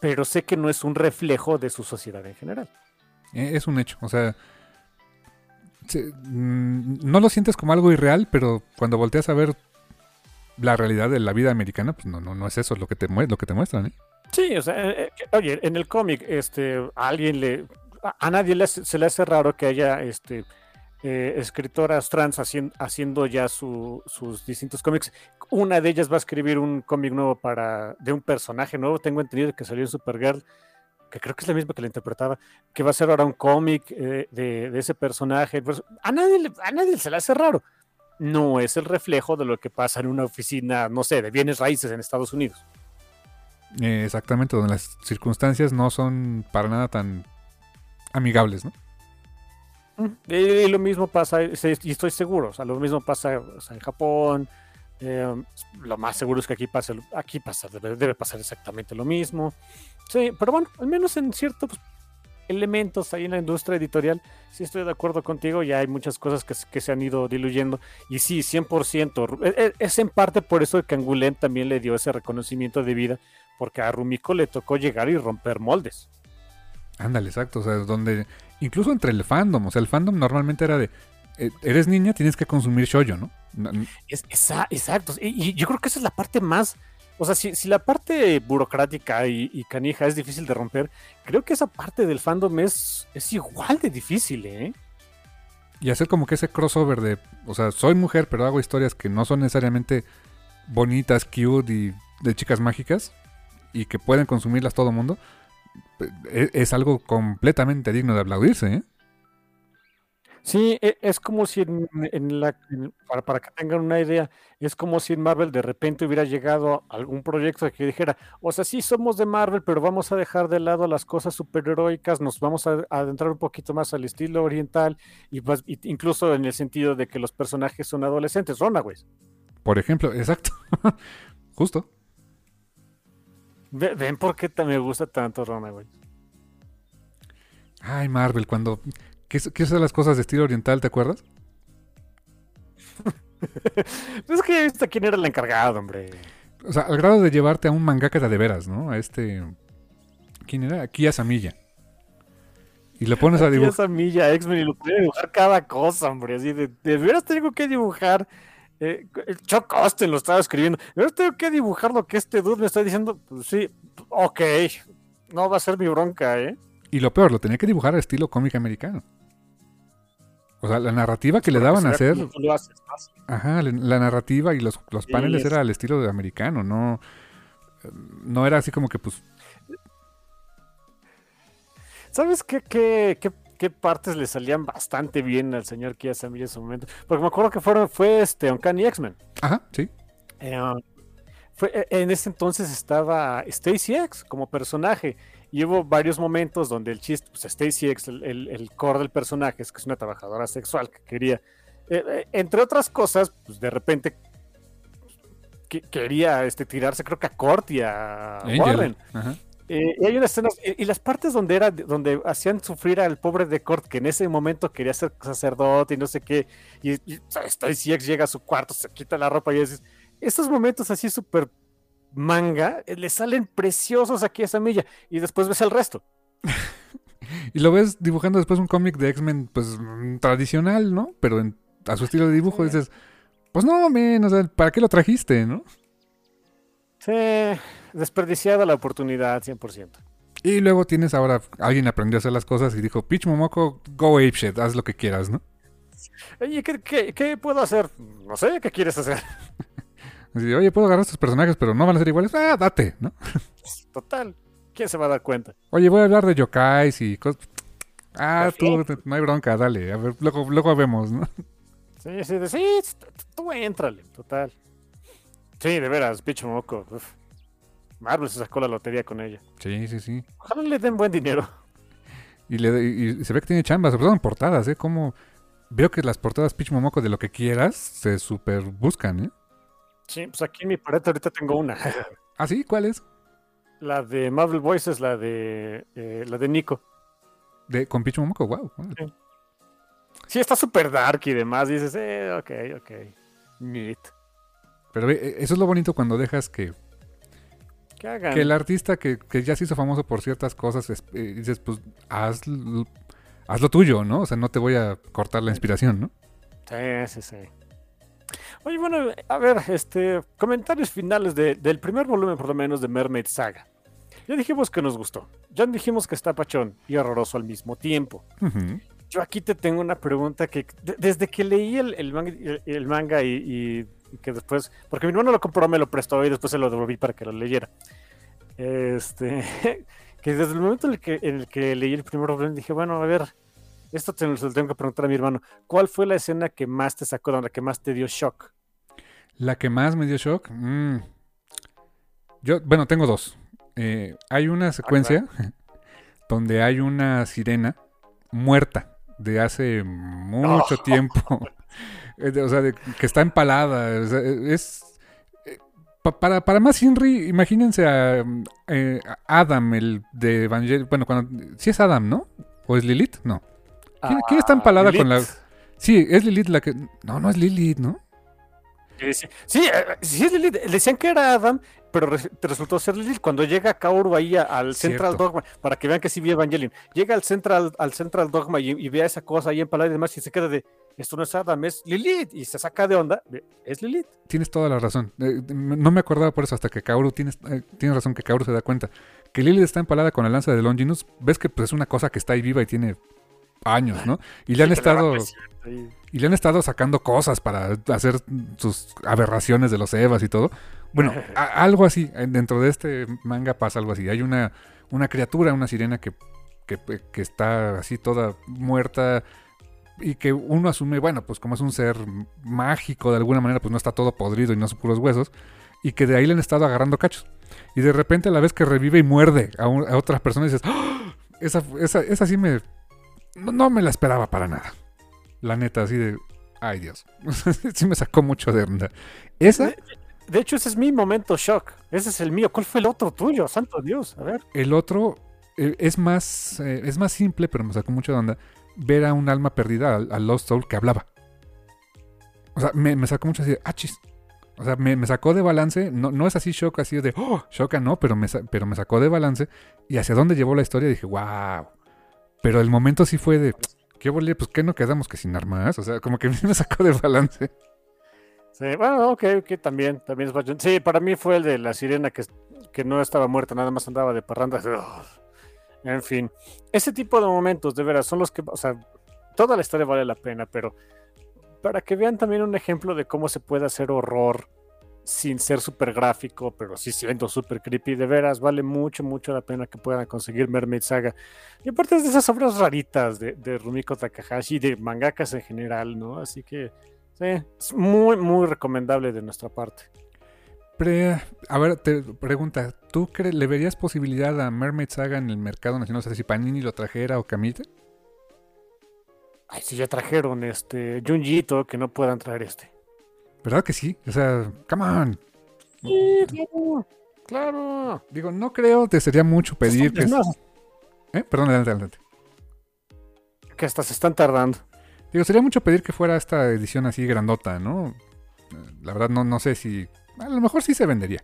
Pero sé que no es un reflejo de su sociedad en general. Eh, Es un hecho. O sea, se- mm, no lo sientes como algo irreal, pero cuando volteas a ver la realidad de la vida americana, pues no, no, no es eso lo que te, lo que te muestran, ¿eh? Sí, o sea, eh, eh, oye, en el cómic, este, a alguien le, a, nadie le se le hace raro que haya, este, escritoras trans haciendo ya su- sus distintos cómics. Una de ellas va a escribir un cómic nuevo para, de un personaje nuevo, tengo entendido que salió en Supergirl, que creo que es la misma que la interpretaba, que va a ser ahora un cómic eh, de, de ese personaje. Pues, A nadie, a nadie se le hace raro. No es el reflejo de lo que pasa en una oficina, no sé, de bienes raíces en Estados Unidos. Eh, exactamente, donde las circunstancias no son para nada tan amigables, ¿no? Y, y lo mismo pasa, y estoy seguro, o sea, lo mismo pasa o sea, en Japón. Eh, lo más seguro es que aquí pase, aquí pasa, debe, pasar exactamente lo mismo. Sí, pero bueno, al menos en ciertos elementos ahí en la industria editorial, sí estoy de acuerdo contigo, ya hay muchas cosas que, se- han ido diluyendo. Y sí, 100%. e- e- Es en parte por eso que Angoulême también le dio ese reconocimiento de vida, porque a Rumiko le tocó llegar y romper moldes. Ándale, exacto. O sea, donde. Incluso entre el fandom. O sea, el fandom normalmente era de. Eh, eres niña, tienes que consumir shoyo, ¿no? Es, esa- exacto. Y, y yo creo que esa es la parte más. O sea, si, si la parte burocrática y, y canija es difícil de romper, creo que esa parte del fandom es, es igual de difícil, ¿eh? Y hacer como que ese crossover de. O sea, soy mujer, pero hago historias que no son necesariamente bonitas, cute y de chicas mágicas. Y que pueden consumirlas todo el mundo. eh, Es, es algo completamente digno de aplaudirse, ¿eh? Sí, e- es como si en, en la, en- para, para que tengan una idea, es como si en Marvel de repente hubiera llegado algún proyecto que dijera, o sea, sí somos de Marvel, pero vamos a dejar de lado las cosas superheroicas, nos vamos a, a adentrar un poquito más al estilo oriental, y, y incluso en el sentido de que los personajes son adolescentes, Runaways. Por ejemplo, exacto. Justo. Ve- ¿Ven por qué me gusta tanto Runaways? Ay, Marvel, cuando quise hacer las cosas de estilo oriental, ¿te acuerdas? Es que ya viste quién era el encargado, hombre. O sea, al grado de llevarte a un mangaka de veras, ¿no? A este. ¿Quién era? Kiya Samilla. Y lo pones a Aquí dibujar. esa milla X-Men y lo puede dibujar cada cosa, hombre. Así de, de veras tengo que dibujar. Eh, el Chuck Austin lo estaba escribiendo. De veras tengo que dibujar lo que este dude me está diciendo. Pues sí, ok. No va a ser mi bronca, ¿eh? Y lo peor, lo tenía que dibujar a estilo cómic americano. O sea, la narrativa que le daban a hacer. como tú lo haces, ¿no? Ajá, la- narrativa y los, los paneles es- era al estilo de americano, no. No era así como que, pues. ¿Sabes qué, qué, qué, qué partes le salían bastante bien al señor Kiyosami en su momento? Porque me acuerdo que fueron, fue este Uncanny X-Men. Ajá, sí. Eh, fue, eh, en ese entonces estaba Stacy X como personaje y hubo varios momentos donde el chiste, pues Stacy X, el, el, el core del personaje es que es una trabajadora sexual que quería, eh, eh, entre otras cosas, pues de repente que- quería este, tirarse creo que a Cort y a Angel. Warren. Ajá. Eh, y hay unas escenas, y, y las partes donde era, donde hacían sufrir al pobre de Cort, que en ese momento quería ser sacerdote y no sé qué, y, y Stacy X llega a su cuarto, se quita la ropa y dices, estos momentos así súper manga, eh, le salen preciosos aquí a esa milla, y después ves el resto. Y lo ves dibujando después un cómic de X-Men, pues mm, tradicional, ¿no? Pero en- a su estilo de dibujo Sí. dices, pues no, men, o sea, ¿para qué lo trajiste, no? Sí, desperdiciada la oportunidad, 100%. Y luego tienes ahora, alguien aprendió a hacer las cosas y dijo, Pitch Momoko, go apeshit, haz lo que quieras, ¿no? Oye, ¿qué, qué, qué puedo hacer? No sé, ¿qué quieres hacer? Así, oye, puedo agarrar estos personajes, pero no van a ser iguales. Ah, date, ¿no? Total, ¿quién se va a dar cuenta? Oye, voy a hablar de yokais y cosas. Ah, tú, no hay bronca, dale. A ver, luego, luego vemos, ¿no? Sí, sí, sí, tú éntrale, total. Sí, de veras, bicho moco. uf. Marvel se sacó la lotería con ella. Sí, sí, sí. Ojalá le den buen dinero. Y, le, y, y se ve que tiene chamba, sobre todo en portadas, ¿eh? Como veo que las portadas Pitch Momoko de lo que quieras se super buscan, ¿eh? Sí, pues aquí en mi pared ahorita tengo una. ¿Ah, sí? ¿Cuál es? La de Marvel Voices, la de eh, la de Nico. De, con Pitch Momoko, wow. Sí, está súper dark y demás. Dices, eh, ok, ok. Neat. Pero ve, eso es lo bonito cuando dejas que, Que hagan. que el artista que, que ya se hizo famoso por ciertas cosas, es- eh, dices, pues haz, haz lo tuyo, ¿no? O sea, no te voy a cortar la inspiración, ¿no? Sí, sí, sí. Oye, bueno, a ver, este, comentarios finales de- del primer volumen, por lo menos, de Mermaid Saga. Ya dijimos que nos gustó. Ya dijimos que está pachón y horroroso al mismo tiempo. Yo aquí te tengo una pregunta que de- desde que leí el, el manga, el- el manga y, que después, porque mi hermano lo compró, me lo prestó y después se lo devolví para que lo leyera. Este, que desde el momento en el que, en el que leí el primer volumen dije, bueno, a ver, esto te, lo tengo que preguntar a mi hermano. ¿Cuál fue la escena que más te sacó, onda, que más te dio shock? La que más me dio shock. mm, Yo, bueno, tengo dos. Eh, hay una secuencia donde hay una sirena muerta de hace mucho tiempo. O sea, de- que está empalada. o sea, eh, es. eh, pa- para, para más Henry, imagínense a, eh, a Adam, el de Evangelion. Bueno, cuando. Sí es Adam, ¿no? ¿O es Lilith? No. ¿Quién- quién está empalada con la-. Sí, es Lilith la que. No, no es Lilith, ¿no? Sí, sí, sí, eh, sí Lilith. Le decían que era Adam, pero res- resultó ser Lilith. Cuando llega Kaoru ahí al Central Cierto. Dogma, para que vean que sí vi Evangelion, llega al Central, al Central Dogma y, y ve a esa cosa ahí empalada y demás, y se queda de, esto no es Adam, es Lilith, y se saca de onda, es Lilith. Tienes toda la razón. Eh, no me acordaba por eso hasta que Kaoru tienes, eh, tienes razón que Kaoru se da cuenta. Que Lilith está empalada con la lanza de Longinus. Ves que pues, es una cosa que está ahí viva y tiene años, ¿no? Y le han estado y- le han estado sacando cosas para hacer sus aberraciones de los Evas y todo. Bueno, a- algo así. Dentro de este manga pasa algo así. Hay una, una criatura, una sirena que, que, que está así toda muerta. y que uno asume, bueno, pues como es un ser mágico de alguna manera, pues no está todo podrido y no son puros huesos, y que de ahí le han estado agarrando cachos. Y de repente a la vez que revive y muerde a, otras personas, dices, ¡Ah! esa, esa, esa sí me... No, me la esperaba para nada. La neta, así de... Ay Dios. sí me sacó mucho de onda. Esa... De, hecho, ese es mi momento shock. Ese es el mío. ¿Cuál fue el otro tuyo? Santo Dios. A ver. El otro eh, es más, eh, es más simple, pero me sacó mucho de onda ver a un alma perdida, al, Lost Soul, que hablaba. O sea, me, sacó mucho así de, achis. O sea, me, sacó de balance. No, no es así shock, así de, oh, shock, no, pero me, pero me sacó de balance. Y hacia dónde llevó la historia dije, wow. Pero el momento sí fue de, ¿qué volé? Pues que no quedamos que sin armas. O sea, como que me sacó de balance. Sí, bueno, ok, ok, también, también es Sí, para mí fue el de la sirena que, que no estaba muerta, nada más andaba de parranda. En fin, ese tipo de momentos, de veras, son los que, o sea, toda la historia vale la pena, pero para que vean también un ejemplo de cómo se puede hacer horror sin ser súper gráfico, pero sí siendo súper creepy, de veras, vale mucho, mucho la pena que puedan conseguir Mermaid Saga. Y aparte es de esas obras raritas de, de Rumiko Takahashi, de mangakas en general, ¿no? Así que, sí, es muy, muy recomendable de nuestra parte a ver, te pregunta, ¿tú le verías posibilidad a Mermaid Saga en el mercado nacional? No sé si Panini lo trajera o Camite. Ay, si ya trajeron este Junjito, que no puedan traer este. ¿Verdad que sí? O sea, come on. Sí, claro, claro. Digo, no creo, te sería mucho pedir que... ¿Eh? Perdón, adelante, adelante. Que hasta se están tardando. Digo, sería mucho pedir que fuera esta edición así grandota, ¿no? La verdad no, no sé si a lo mejor sí se vendería.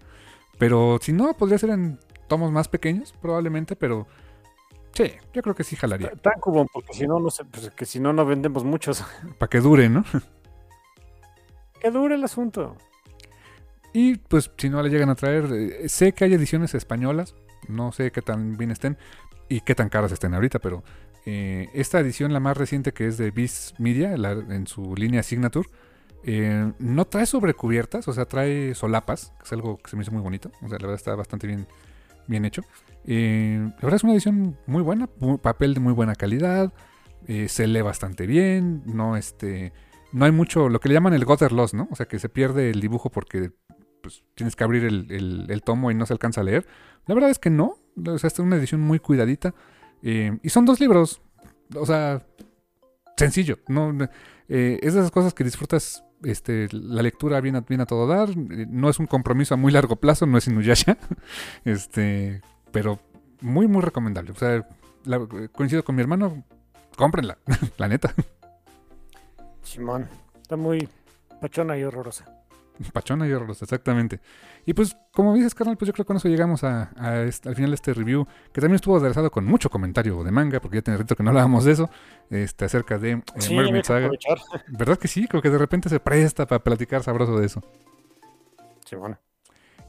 Pero si no, podría ser en tomos más pequeños, probablemente, pero sí, yo creo que sí jalaría. Tan cubón, porque si no, no sé, pues, que si no, no vendemos muchos. Para que dure, ¿no? que dure el asunto. Y pues si no le llegan a traer, eh, sé que hay ediciones españolas, no sé qué tan bien estén y qué tan caras estén ahorita, pero eh, esta edición, la más reciente que es de Beast Media, en su línea Signature, eh, no trae sobrecubiertas, o sea, trae solapas, que es algo que se me hizo muy bonito. O sea, la verdad está bastante bien, bien hecho. La verdad es una edición muy buena, papel de muy buena calidad, se lee bastante bien, no este, no hay mucho, lo que le llaman el gutter loss, ¿no? O sea, que se pierde el dibujo porque pues, tienes que abrir el, tomo y no se alcanza a leer. La verdad es que no, o sea, esta es una edición muy cuidadita. y son dos libros, o sea, sencillo, no, es de esas cosas que disfrutas este, la lectura viene a, a todo dar. No es un compromiso a muy largo plazo, no es Inuyasha. Este, pero muy, muy recomendable. O sea, coincido con mi hermano, cómprenla, la neta. Simón, está muy pachona y horrorosa. Pachona y horrorosa, exactamente. Y pues, como dices, carnal, pues yo creo que con eso llegamos a, este, al final de este review, que también estuvo aderezado con mucho comentario de manga, porque ya tiene rato que no hablábamos de eso, este, acerca de eh, Mermaid Saga. ¿Verdad que sí? Creo que de repente se presta para platicar sabroso de eso. Sí, bueno.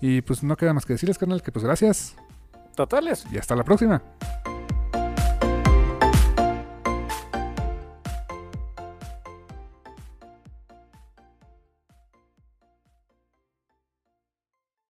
Y pues no queda más que decirles, carnal, que pues gracias. Totales. Y hasta la próxima.